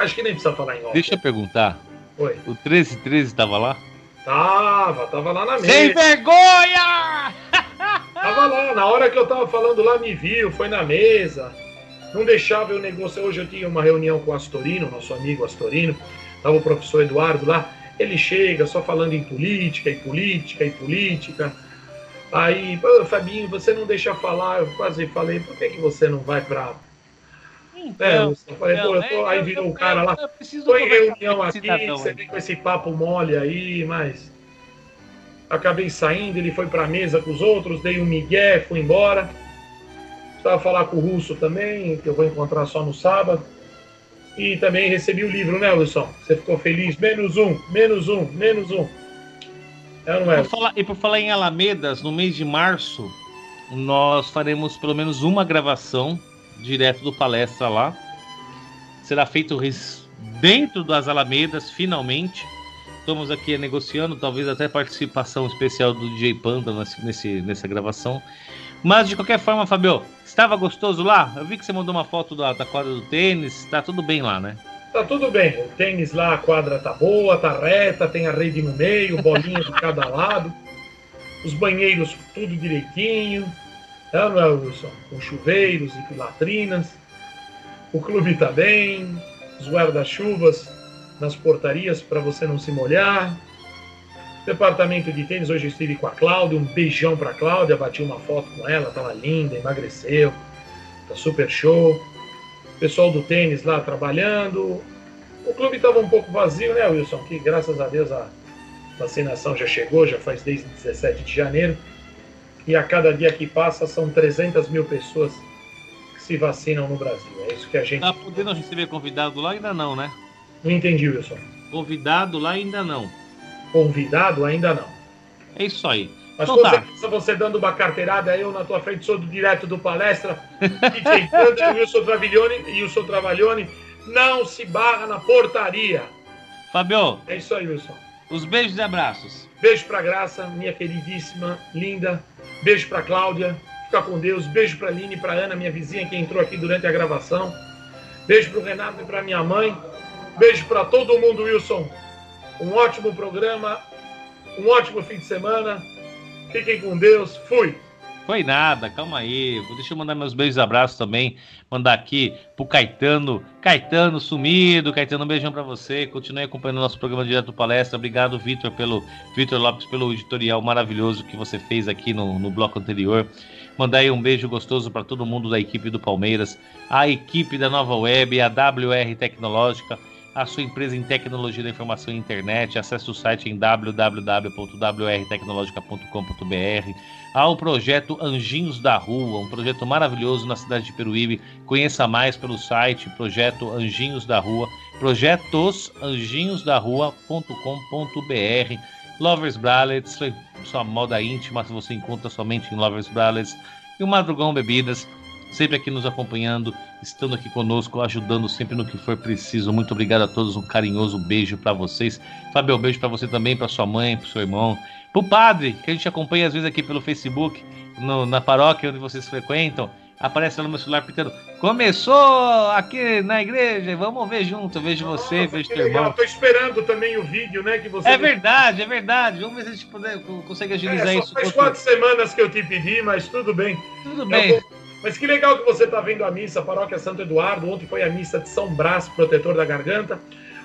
Speaker 5: Acho que nem precisa falar em off.
Speaker 4: Deixa eu perguntar.
Speaker 5: Oi.
Speaker 4: O 1313 estava lá?
Speaker 5: Tava, tava lá na mesa.
Speaker 4: Sem vergonha!
Speaker 5: Tava lá, na hora que eu tava falando lá, me viu, foi na mesa. Não deixava eu negociar. Hoje eu tinha uma reunião com o Astorino, nosso amigo Astorino. Tava o professor Eduardo lá. Ele chega só falando em política, e política, e política. Aí, "Pô, Fabinho, você não deixa falar. Eu quase falei, por que, que você não vai pra. É, eu falei, pô, eu tô, aí virou o cara lá. Tô em reunião aqui, você vem com esse papo mole aí, mas. Acabei saindo, ele foi pra mesa com os outros, dei um migué, fui embora. Precisava falar com o Russo também, que eu vou encontrar só no sábado. E também recebi o livro, né, Wilson? Você ficou feliz? Menos um, menos um, menos um. É não é?
Speaker 4: Por falar- e por falar em Alamedas, no mês de março, nós faremos pelo menos uma gravação direto do palestra lá. Será feito dentro das Alamedas, finalmente. Estamos aqui negociando, talvez até participação especial do DJ Panda nesse, nessa gravação. Mas de qualquer forma, Fabio, estava gostoso lá? Eu vi que você mandou uma foto da, da quadra do tênis, tá tudo bem lá, né?
Speaker 5: Tá tudo bem. O tênis lá, a quadra tá boa, tá reta, tem a rede no meio, bolinha de cada lado. Os banheiros tudo direitinho. É, não é, Wilson? Com chuveiros e latrinas. O clube tá bem. Os guarda-chuvas nas portarias para você não se molhar. Departamento de tênis, hoje eu estive com a Cláudia, um beijão para Cláudia, bati uma foto com ela, tava linda, emagreceu, tá super show. Pessoal do tênis lá trabalhando. O clube estava um pouco vazio, né, Wilson? Que graças a Deus a vacinação já chegou, já faz desde 17 de janeiro. E a cada dia que passa são 300 mil pessoas que se vacinam no Brasil. É isso que a gente.
Speaker 4: Tá podendo receber convidado lá? Ainda não, né?
Speaker 5: Não entendi, Wilson.
Speaker 4: Convidado lá ainda não.
Speaker 5: Convidado ainda não.
Speaker 4: É isso aí.
Speaker 5: Mas
Speaker 4: Então
Speaker 5: com
Speaker 4: tá.
Speaker 5: você dando uma carteirada, eu na tua frente sou do direto do palestra, DJ Thunder, Wilson Travaglione e Wilson Travaglione, não se barra na portaria.
Speaker 4: Fabio.
Speaker 5: É isso aí, Wilson.
Speaker 4: Os beijos e abraços.
Speaker 5: Beijo pra Graça, minha queridíssima, linda. Beijo pra Cláudia. Fica com Deus. Beijo pra Aline e pra Ana, minha vizinha que entrou aqui durante a gravação. Beijo pro Renato e pra minha mãe. Beijo pra todo mundo, Wilson. Um ótimo programa. Um ótimo fim de semana. Fiquem com Deus. Fui.
Speaker 4: Foi nada, calma aí. Deixa eu mandar meus beijos e abraços também. Mandar aqui pro Caetano. Caetano sumido. Caetano, um beijão pra você. Continue acompanhando o nosso programa direto do palestra. Obrigado, Vitor, pelo Vitor Lopes, pelo editorial maravilhoso que você fez aqui no, no bloco anterior. Mandar aí um beijo gostoso para todo mundo da equipe do Palmeiras, a equipe da Nova Web, a WR Tecnológica, a sua empresa em tecnologia da informação e internet. Acesse o site em www.wrtecnologica.com.br. Ao projeto Anjinhos da Rua, um projeto maravilhoso na cidade de Peruíbe. Conheça mais pelo site Projeto Anjinhos da Rua, projetosanjinhosdarrua.com.br. Lovers Bralets, sua moda íntima, se você encontra somente em Lovers Bralets. E o Madrugão Bebidas, sempre aqui nos acompanhando, estando aqui conosco, ajudando sempre no que for preciso. Muito obrigado a todos, um carinhoso beijo para vocês. Fábio, um beijo para você também, para sua mãe, para seu irmão, pro padre, que a gente acompanha às vezes aqui pelo Facebook, no- na paróquia onde vocês frequentam. Aparece lá no meu celular pitando. Começou aqui na igreja, vamos ver junto. Eu vejo você, vejo
Speaker 5: Que
Speaker 4: teu
Speaker 5: legal.
Speaker 4: irmão.
Speaker 5: Tô esperando também o vídeo, né? Que você
Speaker 4: É verdade, é verdade. Vamos ver se a gente puder, consegue agilizar
Speaker 5: É,
Speaker 4: isso.
Speaker 5: faz
Speaker 4: quanto-
Speaker 5: quatro semanas que eu te pedi, mas tudo bem.
Speaker 4: Tudo
Speaker 5: Eu
Speaker 4: bem.
Speaker 5: vou- Mas que legal que você está vendo a missa, Paróquia Santo Eduardo. Ontem foi a missa de São Brás, protetor da garganta.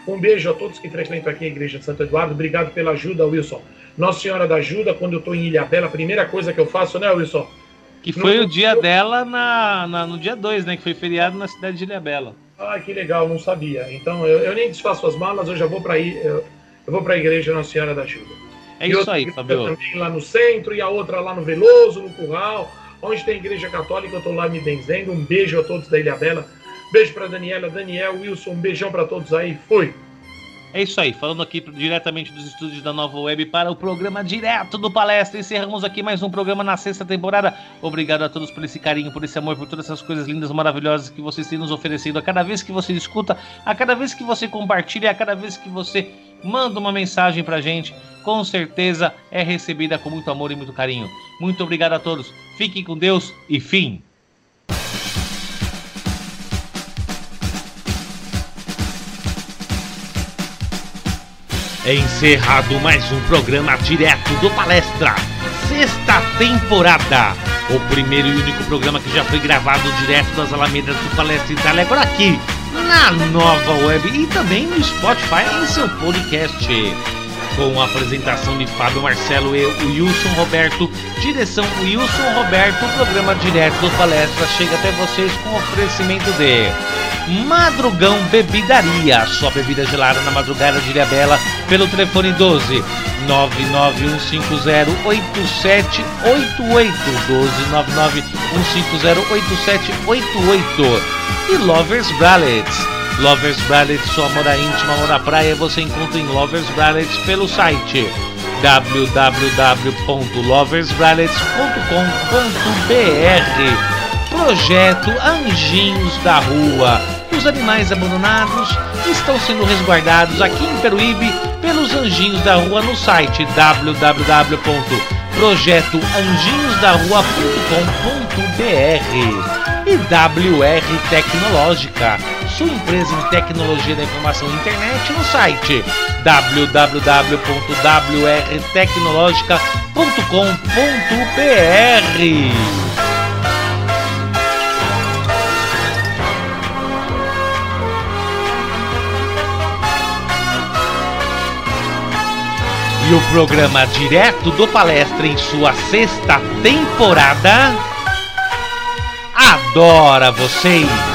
Speaker 5: Um beijo a todos que frequentam aqui a Igreja de Santo Eduardo. Obrigado pela ajuda, Wilson. Nossa Senhora da Ajuda, quando eu estou em Ilhabela, a primeira coisa que eu faço, né, Wilson?
Speaker 4: Que foi o dia dela na, na- no dia 2, né? Que foi feriado na cidade de Ilhabela.
Speaker 5: Ah, que legal, não sabia. Então eu, eu nem desfaço as malas, eu já vou para. Eu, eu vou para a Igreja Nossa Senhora da Ajuda.
Speaker 4: É
Speaker 5: E
Speaker 4: isso aí, Fabio.
Speaker 5: Também lá no centro, e a outra lá no Veloso, no Curral. Onde tem igreja católica, eu tô lá me benzendo. Um beijo a todos da Ilhabela. Beijo para Daniela, Daniel, Wilson, um beijão para todos aí. Fui.
Speaker 4: É isso aí, falando aqui diretamente dos estúdios da Nova Web para o programa direto do Palestra. Encerramos aqui mais um programa na sexta temporada. Obrigado a todos por esse carinho, por esse amor, por todas essas coisas lindas, maravilhosas que vocês têm nos oferecido. A cada vez que você escuta, a cada vez que você compartilha, a cada vez que você manda uma mensagem pra gente, com certeza é recebida com muito amor e muito carinho. Muito obrigado a todos. Fiquem com Deus e fim. É encerrado mais um programa direto do Palestra, sexta temporada. O primeiro e único programa que já foi gravado direto das Alamedas do Palestra Itália, agora aqui na nova web e também no Spotify em seu podcast. Com a apresentação de Fábio Marcelo e Wilson Roberto, direção Wilson Roberto, o programa direto do Palestra. Chega até vocês com oferecimento de Madrugão Bebidaria, sua bebida gelada na madrugada de Ilhabela, pelo telefone 12 991508788 12 991508788 e Lovers Bralets. Lovers Bralets, sua moda íntima, moda praia, você encontra em Lovers Bralets pelo site www.loversbralets.com.br Projeto Anjinhos da Rua. Os animais abandonados estão sendo resguardados aqui em Peruíbe pelos Anjinhos da Rua no site www Projeto anjinhosdarrua.com.br e WR Tecnológica, sua empresa em tecnologia da informação e internet no site www.wrtecnologica.com.br. E o programa direto do palestra em sua sexta temporada adora vocês.